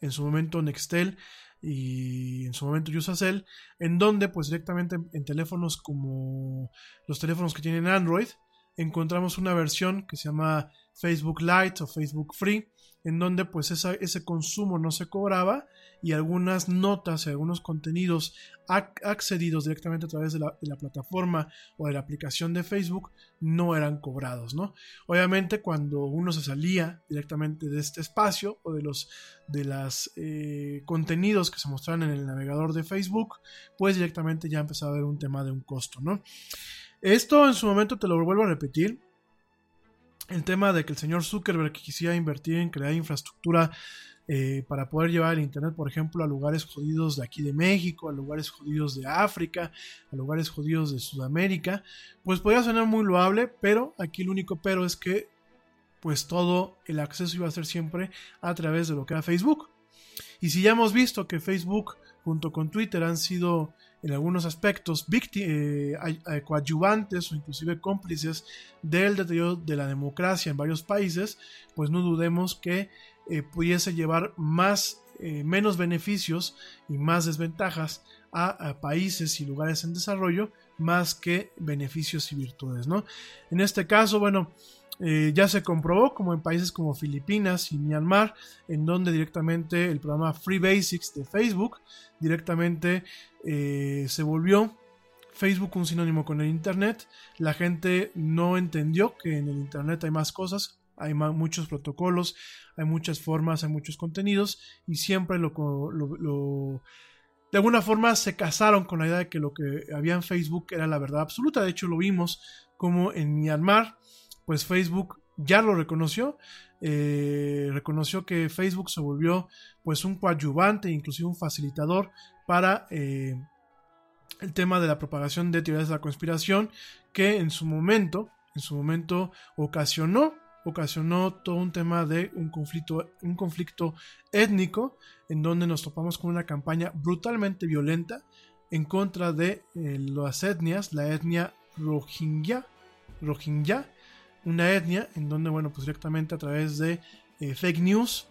Speaker 3: en su momento Nextel y en su momento Usacell, en donde pues directamente en, en teléfonos como los teléfonos que tienen Android, encontramos una versión que se llama Facebook Lite o Facebook Free, en donde pues ese consumo no se cobraba y algunas notas y algunos contenidos accedidos directamente a través de la, de la, plataforma o de la aplicación de Facebook no eran cobrados, ¿no? Obviamente cuando uno se salía directamente de este espacio o de los de las eh, contenidos que se mostraban en el navegador de Facebook, pues directamente ya empezaba a haber un tema de un costo, ¿no? Esto en su momento te lo vuelvo a repetir, el tema de que el señor Zuckerberg quisiera invertir en crear infraestructura eh, para poder llevar el Internet, por ejemplo, a lugares jodidos de aquí de México, a lugares jodidos de África, a lugares jodidos de Sudamérica, pues podría sonar muy loable, pero aquí el único pero es que pues todo el acceso iba a ser siempre a través de lo que era Facebook. Y si ya hemos visto que Facebook junto con Twitter han sido en algunos aspectos eh, coadyuvantes o inclusive cómplices del deterioro de la democracia en varios países, pues no dudemos que eh, pudiese llevar más, eh, menos beneficios y más desventajas a, a, países y lugares en desarrollo más que beneficios y virtudes, ¿no? En este caso, bueno, eh, ya se comprobó como en países como Filipinas y Myanmar, en donde directamente el programa Free Basics de Facebook directamente eh, se volvió Facebook un sinónimo con el Internet. La gente no entendió que en el Internet hay más cosas, hay muchos protocolos, hay muchas formas, hay muchos contenidos y siempre lo de alguna forma se casaron con la idea de que lo que había en Facebook era la verdad absoluta. De hecho, lo vimos como en Myanmar pues Facebook ya lo reconoció, eh, reconoció que Facebook se volvió pues un coadyuvante, inclusive un facilitador para eh, el tema de la propagación de teorías de la conspiración que en su momento, en su momento ocasionó ocasionó todo un tema de un conflicto, un conflicto étnico en donde nos topamos con una campaña brutalmente violenta en contra de eh, las etnias, la etnia Rohingya, Rohingya, una etnia en donde, bueno, pues directamente a través de eh, fake news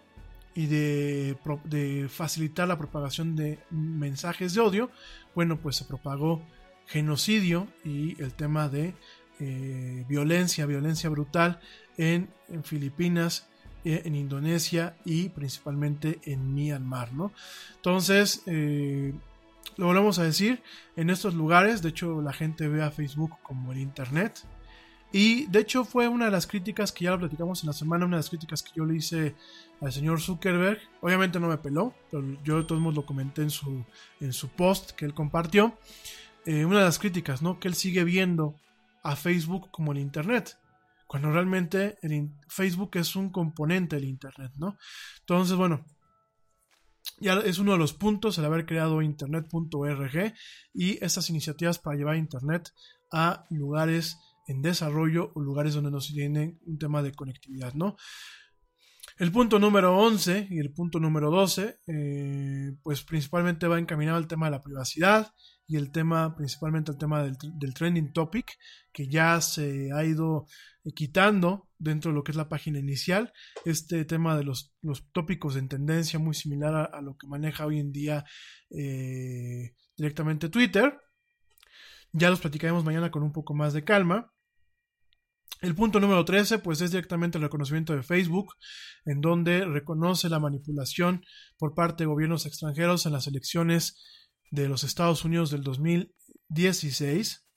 Speaker 3: y de, facilitar la propagación de mensajes de odio, bueno, pues se propagó genocidio y el tema de eh, violencia, violencia brutal en, Filipinas, eh, en Indonesia y principalmente en Myanmar, ¿no? Entonces, lo volvemos a decir, en estos lugares, de hecho la gente ve a Facebook como el Internet, y de hecho fue una de las críticas que ya lo platicamos en la semana, una de las críticas que yo le hice al señor Zuckerberg. Obviamente no me peló, pero yo de todos modos lo comenté en su, en su post que él compartió. Eh, una de las críticas, ¿no? Que él sigue viendo a Facebook como el Internet. Cuando realmente Facebook es un componente del Internet, ¿no? Entonces, bueno, ya es uno de los puntos el haber creado internet.org y estas iniciativas para llevar Internet a lugares en desarrollo o lugares donde no se tiene un tema de conectividad, ¿no? El punto número 11 y el punto número 12, eh, pues principalmente va encaminado al tema de la privacidad y el tema, principalmente el tema del, trending topic, que ya se ha ido quitando dentro de lo que es la página inicial. Este tema de los, los tópicos en tendencia, muy similar a, a lo que maneja hoy en día eh, directamente Twitter. Ya los platicaremos mañana con un poco más de calma. El punto número 13, pues es directamente el reconocimiento de Facebook, en donde reconoce la manipulación por parte de gobiernos extranjeros en las elecciones de los Estados Unidos del 2016.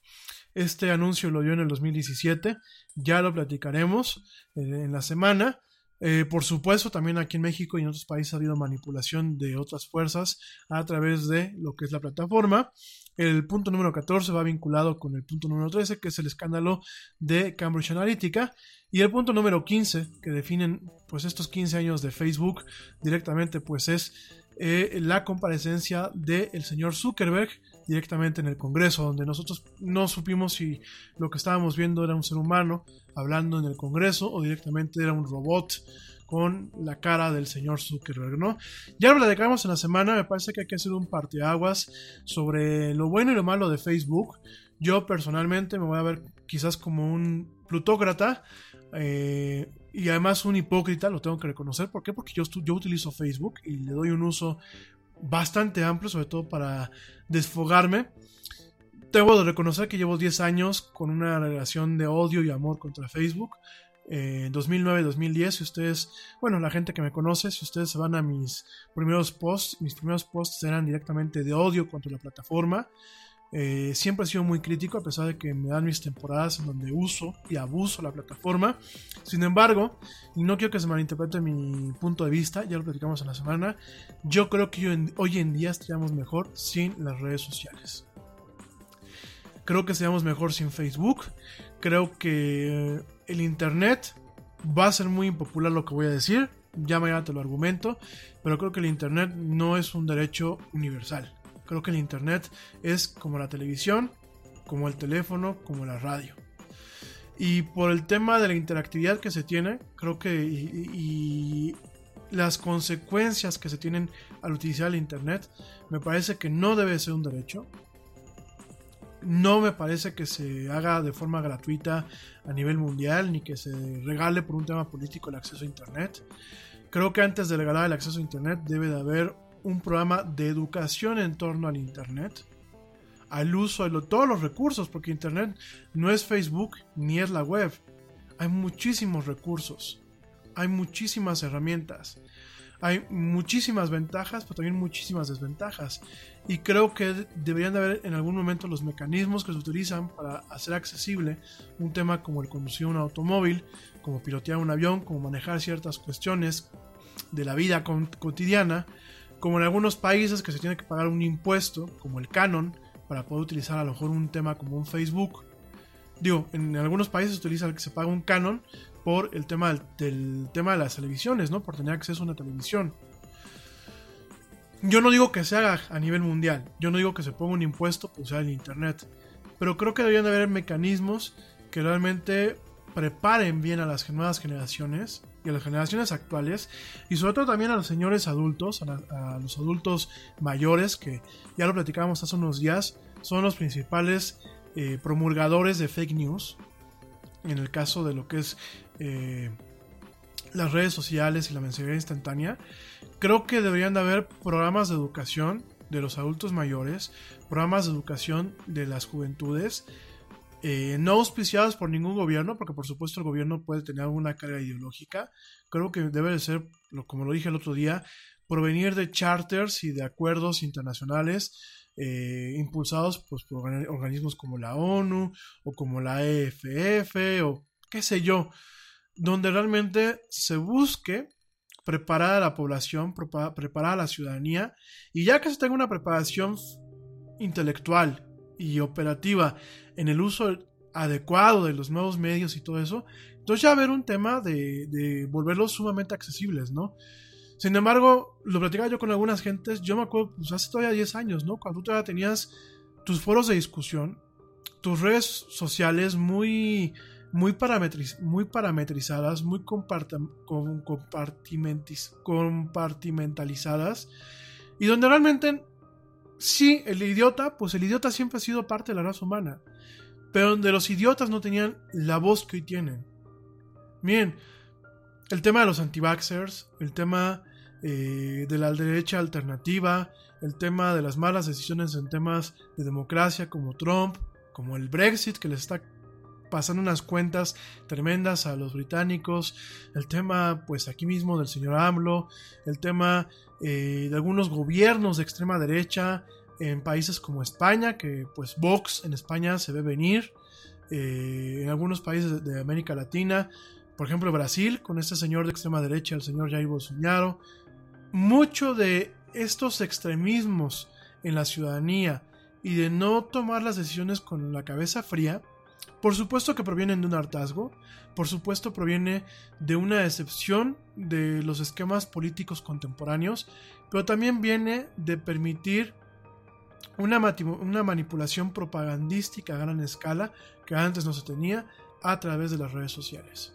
Speaker 3: Este anuncio lo dio en el 2017, ya lo platicaremos eh, en la semana. Eh, por supuesto, también aquí en México y en otros países ha habido manipulación de otras fuerzas a través de lo que es la plataforma. El punto número 14 va vinculado con el punto número 13, que es el escándalo de Cambridge Analytica. Y el punto número 15, que definen pues estos 15 años de Facebook directamente, pues es eh, la comparecencia del señor Zuckerberg directamente en el Congreso, donde nosotros no supimos si lo que estábamos viendo era un ser humano hablando en el Congreso o directamente era un robot con la cara del señor Zuckerberg, ¿no? Ya lo platicamos en la semana, me parece que hay que hacer un parteaguas sobre lo bueno y lo malo de Facebook. Yo personalmente me voy a ver quizás como un plutócrata eh, y además un hipócrita, lo tengo que reconocer. ¿Por qué? Porque yo, yo utilizo Facebook y le doy un uso bastante amplio, sobre todo para desfogarme. Tengo de reconocer que llevo 10 años con una relación de odio y amor contra Facebook. Eh, 2009-2010, si ustedes, bueno, la gente que me conoce, si ustedes van a mis primeros posts, mis primeros posts eran directamente de odio contra la plataforma. Eh, siempre he sido muy crítico a pesar de que me dan mis temporadas en donde uso y abuso la plataforma. Sin embargo, y no quiero que se malinterprete mi punto de vista, ya lo platicamos en la semana, yo creo que hoy en día estaríamos mejor sin las redes sociales. Creo que estaríamos mejor sin Facebook. Creo que el Internet va a ser muy impopular lo que voy a decir. Ya mañana te lo argumento. Pero creo que el Internet no es un derecho universal. Creo que el Internet es como la televisión, como el teléfono, como la radio. Y por el tema de la interactividad que se tiene, creo que y, y las consecuencias que se tienen al utilizar el Internet, me parece que no debe ser un derecho. No me parece que se haga de forma gratuita a nivel mundial, ni que se regale por un tema político el acceso a Internet. Creo que antes de regalar el acceso a Internet debe de haber un programa de educación en torno al Internet, al uso de todos los recursos, porque Internet no es Facebook ni es la web. Hay muchísimos recursos, hay muchísimas herramientas, hay muchísimas ventajas, pero también muchísimas desventajas. Y creo que deberían de haber en algún momento los mecanismos que se utilizan para hacer accesible un tema como el conducir un automóvil, como pilotear un avión, como manejar ciertas cuestiones de la vida cotidiana, como en algunos países que se tiene que pagar un impuesto, como el canon, para poder utilizar a lo mejor un tema como un Facebook. Digo, en algunos países se utiliza que se paga un canon por el tema del, tema de las televisiones, ¿no? Por tener acceso a una televisión. yo no digo que se haga a nivel mundial, yo no digo que se ponga un impuesto por usar el Internet, pero creo que deberían de haber mecanismos que realmente preparen bien a las nuevas generaciones y a las generaciones actuales y sobre todo también a los señores adultos, a los adultos mayores que ya lo platicábamos hace unos días, son los principales eh, promulgadores de fake news en el caso de lo que es eh, las redes sociales y la mensajería instantánea. Creo que deberían de haber programas de educación de los adultos mayores, programas de educación de las juventudes, eh, no auspiciados por ningún gobierno, porque por supuesto el gobierno puede tener alguna carga ideológica. Creo que debe de ser, como lo dije el otro día, provenir de charters y de acuerdos internacionales eh, impulsados pues, por organ- organismos como la ONU o como la EFF o qué sé yo, donde realmente se busque preparar a la población, prepa- preparar a la ciudadanía y ya que se tenga una preparación intelectual y operativa en el uso adecuado de los nuevos medios y todo eso, entonces ya haber un tema de, de volverlos sumamente accesibles, ¿no? Sin embargo, lo platicaba yo con algunas gentes, yo me acuerdo, pues hace todavía 10 años, ¿no? Cuando tú todavía tenías tus foros de discusión, tus redes sociales muy, muy, parametriz- muy parametrizadas, muy compartimentiz- compartimentalizadas, y donde realmente, sí, el idiota, pues el idiota siempre ha sido parte de la raza humana, pero donde los idiotas no tenían la voz que hoy tienen. Miren, el tema de los anti-vaxxers, el tema eh, de la derecha alternativa, el tema de las malas decisiones en temas de democracia como Trump, como el Brexit que les está pasando unas cuentas tremendas a los británicos, el tema pues aquí mismo del señor AMLO, el tema eh, de algunos gobiernos de extrema derecha en países como España, que pues Vox en España se ve venir, eh, en algunos países de América Latina, por ejemplo Brasil, con este señor de extrema derecha, el señor Jair Bolsonaro, mucho de estos extremismos en la ciudadanía y de no tomar las decisiones con la cabeza fría, por supuesto que provienen de un hartazgo, por supuesto proviene de una decepción de los esquemas políticos contemporáneos, pero también viene de permitir una, una manipulación propagandística a gran escala que antes no se tenía a través de las redes sociales.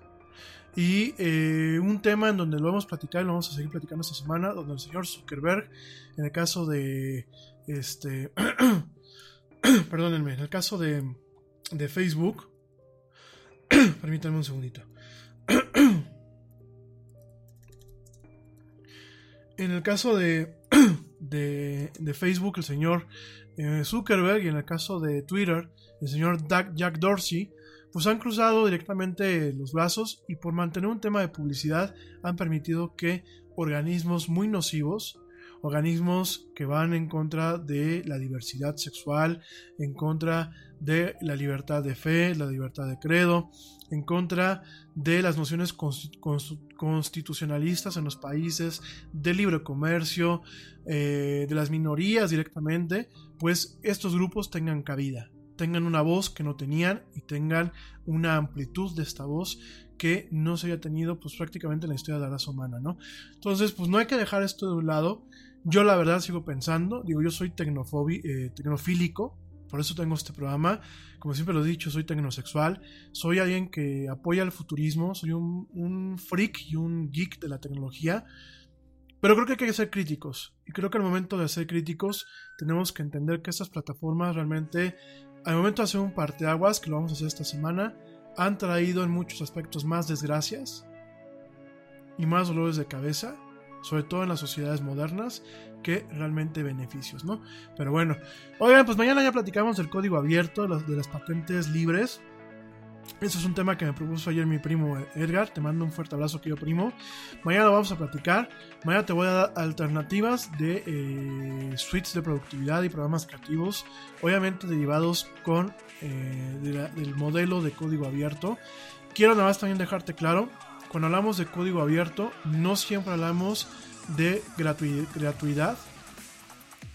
Speaker 3: Y eh, un tema en donde lo vamos a platicar y lo vamos a seguir platicando esta semana, donde el señor Zuckerberg, en el caso de este, perdónenme, en el caso de, de Facebook, permítanme un segundito. en el caso de, de, de Facebook, el señor eh, Zuckerberg, y en el caso de Twitter, el señor Jack Dorsey, pues han cruzado directamente los brazos y por mantener un tema de publicidad han permitido que organismos muy nocivos, organismos que van en contra de la diversidad sexual, en contra de la libertad de fe, la libertad de credo, en contra de las nociones constitucionalistas en los países, del libre comercio, eh, de las minorías directamente, pues estos grupos tengan cabida, tengan una voz que no tenían y tengan una amplitud de esta voz que no se haya tenido pues prácticamente en la historia de la raza humana, ¿no? Entonces, pues no hay que dejar esto de un lado. Yo la verdad sigo pensando, digo, yo soy tecnofobi- eh, tecnofílico, por eso tengo este programa. Como siempre lo he dicho, soy tecnosexual, soy alguien que apoya el futurismo, soy un, un freak y un geek de la tecnología. Pero creo que hay que ser críticos. Y creo que al momento de ser críticos tenemos que entender que estas plataformas realmente, al momento de hacer un parteaguas, que lo vamos a hacer esta semana, han traído en muchos aspectos más desgracias y más dolores de cabeza, sobre todo en las sociedades modernas, que realmente beneficios, ¿no? Pero bueno, oigan, pues mañana ya platicamos del código abierto, de las patentes libres. Eso es un tema que me propuso ayer mi primo Edgar. Te mando un fuerte abrazo, querido primo. Mañana lo vamos a platicar. Mañana te voy a dar alternativas de eh, suites de productividad y programas creativos, obviamente derivados con eh, del modelo de código abierto. Quiero nada más también dejarte claro, cuando hablamos de código abierto, no siempre hablamos de gratui- gratuidad.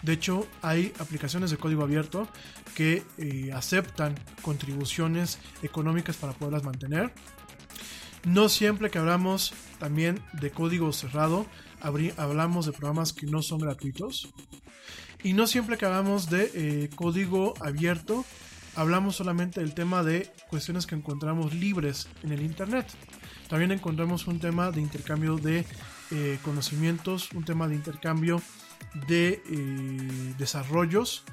Speaker 3: De hecho, hay aplicaciones de código abierto que eh, aceptan contribuciones económicas para poderlas mantener. No siempre que hablamos también de código cerrado, hablamos de programas que no son gratuitos. Y no siempre que hablamos de eh, código abierto, hablamos solamente del tema de cuestiones que encontramos libres en el Internet. También encontramos un tema de intercambio de eh, conocimientos, un tema de intercambio de eh, desarrollos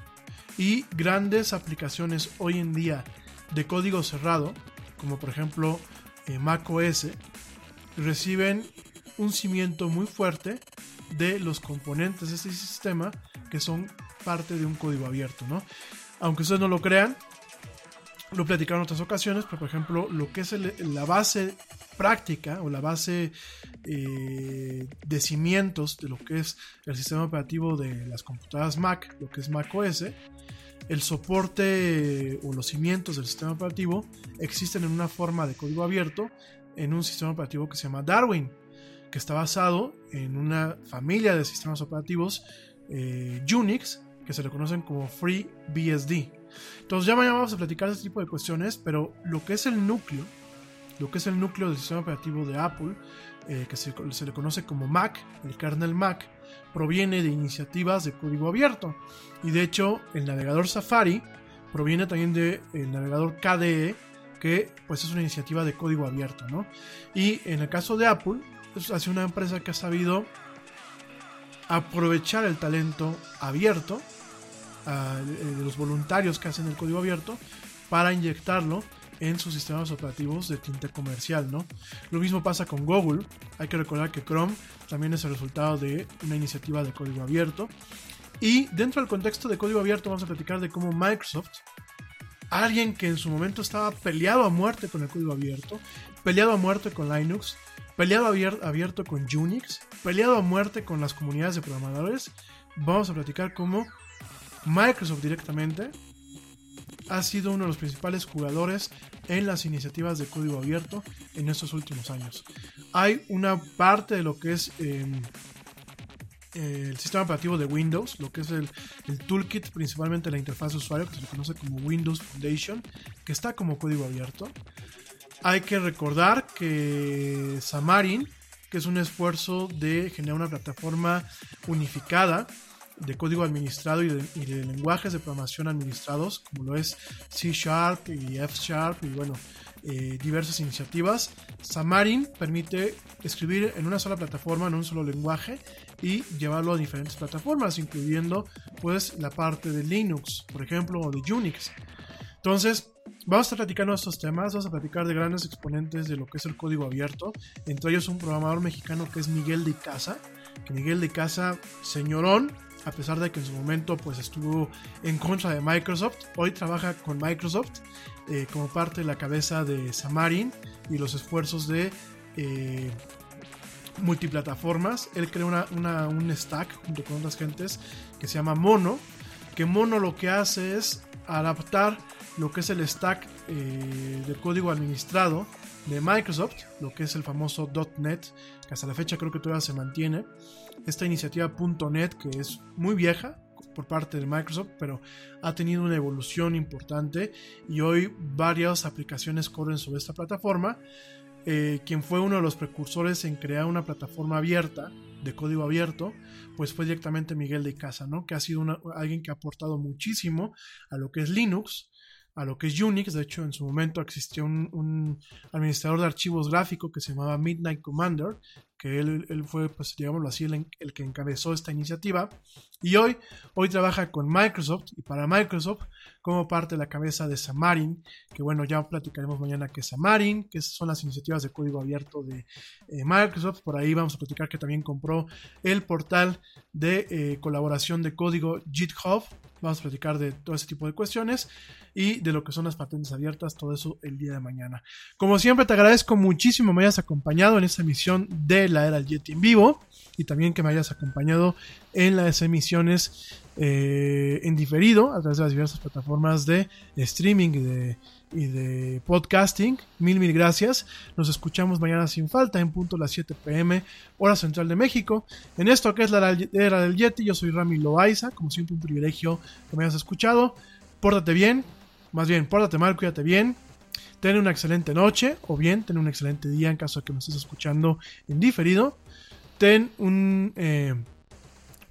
Speaker 3: y grandes aplicaciones hoy en día de código cerrado, como por ejemplo eh, macOS, reciben un cimiento muy fuerte de los componentes de este sistema que son parte de un código abierto, ¿no? Aunque ustedes no lo crean, lo platicaron en otras ocasiones, pero por ejemplo, lo que es la base práctica o la base eh, de cimientos de lo que es el sistema operativo de las computadoras Mac, lo que es Mac OS, el soporte o los cimientos del sistema operativo existen en una forma de código abierto en un sistema operativo que se llama Darwin, que está basado en una familia de sistemas operativos eh, Unix que se le conocen como FreeBSD. Entonces ya mañana vamos a platicar de este tipo de cuestiones, pero lo que es el núcleo, lo que es el núcleo del sistema operativo de Apple, eh, que se, le conoce como Mac, el kernel Mac, proviene de iniciativas de código abierto. Y de hecho, el navegador Safari proviene también del navegador KDE, que pues es una iniciativa de código abierto, ¿no? Y en el caso de Apple, es ha sido una empresa que ha sabido aprovechar el talento abierto ah, eh, de los voluntarios que hacen el código abierto para inyectarlo en sus sistemas operativos de tinte comercial, ¿no? Lo mismo pasa con Google. Hay que recordar que Chrome también es el resultado de una iniciativa de código abierto. Y dentro del contexto de código abierto vamos a platicar de cómo Microsoft, alguien que en su momento estaba peleado a muerte con el código abierto, peleado a muerte con Linux, peleado abier- abierto con Unix, peleado a muerte con las comunidades de programadores, vamos a platicar cómo Microsoft directamente ha sido uno de los principales jugadores en las iniciativas de código abierto en estos últimos años. Hay una parte de lo que es eh, el sistema operativo de Windows, lo que es el, toolkit, principalmente la interfaz de usuario, que se conoce como Windows Foundation, que está como código abierto. Hay que recordar que Xamarin, que es un esfuerzo de generar una plataforma unificada de código administrado y de, lenguajes de programación administrados, como lo es C Sharp y F Sharp y bueno, eh, diversas iniciativas. Xamarin permite escribir en una sola plataforma, en un solo lenguaje y llevarlo a diferentes plataformas, incluyendo pues la parte de Linux, por ejemplo, o de Unix. Entonces, vamos a estar platicando estos temas, vamos a platicar de grandes exponentes de lo que es el código abierto, entre ellos un programador mexicano que es Miguel de Casa, que Miguel de Casa, señorón, a pesar de que en su momento pues estuvo en contra de Microsoft, hoy trabaja con Microsoft eh, como parte de la cabeza de Xamarin y los esfuerzos de eh, multiplataformas. Él creó una- un stack junto con otras gentes que se llama Mono, que Mono lo que hace es adaptar lo que es el stack eh, de código administrado de Microsoft, lo que es el famoso .NET, que hasta la fecha creo que todavía se mantiene. Esta iniciativa .NET que es muy vieja por parte de Microsoft, pero ha tenido una evolución importante y hoy varias aplicaciones corren sobre esta plataforma. Eh, quien fue uno de los precursores en crear una plataforma abierta, de código abierto, pues fue directamente Miguel de Casa, ¿no? Que ha sido alguien que ha aportado muchísimo a lo que es Linux, a lo que es Unix. De hecho, en su momento existió un, administrador de archivos gráfico que se llamaba Midnight Commander, que él, él fue, pues, digámoslo así, el, el que encabezó esta iniciativa. Y hoy, hoy trabaja con Microsoft y para Microsoft como parte de la cabeza de Xamarin, que bueno, ya platicaremos mañana que es Xamarin, que son las iniciativas de código abierto de eh, Microsoft. Por ahí vamos a platicar que también compró el portal de eh, colaboración de código GitHub. Vamos a platicar de todo ese tipo de cuestiones y de lo que son las patentes abiertas, todo eso el día de mañana. Como siempre, te agradezco muchísimo que me hayas acompañado en esta emisión de la Era del Yeti en vivo y también que me hayas acompañado en las emisiones eh, en diferido a través de las diversas plataformas de streaming y de, y de podcasting. Mil, mil gracias. Nos escuchamos mañana sin falta en punto a las 7 pm, hora central de México. En esto que es la era del Yeti, yo soy Rami Loaiza. Como siempre, un privilegio que me hayas escuchado. Pórtate bien, más bien, pórtate mal, cuídate bien. Ten una excelente noche o bien ten un excelente día en caso de que me estés escuchando en diferido. Ten un, eh,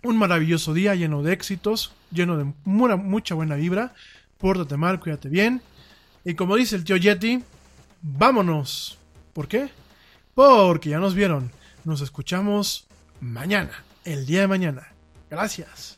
Speaker 3: un maravilloso día lleno de éxitos, lleno de mucha buena vibra. Pórtate mal, cuídate bien. Y como dice el tío Yeti, vámonos. ¿Por qué? Porque ya nos vieron. Nos escuchamos mañana, el día de mañana. Gracias.